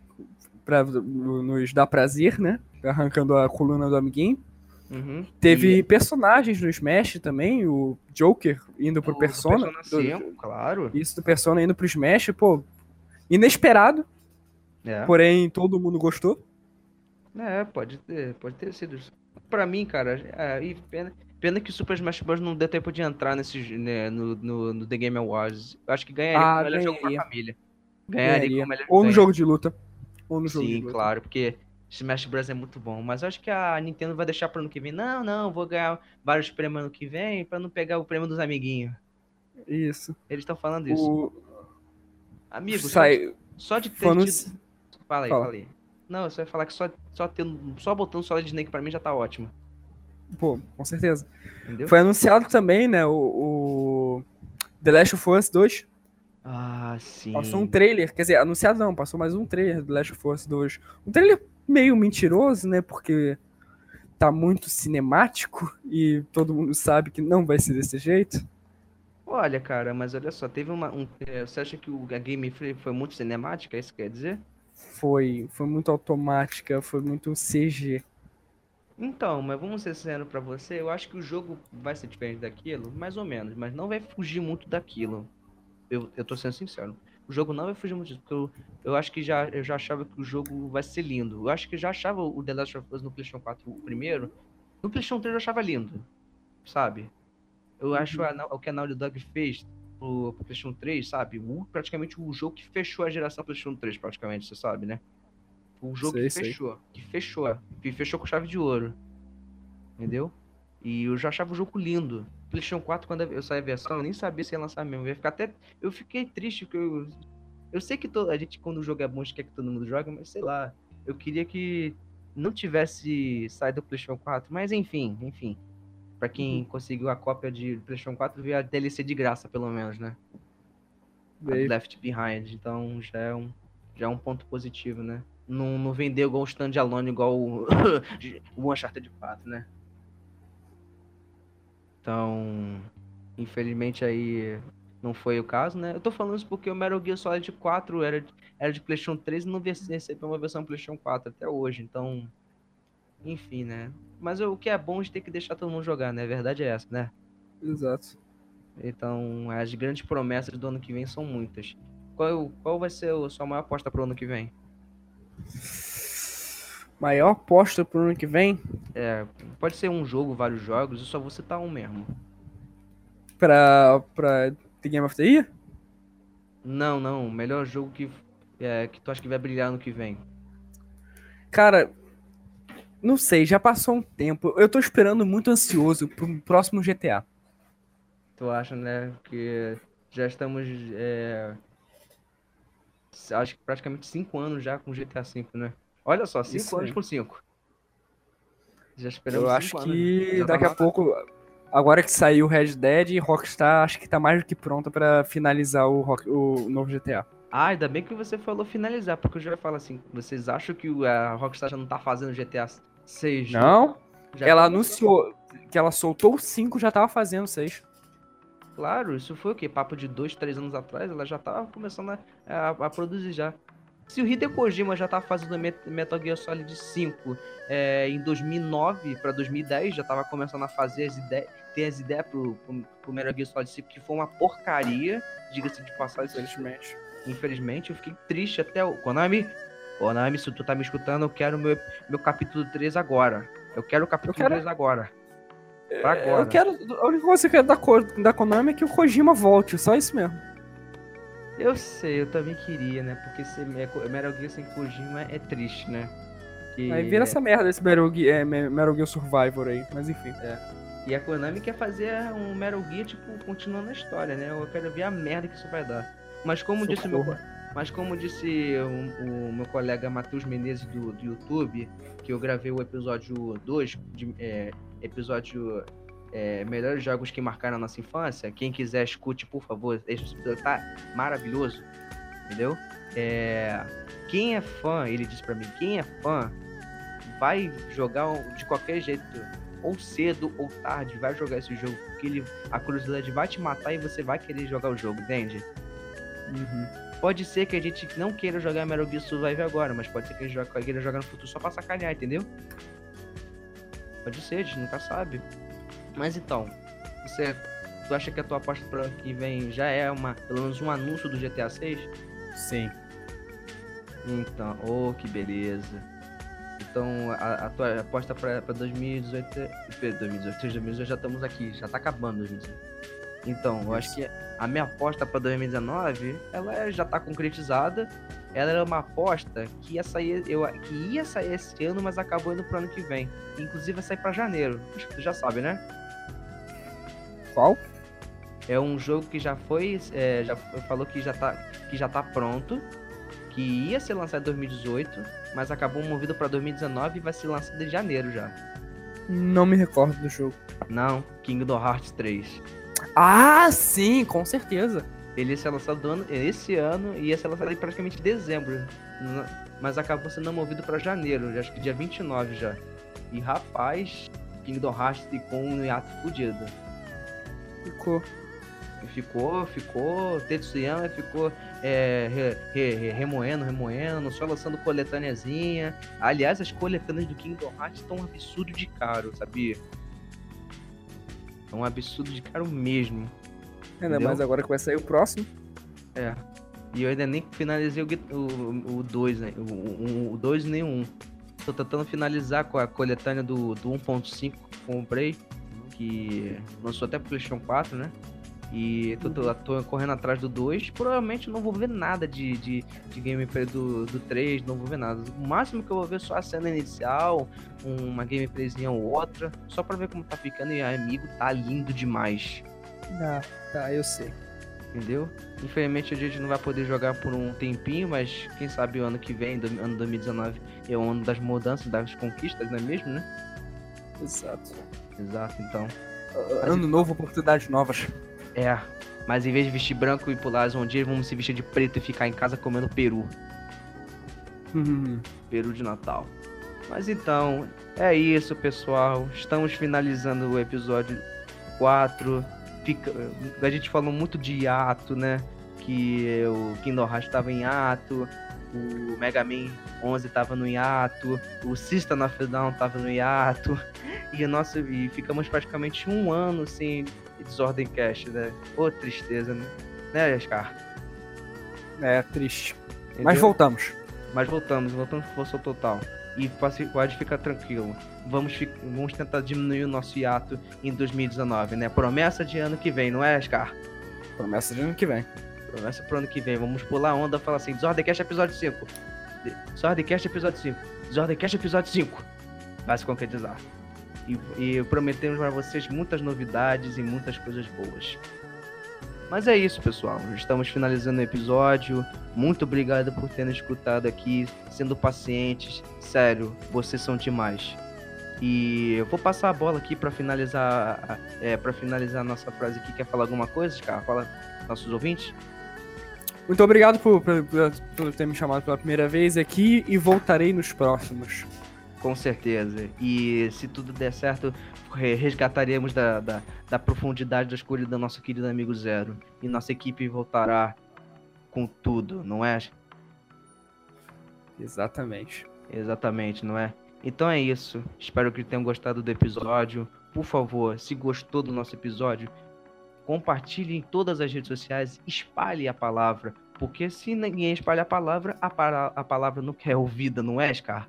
pra nos dar prazer, né? Arrancando a coluna do amiguinho. Uhum. Teve E personagens no Smash também, o Joker indo pro o Persona. Persona do- 5, claro. isso do Persona indo pro Smash, pô. Inesperado, É. porém todo mundo gostou. É, pode ter, pode ter sido. Pra mim, cara, é, e pena, pena que o Super Smash Bros. não deu tempo de entrar nesse, né, no, no, no The Game Awards. Eu acho que ganharia Ah, como melhor jogo pra família. Ganharia Ganharia. como melhor Ou no jogo de luta. Ou no jogo de Sim, luta. claro, porque Smash Bros. é muito bom. Mas eu acho que a Nintendo vai deixar pro ano que vem. Não, não, vou ganhar vários prêmios ano que vem pra não pegar o prêmio dos amiguinhos. Isso. Eles estão falando isso. O... Amigo, só, Sai... só de ter no- tido... Fala aí, Fala. fala aí. Não, você vai falar que só, só, tendo, só botando Solid Snake pra mim já tá ótimo. Pô, com certeza. Entendeu? Foi anunciado também, né, o, o The Last of Us 2. Ah, sim. Passou um trailer, quer dizer, anunciado não, passou mais um trailer do The Last of Us 2. Um trailer meio mentiroso, né, porque tá muito cinemático e todo mundo sabe que não vai ser desse jeito. Olha, cara, mas olha só, teve uma. Um, é, você acha que o, a gameplay foi muito cinemática? É isso que quer dizer? Foi, foi muito automática, foi muito CG. Então, mas vamos ser sinceros pra você, eu acho que o jogo vai ser diferente daquilo, mais ou menos, mas não vai fugir muito daquilo. Eu, eu tô sendo sincero. O jogo não vai fugir muito disso, porque eu, eu acho que já, eu já achava que o jogo vai ser lindo. Eu acho que já achava o The Last of Us no PlayStation 4 o primeiro. No PlayStation 3 eu achava lindo, sabe? Eu acho a o que a Naughty Dog fez pro, pro PlayStation 3, sabe? O, praticamente o jogo que fechou a geração PlayStation 3, praticamente, você sabe, né? O jogo Sei, que sei. fechou, que fechou, que fechou com chave de ouro. Entendeu? E eu já achava o jogo lindo. PlayStation 4, quando eu saí a versão, eu nem sabia se ia lançar mesmo. Eu ia ficar até. Eu fiquei triste, porque eu. Eu sei que to- a gente, quando o jogo é bom, a gente quer que todo mundo jogue, mas sei lá. Eu queria que não tivesse saído do PlayStation 4. Mas enfim, enfim. Pra quem conseguiu a cópia de PlayStation 4, veio a DLC de graça, pelo menos, né? Left Behind. Então já é um, já é um ponto positivo, né? Não, não vendeu igual o Standalone, igual o, <laughs> o Uncharted 4, né? Então, infelizmente aí não foi o caso, né? Eu tô falando isso porque o Metal Gear Solid 4 era, de- era de PlayStation 3 e não recebeu uma versão PlayStation 4 até hoje, então... Enfim, né? Mas o que é bom de ter que deixar todo mundo jogar, né? A verdade é essa, né? Exato. Então, as grandes promessas do ano que vem são muitas. Qual, qual vai ser a sua maior aposta pro ano que vem? Maior aposta pro ano que vem É, pode ser um jogo, vários jogos, eu só vou citar um mesmo. pra, pra The Game of the Year? Não, não, melhor jogo que, é, que tu acha que vai brilhar ano que vem. Cara, não sei, já passou um tempo. Eu tô esperando muito ansioso pro próximo GTA. Tu acha, né, que já estamos, é, acho que praticamente 5 anos já com GTA V, né? Olha só, 5 Isso anos com 5. Já esperamos Eu acho anos, que tá daqui a pouco, agora que saiu o Red Dead, Rockstar acho que tá mais do que pronta pra finalizar o, Rock- o novo GTA. Ah, ainda bem que você falou finalizar, porque eu já falar assim, vocês acham que o- a Rockstar já não tá fazendo GTA 6? Não? Já ela tá- anunciou que ela soltou o 5, já tava fazendo 6. Claro, isso foi o quê? Papo de dois, três anos atrás, ela já tava começando a, a- a produzir já. Se o Hideo Kojima já tava fazendo Met- Metal Gear Solid 5 é, em 2009 pra 2010, já tava começando a fazer as ideias, ter as ideias pro, pro, pro Metal Gear Solid 5, que foi uma porcaria, diga-se de passagem, Infelizmente. Infelizmente, eu fiquei triste até o. Konami, Konami, se tu tá me escutando, eu quero meu, meu capítulo 3 agora. Eu quero o capítulo quero- 3 agora. Pra agora. Eu quero. A única coisa que eu quero da, da Konami é que o Kojima volte, só isso mesmo. Eu sei, eu também queria, né? Porque ser Me- Metal Gear sem Kojima é triste, né? E, Aí vira essa merda esse Metal Gear, é, Me- Metal Gear Survivor aí, mas enfim. e a Konami quer fazer um Metal Gear, tipo, continuando a história, né? Eu quero ver a merda que isso vai dar. Mas como disse meu, Socorro. mas como disse o, o meu colega Matheus Menezes do, do YouTube, que eu gravei o episódio 2, de, é, episódio é, Melhores Jogos que Marcaram a Nossa Infância. Quem quiser, escute, por favor. Esse episódio tá maravilhoso. Entendeu? É, quem é fã, ele disse pra mim, quem é fã vai jogar de qualquer jeito ou cedo ou tarde, vai jogar esse jogo, porque ele, a curiosidade vai te matar e você vai querer jogar o jogo, entende? Uhum. Pode ser que a gente não queira jogar Metal Gear Survive agora, mas pode ser que a gente jogue- queira jogar no futuro só pra sacanear, entendeu? Pode ser, a gente nunca sabe. Mas então, você, tu acha que a tua aposta para que vem já é uma, pelo menos um anúncio do GTA 6? Sim. Então, oh, que beleza. Então, a, a tua aposta pra 2018, é- espera, 2018, 2018 já estamos aqui, já tá acabando 2018. Então, eu acho que a minha aposta pra 2019, ela já tá concretizada. Ela era uma aposta que ia sair, eu, que ia sair esse ano, mas acabou indo pro ano que vem. Inclusive vai sair pra janeiro. Acho que tu já sabe, né? Qual? É um jogo que já foi, é, já falou que já tá, que já tá pronto, que ia ser lançado em 2018, mas acabou movido pra 2019 e vai ser lançado em janeiro já. Não me recordo do jogo. Não, Kingdom Hearts 3. Ah, sim, com certeza. Ele ia ser lançado do ano- esse ano e ia ser lançado em praticamente dezembro, mas acabou sendo movido pra janeiro, acho que dia 29 já. E rapaz, Kingdom Hearts ficou um hiato fudido. Ficou. Ficou, ficou, Tetsuyama ficou é, re- re- remoendo, remoendo, só lançando coletâneazinha. Aliás, as coletâneas do Kingdom Hearts estão um absurdo de caro, sabia? É um absurdo de caro mesmo. Ainda mais agora que vai sair o próximo. É. E eu ainda nem finalizei o 2, o 2, né? O 2 nem o 1. Tô tentando finalizar com a coletânea do, do 1.5 que comprei, que lançou até pro PlayStation 4, né? E tô, tô, tô correndo atrás do 2. Provavelmente não vou ver nada de, de, de gameplay do, do 3, não vou ver nada. O máximo que eu vou ver é só a cena inicial, uma gameplayzinha ou outra, só pra ver como tá ficando. E amigo, tá lindo demais. Ah, tá, eu sei. Entendeu? Infelizmente a gente não vai poder jogar por um tempinho, mas quem sabe o ano que vem, do- ano 2019, é o ano das mudanças, das conquistas, não é mesmo, né? Exato. Exato, então. Ano novo, oportunidades novas. É. Mas em vez de vestir branco e pular as ondinhas, vamos se vestir de preto e ficar em casa comendo peru. Uhum. Peru de Natal. Mas então, é isso, pessoal. Estamos finalizando o episódio 4. Fica... A gente falou muito de hiato, né? Que o Kingdom Hearts estava em hiato, o Mega Man 11 estava no hiato, o System of Down estava no hiato. <laughs> E, o nosso... e ficamos praticamente um ano sem Desordem Cast, né? Ô, tristeza, né? Né, Scar? É, triste. Mas Entendeu? voltamos. Mas voltamos, voltamos com força total. E pode ficar tranquilo. Vamos, fi- vamos tentar diminuir o nosso hiato em 2019, né? Promessa de ano que vem, não é, Scar? Promessa de ano que vem. Promessa pro ano que vem. Vamos pular a onda e falar assim: Desordecast episódio 5. De- Desordecast episódio 5. Desordecast episódio 5. Vai se concretizar. E, e prometemos para vocês muitas novidades e muitas coisas boas. Mas é isso, pessoal. Estamos finalizando o episódio. Muito obrigado por terem escutado aqui, sendo pacientes. Sério, vocês são demais. E eu vou passar a bola aqui para finalizar, é, para finalizar a nossa frase aqui. Quer falar alguma coisa, cara? Fala nossos ouvintes. Muito obrigado por, por, por- ter me chamado pela primeira vez aqui e voltarei nos próximos. Com certeza. E se tudo der certo, re- resgataremos da, da, da profundidade da escuridão do nosso querido amigo Zero. E nossa equipe voltará com tudo, não é? Exatamente. Exatamente, não é? Então é isso. Espero que tenham gostado do episódio. Por favor, se gostou do nosso episódio, compartilhe em todas as redes sociais, espalhe a palavra. Porque se ninguém espalha a palavra, a, para- a palavra não é ouvida, não é, Scar?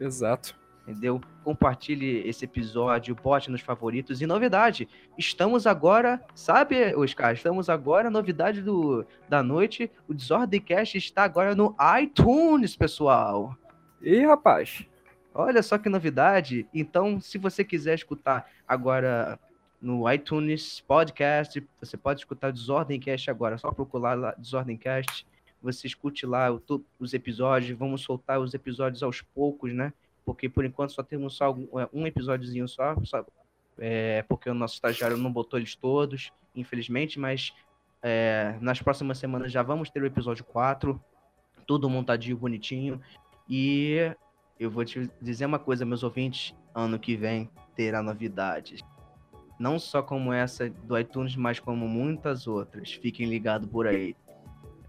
Exato. entendeu? Compartilhe esse episódio, bote nos favoritos. E novidade, estamos agora, sabe, Oscar? Estamos agora, novidade do, da noite, o Desordemcast está agora no iTunes, pessoal. E rapaz, Olha só que novidade. Então, se você quiser escutar agora no iTunes Podcast, você pode escutar o Desordemcast agora. É só procurar lá Desordemcast. Você escute lá os episódios. Vamos soltar os episódios aos poucos, né? Porque por enquanto só temos só é, um episódiozinho só. só é, porque o nosso estagiário não botou eles todos, infelizmente. Mas é, nas próximas semanas já vamos ter o episódio 4. Tudo montadinho, bonitinho. E eu vou te dizer uma coisa, meus ouvintes, ano que vem terá novidades. Não só como essa do iTunes, mas como muitas outras. Fiquem ligados por aí.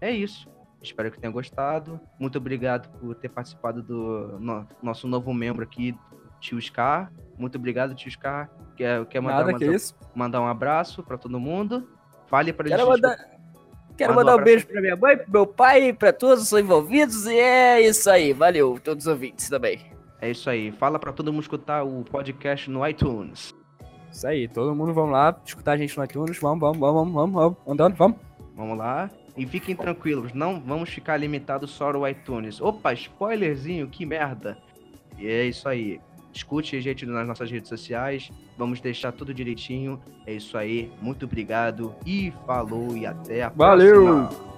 É isso. Espero que tenham gostado. Muito obrigado por ter participado do no- nosso novo membro aqui, Tio Scar. Muito obrigado, Tio Scar. Quer, quer mandar, Nada mandar, mandar um abraço para todo mundo? Fale para eles. Quero mandar, Manda um mandar um beijo pra minha mãe, pro meu pai, pra todos os envolvidos. E é isso aí. Valeu, todos os ouvintes também. É isso aí. Fala para todo mundo escutar o podcast no iTunes. Isso aí, todo mundo vamos lá escutar a gente no iTunes. Vamos, vamos, vamos, vamos, vamos, andando, vamos. Vamos lá. E fiquem tranquilos, não vamos ficar limitados só ao iTunes. Opa, spoilerzinho, que merda. E é isso aí. Escute a gente nas nossas redes sociais. Vamos deixar tudo direitinho. É isso aí. Muito obrigado. E falou e até a Valeu! próxima.